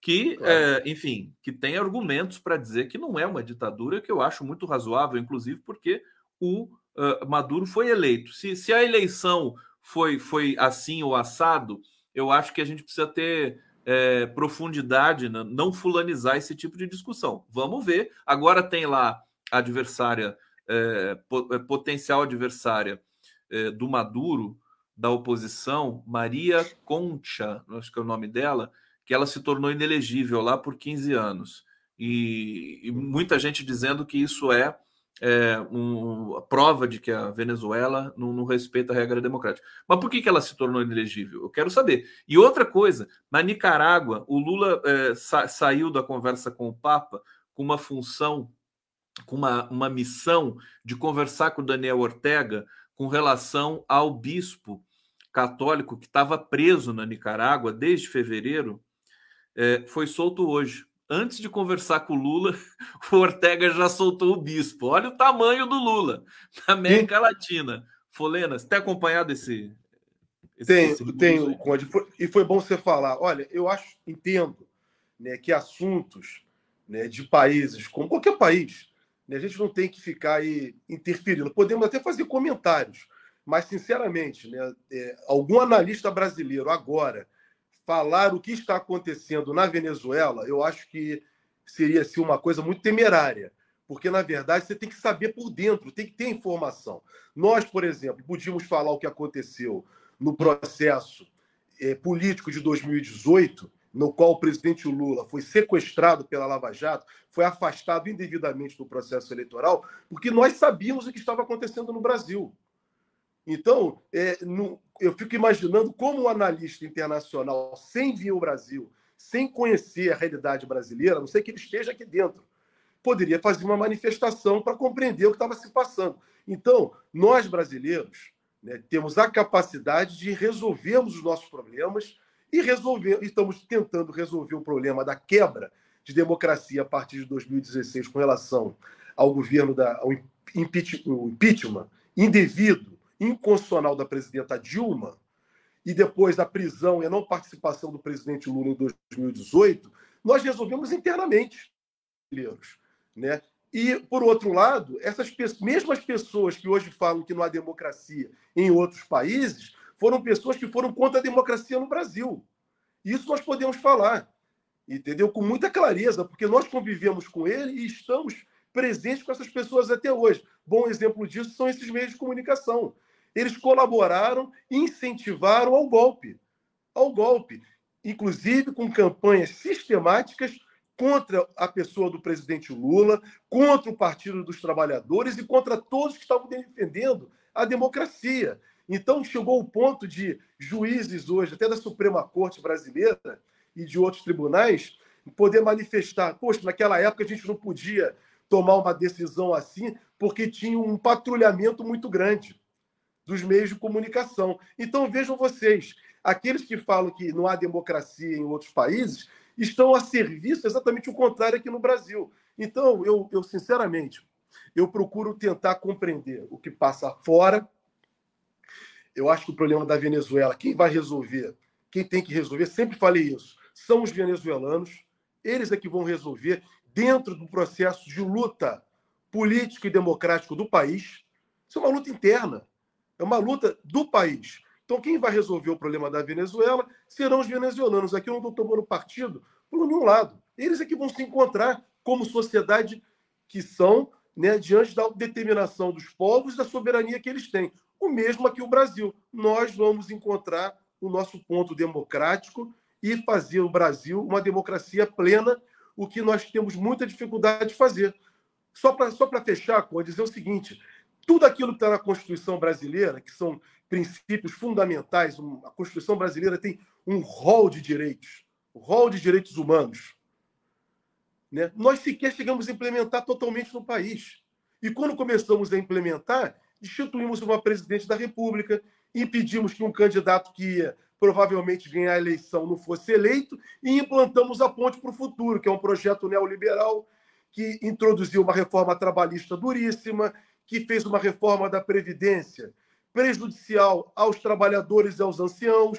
que, claro. é, enfim, que tem argumentos para dizer que não é uma ditadura, que eu acho muito razoável, inclusive porque o uh, Maduro foi eleito. Se, se a eleição foi, foi assim ou assado, eu acho que a gente precisa ter é, profundidade, né? não fulanizar esse tipo de discussão. Vamos ver. Agora tem lá adversária, é, é, potencial adversária é, do Maduro, da oposição, Maria Concha, acho que é o nome dela, que ela se tornou inelegível lá por 15 anos. E, e muita gente dizendo que isso é é, um, prova de que a Venezuela não, não, respeita a regra democrática. Mas por que, que ela se tornou inelegível? Eu quero saber. E outra coisa, na Nicarágua, o Lula é, sa saiu da conversa com o Papa com uma função, com uma, uma missão de conversar com o Daniel Ortega com relação ao bispo católico que estava preso na Nicarágua desde fevereiro, é, foi solto hoje antes de conversar com o Lula, o Ortega já soltou o bispo. Olha o tamanho do Lula na América Sim. Latina. Folena, você tem acompanhado esse. esse tenho, esse tenho, Conde. E foi bom você falar. Olha, eu acho, entendo né, que assuntos né, de países, como qualquer país, né, a gente não tem que ficar aí interferindo. Podemos até fazer comentários, mas, sinceramente, né, é, algum analista brasileiro agora falar o que está acontecendo na Venezuela, eu acho que seria assim, uma coisa muito temerária, porque, na verdade, você tem que saber por dentro, tem que ter informação. Nós, por exemplo, podíamos falar o que aconteceu no processo é, político de 2018, no qual o presidente Lula foi sequestrado pela Lava Jato, foi afastado indevidamente do processo eleitoral, porque nós sabíamos o que estava acontecendo no Brasil. Então, é, no, eu fico imaginando como um analista internacional, sem vir ao Brasil, sem conhecer a realidade brasileira, a não sei que ele esteja aqui dentro, poderia fazer uma manifestação para compreender o que estava se passando. Então, nós brasileiros né, temos a capacidade de resolvermos os nossos problemas e resolver, estamos tentando resolver o problema da quebra de democracia a partir de 2016 com relação ao governo da ao impeachment indevido inconstitucional da presidenta Dilma e depois da prisão e a não participação do presidente Lula em 2018, nós resolvemos internamente, né? E, por outro lado, essas mesmas pessoas que hoje falam que não há democracia em outros países foram pessoas que foram contra a democracia no Brasil. Isso nós podemos falar, entendeu? Com muita clareza, porque nós convivemos com ele e estamos presentes com essas pessoas até hoje. Bom exemplo disso são esses meios de comunicação eles colaboraram, incentivaram ao golpe, ao golpe, inclusive com campanhas sistemáticas contra a pessoa do presidente Lula, contra o Partido dos Trabalhadores e contra todos que estavam defendendo a democracia. Então chegou o ponto de juízes hoje, até da Suprema Corte brasileira e de outros tribunais, poder manifestar, poxa, naquela época a gente não podia tomar uma decisão assim, porque tinha um patrulhamento muito grande dos meios de comunicação. Então, vejam vocês, aqueles que falam que não há democracia em outros países estão a serviço exatamente o contrário aqui no Brasil. Então, eu, eu sinceramente, eu procuro tentar compreender o que passa fora. Eu acho que o problema da Venezuela, quem vai resolver, quem tem que resolver, sempre falei isso, são os venezuelanos. Eles é que vão resolver dentro do processo de luta político e democrático do país. Isso é uma luta interna. É uma luta do país. Então, quem vai resolver o problema da Venezuela serão os venezuelanos. Aqui eu não estou tomando partido por nenhum lado. Eles é que vão se encontrar como sociedade que são, né, diante da determinação dos povos da soberania que eles têm. O mesmo aqui o Brasil. Nós vamos encontrar o nosso ponto democrático e fazer o Brasil uma democracia plena, o que nós temos muita dificuldade de fazer. Só para só fechar, vou dizer o seguinte: tudo aquilo que está na Constituição brasileira, que são princípios fundamentais, a Constituição brasileira tem um rol de direitos, um rol de direitos humanos. Né? Nós sequer chegamos a implementar totalmente no país. E quando começamos a implementar, instituímos uma presidente da República, impedimos que um candidato que ia provavelmente ganhar a eleição não fosse eleito e implantamos a Ponte para o Futuro, que é um projeto neoliberal que introduziu uma reforma trabalhista duríssima, que fez uma reforma da Previdência prejudicial aos trabalhadores e aos anciãos,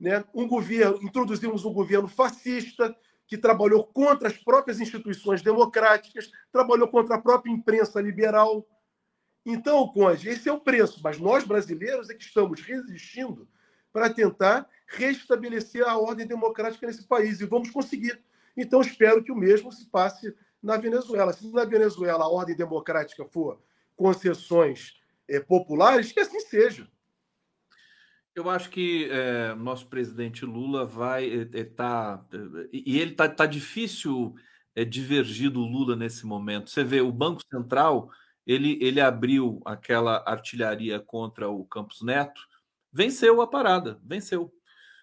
né? um governo, introduzimos um governo fascista que trabalhou contra as próprias instituições democráticas, trabalhou contra a própria imprensa liberal. Então, Conde, esse é o preço, mas nós brasileiros é que estamos resistindo para tentar restabelecer a ordem democrática nesse país e vamos conseguir. Então, espero que o mesmo se passe na Venezuela. Se na Venezuela a ordem democrática for concessões é, populares, que assim seja. Eu acho que é, nosso presidente Lula vai estar. É, é tá, e ele está tá difícil é, divergir do Lula nesse momento. Você vê, o Banco Central ele, ele abriu aquela artilharia contra o Campos Neto, venceu a parada, venceu.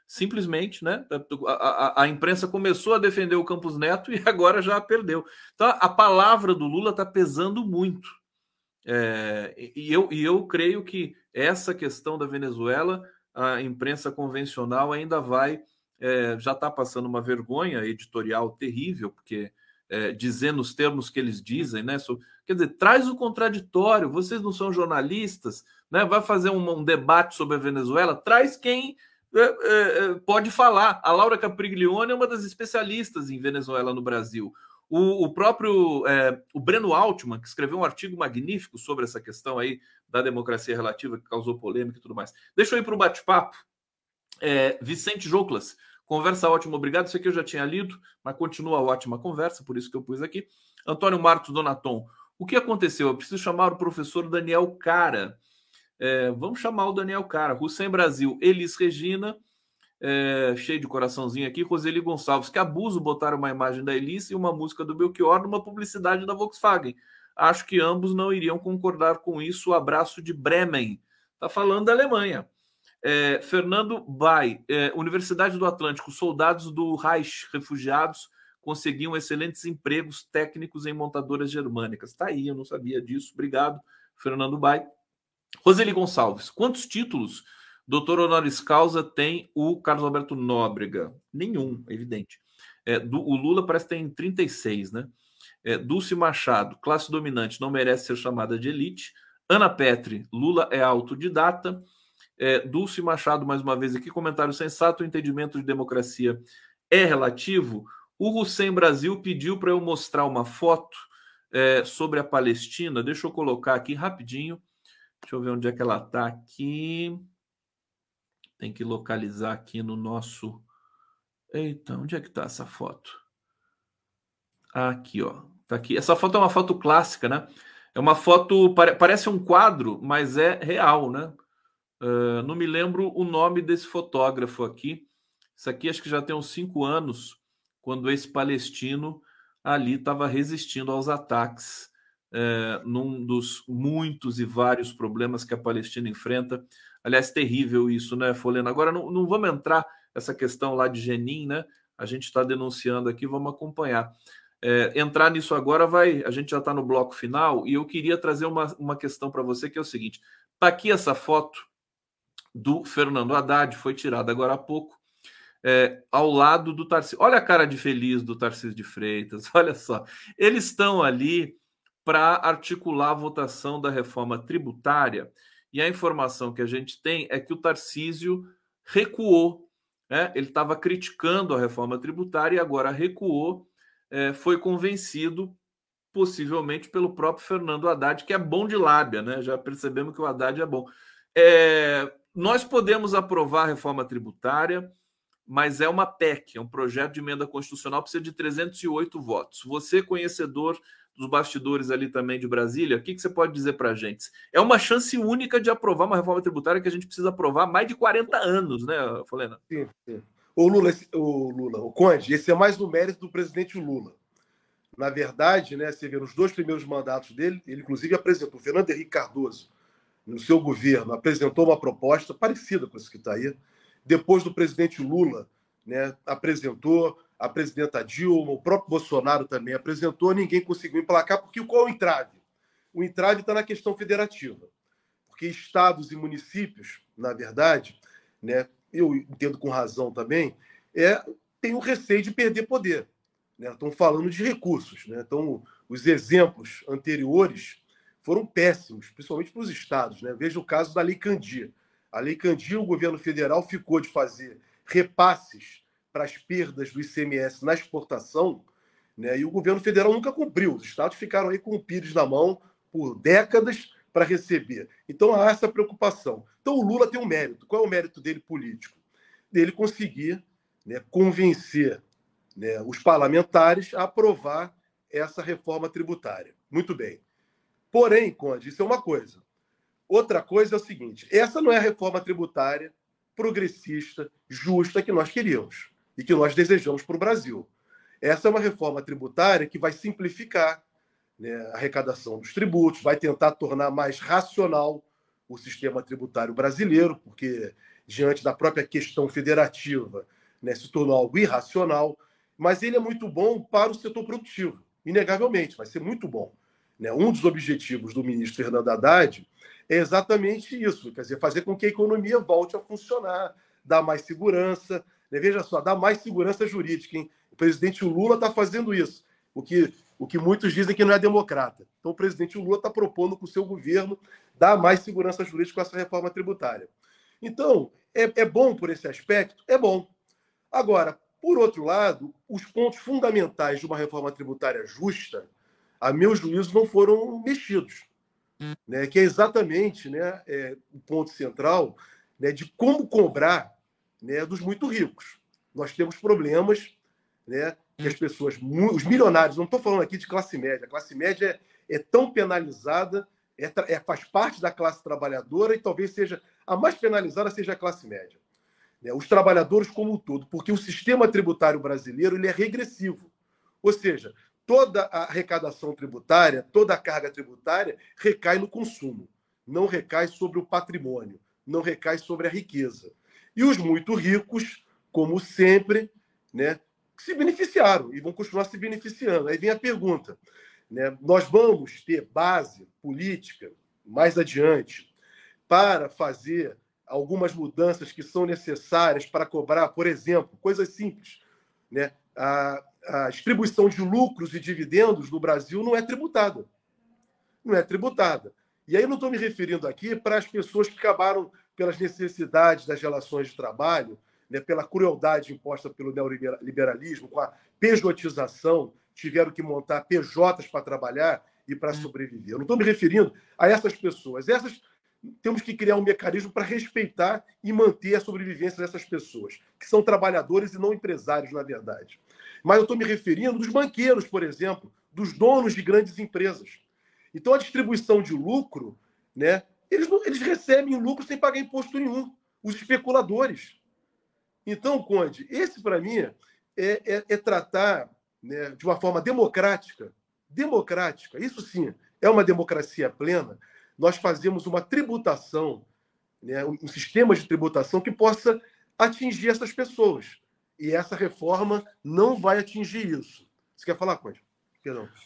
Simplesmente, né? A, a, a imprensa começou a defender o Campos Neto e agora já perdeu. Então, a palavra do Lula está pesando muito. É, e, eu, e eu creio que essa questão da Venezuela, a imprensa convencional ainda vai, é, já está passando uma vergonha editorial terrível, porque é, dizer nos termos que eles dizem, né? Quer dizer, traz o contraditório, vocês não são jornalistas, né? Vai fazer um, um debate sobre a Venezuela, traz quem é, é, é, pode falar. A Laura Capriglione é uma das especialistas em Venezuela no Brasil. O, o próprio é, o Breno Altman, que escreveu um artigo magnífico sobre essa questão aí da democracia relativa, que causou polêmica e tudo mais. Deixa eu ir para o bate-papo. É, Vicente Joclas, conversa ótima, obrigado. Isso aqui eu já tinha lido, mas continua ótima conversa, por isso que eu pus aqui. Antônio Martos Donaton, o que aconteceu? Eu preciso chamar o professor Daniel Cara é, vamos chamar o Daniel Cara. Hussein Brasil, Elis Regina, é, cheio de coraçãozinho aqui, Roseli Gonçalves, que abuso botaram uma imagem da Elis e uma música do Belchior numa publicidade da Volkswagen. Acho que ambos não iriam concordar com isso. Abraço de Bremen. Está falando da Alemanha. É, Fernando Bay, é, Universidade do Atlântico, soldados do Reich, refugiados, conseguiam excelentes empregos técnicos em montadoras germânicas. Está aí, eu não sabia disso. Obrigado, Fernando Bay. Roseli Gonçalves, quantos títulos doutor honoris causa tem o Carlos Alberto Nóbrega? Nenhum, evidente. É, do, o Lula parece que tem 36, né? É, Dulce Machado, classe dominante, não merece ser chamada de elite. Ana Petri, Lula é autodidata. É, Dulce Machado, mais uma vez aqui, comentário sensato: o entendimento de democracia é relativo. O Hussein Brasil pediu para eu mostrar uma foto é, sobre a Palestina. Deixa eu colocar aqui rapidinho. Deixa eu ver onde é que ela está aqui. Tem que localizar aqui no nosso. Eita, onde é que está essa foto? Aqui, ó. Tá aqui. Essa foto é uma foto clássica, né? É uma foto, parece um quadro, mas é real, né? Uh, não me lembro o nome desse fotógrafo aqui. Isso aqui acho que já tem uns cinco anos, quando esse palestino ali estava resistindo aos ataques é, num dos muitos e vários problemas que a Palestina enfrenta. Aliás, terrível isso, né, Folena? Agora, não, não vamos entrar essa questão lá de Jenin, né? A gente está denunciando aqui, vamos acompanhar. É, entrar nisso agora vai. A gente já está no bloco final e eu queria trazer uma, uma questão para você que é o seguinte: está aqui essa foto do Fernando Haddad, foi tirada agora há pouco, é, ao lado do Tarcísio. Olha a cara de feliz do Tarcísio de Freitas, olha só. Eles estão ali para articular a votação da reforma tributária. E a informação que a gente tem é que o Tarcísio recuou. Né? Ele estava criticando a reforma tributária e agora recuou. É, foi convencido, possivelmente, pelo próprio Fernando Haddad, que é bom de lábia, né? Já percebemos que o Haddad é bom. É, nós podemos aprovar a reforma tributária, mas é uma PEC, é um projeto de emenda constitucional, precisa de 308 votos. Você, conhecedor dos bastidores ali também de Brasília, o que, que você pode dizer para a gente? É uma chance única de aprovar uma reforma tributária que a gente precisa aprovar há mais de 40 anos, né, Folena? Sim, sim. O Lula, o Lula, o Conde, esse é mais do mérito do presidente Lula. Na verdade, né, você vê nos dois primeiros mandatos dele, ele inclusive apresentou, Fernando Henrique Cardoso, no seu governo, apresentou uma proposta parecida com essa que está aí. Depois do presidente Lula, né, apresentou, a presidenta Dilma, o próprio Bolsonaro também apresentou, ninguém conseguiu emplacar, porque qual é o entrave? O entrave está na questão federativa. Porque estados e municípios, na verdade, né, eu entendo com razão também, é, tem o receio de perder poder. Né? Estão falando de recursos. Né? Então, os exemplos anteriores foram péssimos, principalmente para os estados. Né? Veja o caso da Lei Candia. A Lei Candia, o governo federal ficou de fazer repasses para as perdas do ICMS na exportação, né? e o governo federal nunca cumpriu. Os estados ficaram aí com o pires na mão por décadas para receber. Então há essa preocupação. Então o Lula tem um mérito. Qual é o mérito dele político? Dele conseguir né, convencer né, os parlamentares a aprovar essa reforma tributária. Muito bem. Porém, Conde, isso é uma coisa. Outra coisa é o seguinte: essa não é a reforma tributária progressista, justa que nós queríamos e que nós desejamos para o Brasil. Essa é uma reforma tributária que vai simplificar, né, arrecadação dos tributos, vai tentar tornar mais racional o sistema tributário brasileiro, porque diante da própria questão federativa né, se tornou algo irracional, mas ele é muito bom para o setor produtivo, inegavelmente, vai ser muito bom. Né? Um dos objetivos do ministro Fernando Haddad é exatamente isso, quer dizer, fazer com que a economia volte a funcionar, dar mais segurança. Veja só, dar mais segurança jurídica. Hein? O presidente Lula está fazendo isso, o que, o que muitos dizem que não é democrata. Então, o presidente Lula está propondo com o seu governo dar mais segurança jurídica com essa reforma tributária. Então, é, é bom por esse aspecto? É bom. Agora, por outro lado, os pontos fundamentais de uma reforma tributária justa, a meu juízo, não foram mexidos né, que é exatamente né, é, o ponto central né, de como cobrar né, dos muito ricos. Nós temos problemas né, que as pessoas, os milionários, não estou falando aqui de classe média, a classe média é, é tão penalizada, é, é, faz parte da classe trabalhadora e talvez seja a mais penalizada seja a classe média. Né, os trabalhadores como um todo, porque o sistema tributário brasileiro ele é regressivo. Ou seja, toda a arrecadação tributária, toda a carga tributária recai no consumo, não recai sobre o patrimônio, não recai sobre a riqueza. E os muito ricos, como sempre, né, se beneficiaram e vão continuar se beneficiando. Aí vem a pergunta: né, nós vamos ter base política mais adiante para fazer algumas mudanças que são necessárias para cobrar, por exemplo, coisas simples, né, a, a distribuição de lucros e dividendos no Brasil não é tributada. Não é tributada. E aí eu não estou me referindo aqui para as pessoas que acabaram pelas necessidades das relações de trabalho, né, pela crueldade imposta pelo neoliberalismo, com a pejotização, tiveram que montar PJs para trabalhar e para sobreviver. Eu não estou me referindo a essas pessoas. Essas temos que criar um mecanismo para respeitar e manter a sobrevivência dessas pessoas, que são trabalhadores e não empresários, na verdade. Mas eu estou me referindo dos banqueiros, por exemplo, dos donos de grandes empresas. Então, a distribuição de lucro, né, eles, não, eles recebem lucro sem pagar imposto nenhum, os especuladores. Então, Conde, esse, para mim, é, é, é tratar né, de uma forma democrática, democrática, isso sim, é uma democracia plena, nós fazemos uma tributação, né, um sistema de tributação que possa atingir essas pessoas. E essa reforma não vai atingir isso. Você quer falar, Conde?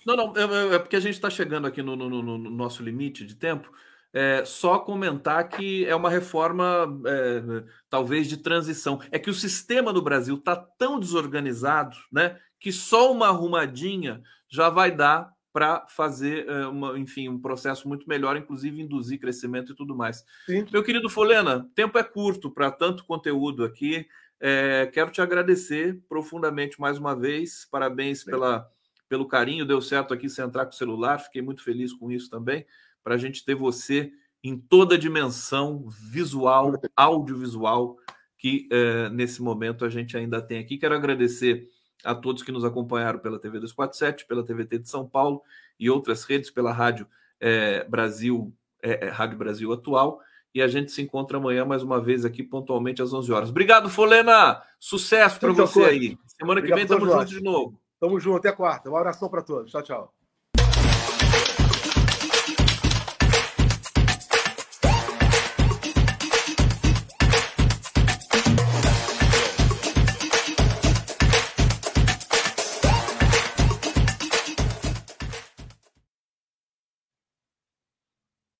Não, não, é, é porque a gente está chegando aqui no, no, no, nosso limite de tempo. É, só comentar que é uma reforma, é, talvez, de transição. É que o sistema no Brasil está tão desorganizado né, que só uma arrumadinha já vai dar para fazer, eh, uma, enfim, um processo muito melhor, inclusive induzir crescimento e tudo mais. Sim. Meu querido Folena, tempo é curto para tanto conteúdo aqui. É, quero te agradecer profundamente mais uma vez. Parabéns pela, pelo carinho. Deu certo aqui você entrar com o celular. Fiquei muito feliz com isso também. Para a gente ter você em toda a dimensão visual, audiovisual que é, nesse momento a gente ainda tem aqui. Quero agradecer a todos que nos acompanharam pela TV 247, pela TVT de São Paulo e outras redes, pela Rádio é, Brasil, é, Rádio Brasil Atual. E a gente se encontra amanhã mais uma vez aqui pontualmente às 11 horas. Obrigado, Folena. Sucesso para você aí. Semana que vem estamos juntos de novo. Tamo junto, até quarta. Um abração para todos. Tchau, tchau.